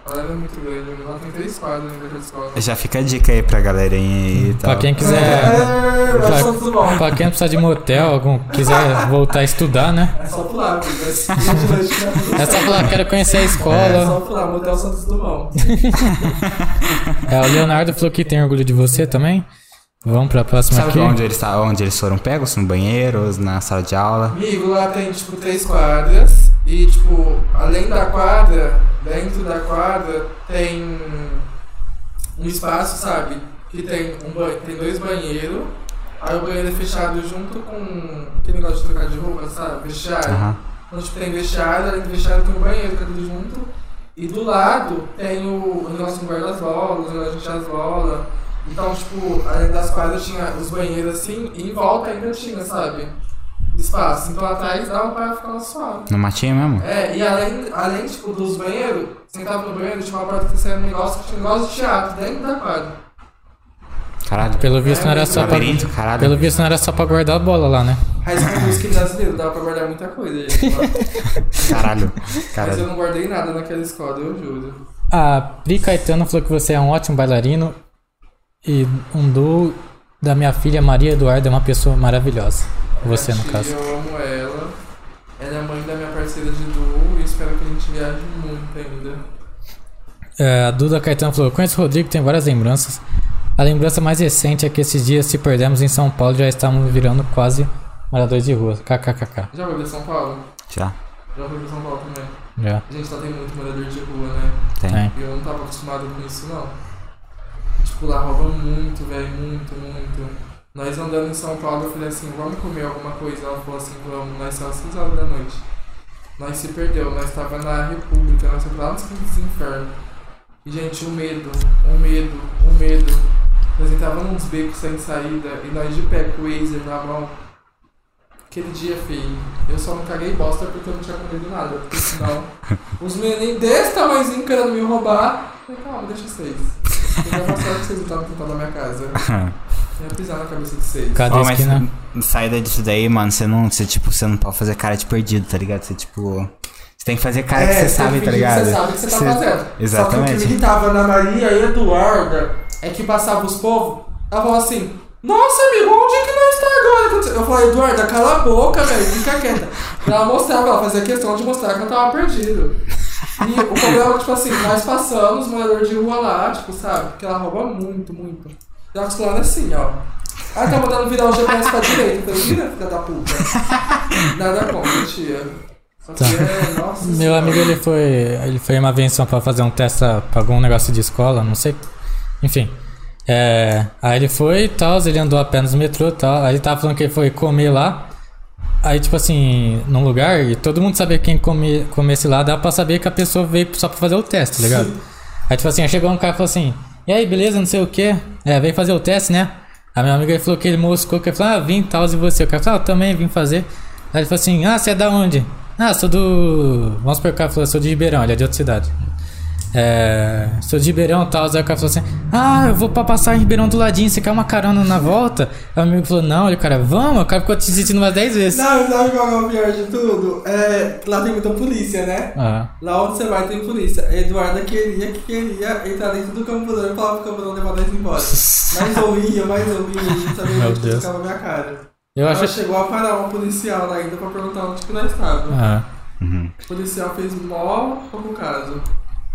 Ela era muito grande, ela tem três quadros dentro da escola. Já fica a dica aí pra galerinha aí e tal. Pra quem quiser. É, mas Pra- Santos Dumont. Pra quem precisa de motel, algum quiser voltar a estudar, né? É só pular. É simplesmente que é tudo É só falar, quero conhecer a É escola. só pular, Motel Santos Dumont. É, o Leonardo falou que tem orgulho de você também. Vamos pra próxima Sabe aqui. onde eles, onde eles foram pegos? No banheiro, na sala de aula? Amigo, lá tem tipo três quadras e tipo, além da quadra, dentro da quadra tem um espaço, sabe? que tem, um ba- tem dois banheiros, aí o banheiro é fechado junto com aquele negócio de trocar de roupa, sabe? Vestiário. Aham. Então, tipo, tem vestiário, além do vestiário tem o banheiro, que é tudo junto. E do lado tem o, o negócio de guardar as bolas, o negócio de as bolas. Então, tipo, além das quadras tinha os banheiros assim, e em volta ainda tinha, sabe? Espaço. Então atrás dava pra ficar lá suave. No matinho mesmo? É, e além, além tipo, dos banheiros, sentava no banheiro, tinha uma porta que saía um negócio, que tinha um negócio de teatro dentro da quadra. Caralho. Pelo visto não era só pra. Caralho. Pelo visto não era só pra guardar a bola lá, né? High School Music brasileiro, dava pra guardar muita coisa. Gente, lá. Caralho. Mas eu Caralho. não guardei nada naquela escola, eu juro. A Pri Caetano falou que você é um ótimo bailarino e um duo da minha filha Maria Eduarda é uma pessoa maravilhosa. Você, no caso. Eu amo ela. Ela é mãe da minha parceira de duo e espero que a gente viaje muito ainda. É, a Duda Caetano falou: Conheço o Rodrigo, tem várias lembranças. A lembrança mais recente é que esses dias se perdemos em São Paulo já estávamos virando quase moradores de rua. KKKK. Já foi pra São Paulo? Já. Já foi pra São Paulo também. Já. Gente, lá tem muito morador de rua, né? Tem. Tem. E eu não tava acostumado com isso, não. Tipo, lá rouba muito, velho, muito, muito. Nós andando em São Paulo, eu falei assim, vamos comer alguma coisa? Ela falou assim, vamos, nós só às 6 horas da noite. Nós se perdeu, nós tava na República, nós tava lá nos dos infernos. E, gente, o medo, o medo, o medo. Nós entrava nos becos sem saída e nós de pé com o Wazer na mão. Aquele dia, feio. Eu só não caguei bosta porque eu não tinha comido nada. Porque senão, os meninos desse tamanhozinho querendo me roubar. Eu falei, calma, deixa vocês. Eu já passava que vocês não estavam tentando na minha casa. Eu ia pisar na cabeça de vocês. Cada Ó, mas esquina. saída disso daí, mano, você não, você, tipo, você não pode fazer cara de perdido, tá ligado? Você, tipo... Você tem que fazer cara que você sabe, tá ligado? Que você sabe o que você tá fazendo. Só que o que Exatamente. irritava na Maria e Eduarda é que passava os povos, ela falava assim, nossa amigo, onde é que nós tá agora? Eu falei, Eduarda, cala a boca, velho, fica quieta. Ela mostrava, ela fazia questão de mostrar que eu tava perdido. E o problema é que, tipo assim, nós passamos, morador de rua lá, tipo, sabe? Porque ela rouba muito, muito. E ela falando assim, ó. Ah, tá mandando virar o GPS pra direita. Falei, vira, filha da puta. Nada contra, tia. Só que é, nossa Meu senhora. amigo ele foi. Ele foi uma só pra fazer um teste pra algum negócio de escola, não sei. Enfim. É, aí ele foi e tal, ele andou a pé nos metrô e tal. Aí ele tava falando que ele foi comer lá. Aí, tipo assim, num lugar, e todo mundo sabia quem come, comesse lá, dá pra saber que a pessoa veio só pra fazer o teste, tá ligado? Aí, tipo assim, chegou um cara e falou assim: E aí, beleza, não sei o que. É, veio fazer o teste, né? A minha amiga falou que ele moscou, que ele falou: Ah, vim tal, e você? O cara falou: Ah, eu também vim fazer. Aí ele falou assim: Ah, você é da onde? Ah, sou do. Vamos supor o cara falou: Sou de Ribeirão, ele é de outra cidade. É. Sou de Ribeirão e tal. Aí o cara falou assim: Ah, eu vou pra passar em Ribeirão do ladinho, você quer uma carona na volta? Aí o amigo falou: Não, ele, cara, vamos. O cara ficou te insistindo umas 10 vezes. Não, sabe qual é o pior de tudo? É, lá tem muita polícia, né? Ah, Lá onde você vai tem polícia. A Eduarda queria que queria entrar dentro do camburão e falar pro camburão levar nós embora. Mais ouvinha, mais ouvinha, a gente sabia Meu que Deus. ficava a minha cara. eu Ela acho. chegou a parar uma policial lá ainda pra perguntar onde que nós estávamos. Ah, Uhum. O policial fez mó pouco caso.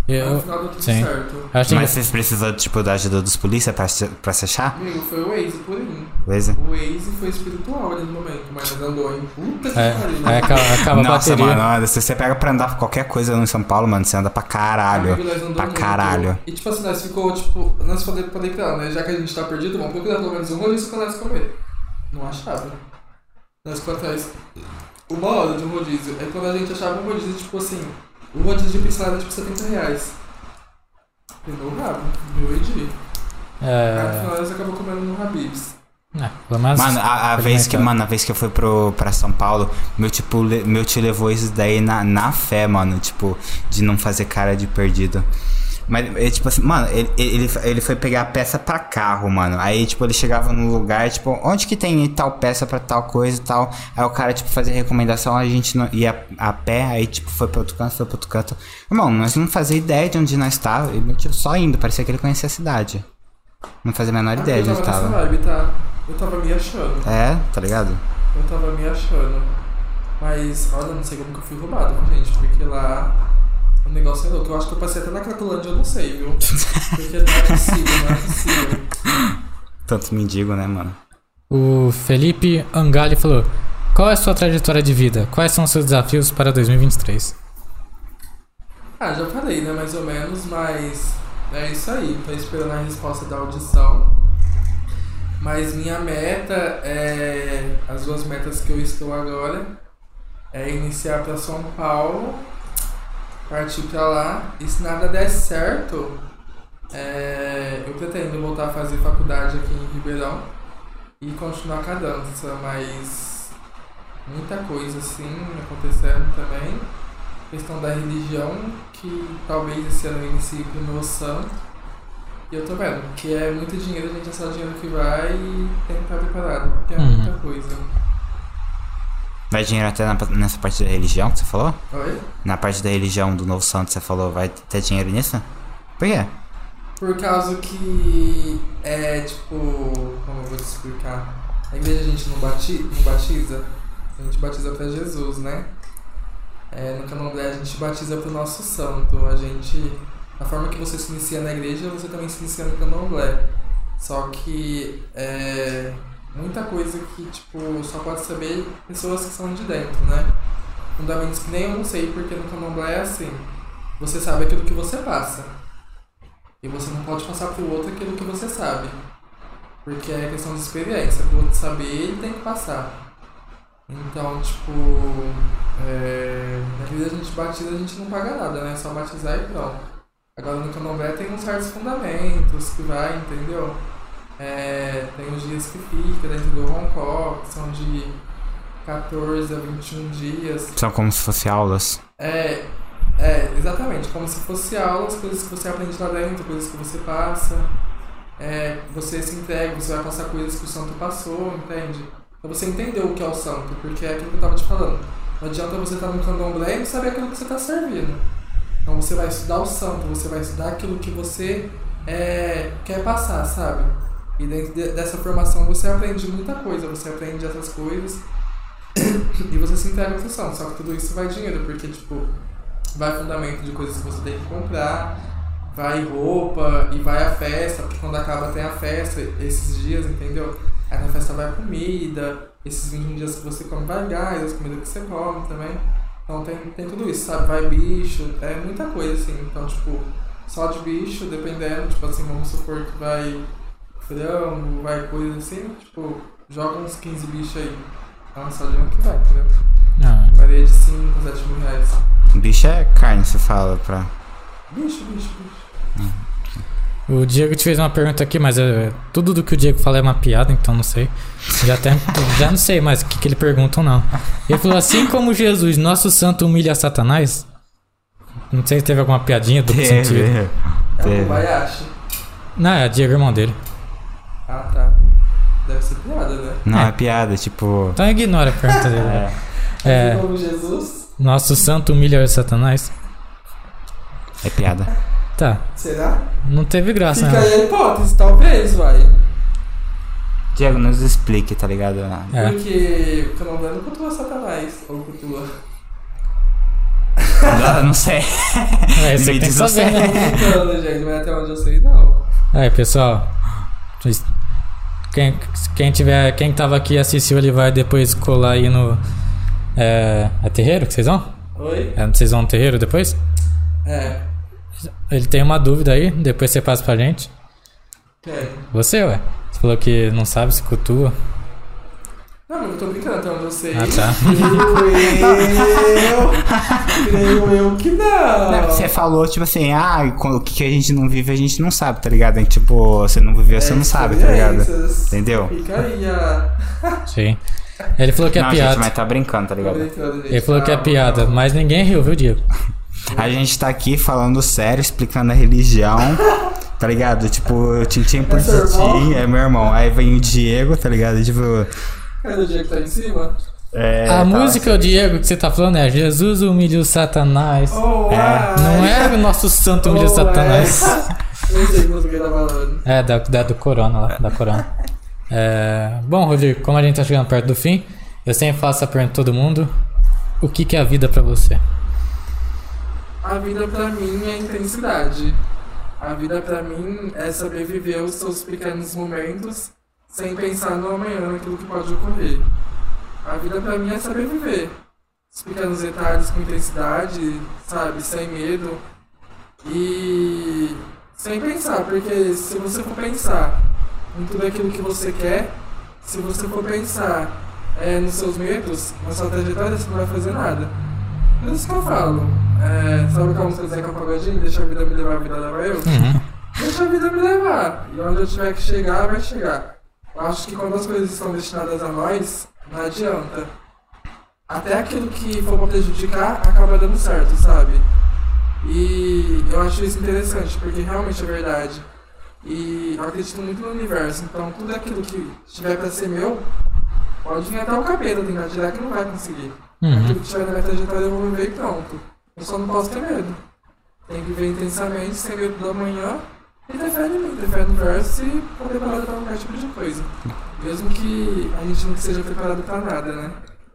Eu. No final deu tudo sim. certo. Mas vocês precisam, tipo, da ajuda dos polícia pra, se- pra se achar? Amigo, foi o Waze purinho. Beleza? O Waze foi espiritual ali no momento, mas andou em puta que É, pariu. aí acaba, acaba a Nossa, bateria. mano, olha, se você pega pra andar pra qualquer coisa no São Paulo, mano, você anda pra caralho. Amigo, nós Pra muito. caralho. E tipo assim, nós ficou, tipo, nós falei, falei pra ela, né? Já que a gente tá perdido, vamos procurar pelo menos um rodízio pra nós comer. Não achava. Nós ficou atrás uma hora de um rodízio. Aí quando a gente achava um rodízio, tipo assim, rodízio de pizza era tipo 70 reais. Pegou o rabo, meu Edi. Aí no É. final acabamos comendo no Habib's. É. Mano, a, a vez que, mano, a vez que eu fui pro, pra São Paulo, meu, tipo, le- meu tio levou isso daí na, na fé, mano, tipo, de não fazer cara de perdido. Mas, ele, tipo assim, mano, ele, ele, ele foi pegar a peça pra carro, mano. Aí, tipo, ele chegava no lugar, tipo, onde que tem tal peça pra tal coisa e tal. Aí o cara, tipo, fazia recomendação, a gente não, ia a pé, aí, tipo, foi pra outro canto, foi pra outro canto. Irmão, nós não fazia ideia de onde nós tava. E meu tio só indo, parecia que ele conhecia a cidade. Não fazia a menor ideia de onde tava nessa tava. vibe, tá? Eu tava me achando. É, tá ligado? Eu tava me achando. Mas, olha, não sei como que eu fui roubado, gente, porque lá o negócio é louco. Eu acho que eu passei até na Cracolândia, eu não sei, viu? Porque não é possível, não é possível. Tanto mendigo, né, mano? O Felipe Angali falou: Qual é a sua trajetória de vida? Quais são os seus desafios para 2023? Ah, já falei, né, mais ou menos, mas é isso aí. Tô esperando a resposta da audição. Mas minha meta é. As duas metas que eu estou agora é iniciar para São Paulo, partir para lá e se nada der certo, é, eu pretendo voltar a fazer faculdade aqui em Ribeirão e continuar com a dança, mas muita coisa assim acontecendo também. Questão da religião, que talvez esse ano eu inicie pro meu santo. E eu tô vendo que é muito dinheiro, a gente é só dinheiro que vai e tem que estar preparado, porque é Uhum. muita coisa. Vai dinheiro até na- nessa parte da religião que você falou? Oi? Na parte da religião do Novo Santo você falou, vai ter dinheiro nisso? Por quê? Por causa que é tipo. Como eu vou te explicar? A igreja a gente não, bati, não batiza, a gente batiza pra Jesus, né? É, no candomblé a gente batiza pro nosso santo. A gente. A forma que você se inicia na igreja, você também se inicia no candomblé. Só que é muita coisa que, tipo, só pode saber pessoas que são de dentro, né? Fundamentos que nem eu não sei, porque no candomblé é assim. Você sabe aquilo que você passa. E você não pode passar pro outro aquilo que você sabe. Porque é questão de experiência. Pro outro saber, ele tem que passar. Então, tipo, é, na vida a gente batiza, a gente não paga nada, né? É só batizar e pronto. Agora no candomblé tem uns certos fundamentos que vai, entendeu? É, tem os dias que fica dentro do roncó, que são de 14 a 21 dias. São como se fossem aulas. É, é, exatamente, como se fosse aula, as coisas que você aprende lá dentro, coisas que você passa. É, você se entrega, você vai passar coisas que o santo passou, entende? Pra você entender o que é o santo, porque é aquilo que eu tava te falando. Não adianta você estar no candomblé e não saber aquilo que você tá servindo. Então você vai estudar o santo, você vai estudar aquilo que você é, quer passar, sabe? E dentro de- dessa formação você aprende muita coisa, você aprende essas coisas e você se entrega pro santo. Só que tudo isso vai dinheiro, porque tipo, vai fundamento de coisas que você tem que comprar, vai roupa e vai a festa, porque quando acaba tem a festa, esses dias, entendeu? Aí na festa vai comida, esses 21 dias que você come vai gás, as comidas que você come também. Então tem, tem tudo isso, sabe? Vai bicho, é muita coisa assim. Então, tipo, só de bicho, dependendo, tipo assim, vamos supor que vai frango, vai coisa assim, tipo, joga uns 15 bichos aí. Então só de um que vai, entendeu? Ah, Varia de 5 a 7 mil reais. Bicho é carne, você fala pra. Bicho, bicho, bicho. o Diego te fez uma pergunta aqui, mas é, tudo do que o Diego fala é uma piada, então não sei. Já, até, já não sei mais o que, que ele pergunta ou não. Ele falou assim como Jesus, nosso santo humilha Satanás. Não sei se teve alguma piadinha do que sentido. É o Teve. Kobayashi. Não, é Diego, irmão dele. Ah, tá. Deve ser piada, né? Não, É. é piada, tipo. Então ignora a pergunta dele. É. É, Como Jesus? nosso santo humilha Satanás. É piada. Tá, Será? não teve graça, Fica né? aí a hipótese, talvez, vai. Diego, nos explique, tá ligado? É. Porque o candomblé não cultua Satanás. Ou cultua. Não, não sei. É, você tem que saber, né? Cultuando, gente, mas até onde eu sei, não. Aí, pessoal. Quem, quem tiver. Quem tava aqui assistiu, ele vai depois colar aí no. É, é terreiro que vocês vão? Oi? É, vocês vão no terreiro depois? É. Ele tem uma dúvida aí, depois você passa pra gente. Quem? Você, ué? Você falou que não sabe se cultua. Não, eu tô brincando, eu sei. Ah, tá. Creio eu. Creio eu que não. Não, Você falou, tipo assim, ah, o que a gente não vive, a gente não sabe, tá ligado? Tipo, você não viveu, você É, não sabe, tá ligado? Entendeu? Fica aí a. Sim. Ele falou que é não, piada. gente, mas tá brincando, tá ligado? brincando, gente. Ele falou que é Calma, piada, calma. mas ninguém riu, viu, Diego? A gente tá aqui falando sério, explicando a religião, tá ligado? Tipo, tintim por É tintim, é meu irmão. Aí vem o Diego, tá ligado? Tipo, Cadê o dia que tá em cima? é. a tá, música, Diego, que você tá falando é Jesus humilha o Satanás. Oh, ai. Não é o nosso santo humilha o Oh, Satanás. é. Nem sei que música ele tá falando. É, da, da do Corona lá, da Corona. É, bom, Rodrigo, como a gente tá chegando perto do fim, eu sempre faço a pergunta todo mundo. O que, que é a vida pra você? A vida pra mim é intensidade. A vida pra mim é saber viver os seus pequenos momentos sem pensar no amanhã, naquilo que pode ocorrer. A vida pra mim é saber viver. Os pequenos detalhes com intensidade, sabe? Sem medo. E sem pensar, porque se você for pensar em tudo aquilo que você quer, se você for pensar é, nos seus medos, na sua trajetória, você não vai fazer nada. Por isso que eu falo. É, sabe aquela música do Zeca Pagodinho? Deixa a vida me levar, a vida leva eu? Uhum. Deixa a vida me levar. E onde eu tiver que chegar, vai chegar. Eu acho que quando as coisas estão destinadas a nós, não adianta. Até aquilo que for pra prejudicar, acaba dando certo, sabe? E eu acho isso interessante, porque realmente é verdade. E eu acredito muito no universo, então tudo aquilo que tiver pra ser meu, pode vir até o capeta tentar tirar que não vai conseguir. Uhum. Aquilo que tiver na minha trajetória eu vou viver e pronto. Eu só não posso ter medo. Tem que viver intensamente, sem medo do amanhã, e ter fé em mim, no universo e estar preparado para qualquer tipo de coisa. Mesmo que a gente não seja preparado pra nada, né?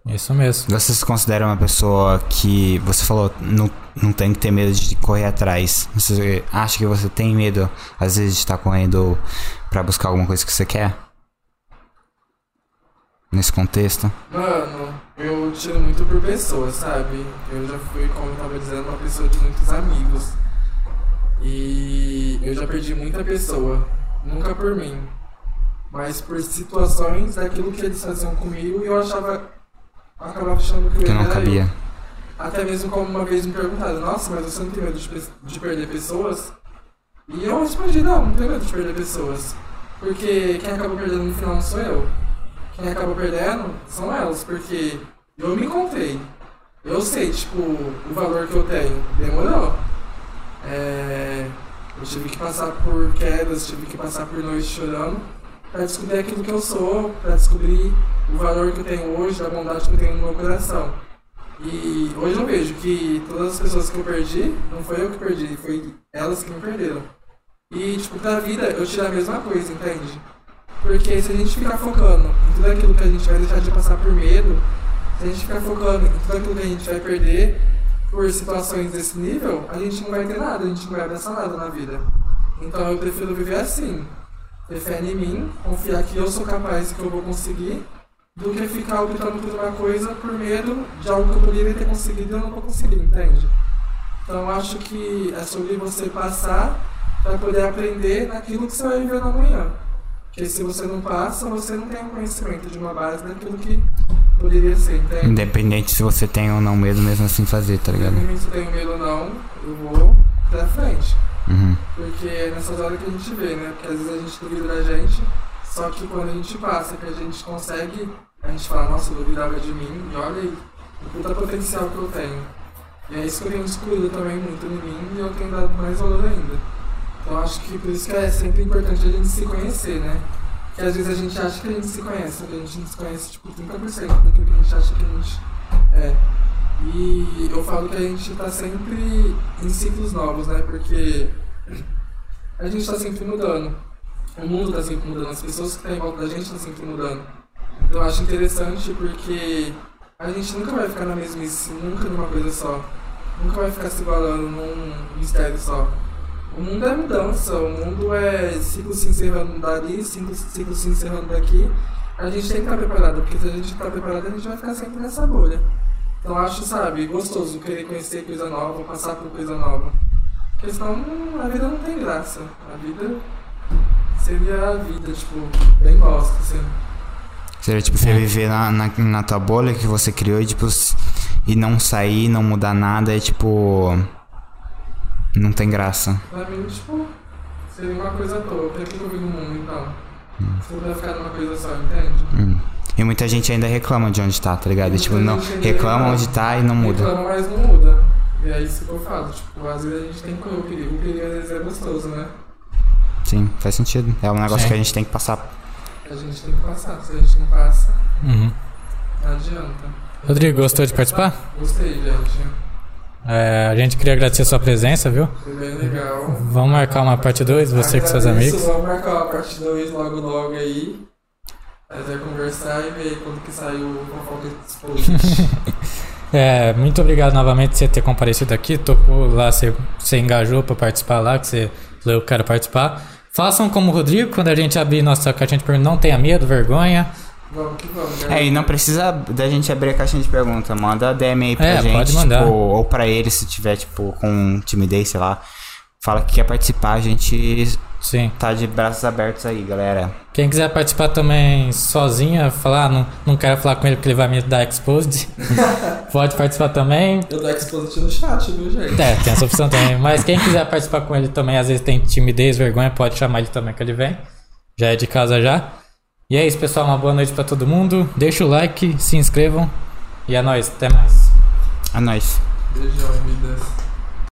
Isso mesmo. Você se considera uma pessoa que você falou não, não tem que ter medo de correr atrás. Você acha que você tem medo às vezes de estar correndo pra buscar alguma coisa que você quer? Nesse contexto? Mano, eu tiro muito por pessoas, sabe? Eu já fui, como eu tava dizendo, uma pessoa de muitos amigos. E eu já perdi muita pessoa. Nunca por mim. Mas por situações daquilo que eles faziam comigo e eu achava. Acabava achando que eu Que não cabia. eu. Até mesmo como uma vez me perguntaram, nossa, mas você não tem medo de, de perder pessoas? E eu respondi, não, não tenho medo de perder pessoas. Porque quem acaba perdendo no final não sou eu. Quem acaba perdendo são elas, porque eu me encontrei. Eu sei, tipo, o valor que eu tenho. Demorou. É, eu tive que passar por quedas, tive que passar por noites chorando pra descobrir aquilo que eu sou, pra descobrir o valor que eu tenho hoje, a bondade que eu tenho no meu coração. E hoje eu vejo que todas as pessoas que eu perdi, não foi eu que perdi, foi elas que me perderam. E, tipo, pra vida eu tiro a mesma coisa, entende? Porque se a gente ficar focando em tudo aquilo que a gente vai deixar de passar por medo, se a gente ficar focando em tudo aquilo que a gente vai perder por situações desse nível, a gente não vai ter nada, a gente não vai abraçar nada na vida. Então eu prefiro viver assim. Ter fé em mim, confiar que eu sou capaz e que eu vou conseguir, do que ficar optando por uma coisa por medo de algo que eu poderia ter conseguido e eu não vou conseguir, entende? Então acho que é sobre você passar para poder aprender naquilo que você vai viver no amanhã. Porque se você não passa, você não tem um conhecimento de uma base daquilo que poderia ser, entende? Independente se você tem ou não medo, mesmo assim fazer, tá ligado? Independente se eu tenho medo ou não, eu vou pra frente. Uhum. Porque é nessas horas que a gente vê, né? Porque às vezes a gente duvida da gente, só que quando a gente passa, que a gente consegue, a gente fala, nossa, eu duvidava de mim, e olha aí, o puta potencial que eu tenho. E é isso que eu tenho descobrido também muito em mim e eu tenho dado mais valor ainda. Então acho que por isso que é sempre importante a gente se conhecer, né? Porque às vezes a gente acha que a gente se conhece, mas a gente não se conhece tipo 30% daquilo que a gente acha que a gente é. E eu falo que a gente tá sempre em ciclos novos, né? Porque a gente tá sempre mudando. O mundo tá sempre mudando, as pessoas que estão em volta da gente estão sempre mudando. Então eu acho interessante porque a gente nunca vai ficar na mesmice, nunca numa coisa só. Nunca vai ficar se igualando num mistério só. O mundo é mudança, o mundo é ciclo se encerrando dali, ciclo, ciclo se encerrando daqui. A gente tem que estar preparado, porque se a gente está preparado, a gente vai ficar sempre nessa bolha. Então acho, sabe, gostoso querer conhecer coisa nova, passar por coisa nova. Porque senão a vida não tem graça. A vida seria a vida, tipo, bem bosta, assim. Seria tipo você viver na, na, na tua bolha que você criou e tipo. E não sair, não mudar nada, é tipo. Não tem graça. Pra mim, tipo, seria uma coisa à toa. Pra que eu vivo no mundo, então? Se eu puder ficar numa coisa só, entende? Hum. E muita gente ainda reclama de onde tá, tá ligado? E, tipo, não reclama. onde tá e não muda. Reclama, mas não muda. E é isso que eu falo. Tipo, às vezes a gente tem que correr o perigo. O perigo às vezes é gostoso, né? Sim, faz sentido. É um negócio Sim. que a gente tem que passar. A gente tem que passar. Se a gente não passa, Uhum. não adianta. Rodrigo, gostou de participar? Gostei, gente. É, a gente queria agradecer a sua presença, viu? Foi bem legal. Vamos marcar uma parte 2, você com seus Agradeço, amigos. Vamos marcar a parte 2 logo logo aí. Até conversar e ver quando que sai o fofoca exposed. É, muito obrigado novamente por você ter comparecido aqui. Tocou lá, você, você engajou pra participar lá, que você falou, eu quero participar. Façam como o Rodrigo, quando a gente abrir nossa caixinha de perguntas, não tenha medo, vergonha. Vamos que vamos, É, e não precisa da gente abrir a caixinha de pergunta. Manda DM aí pra É, gente. pode mandar. Tipo, ou pra ele, se tiver, tipo, com timidez, sei lá. Fala que quer participar, a gente Sim. Tá de braços abertos aí, galera. Quem quiser participar também sozinha, falar, não, não quero falar com ele porque ele vai me dar exposed, pode participar também. Eu dou exposite no chat, viu, gente? É, tem essa opção também. Mas quem quiser participar com ele também, às vezes tem timidez, vergonha, pode chamar ele também que ele vem. Já é de casa já. E é isso, pessoal. Uma boa noite pra todo mundo. Deixa o like, se inscrevam. E é nóis. Até mais. A nós. Beijão, vidas.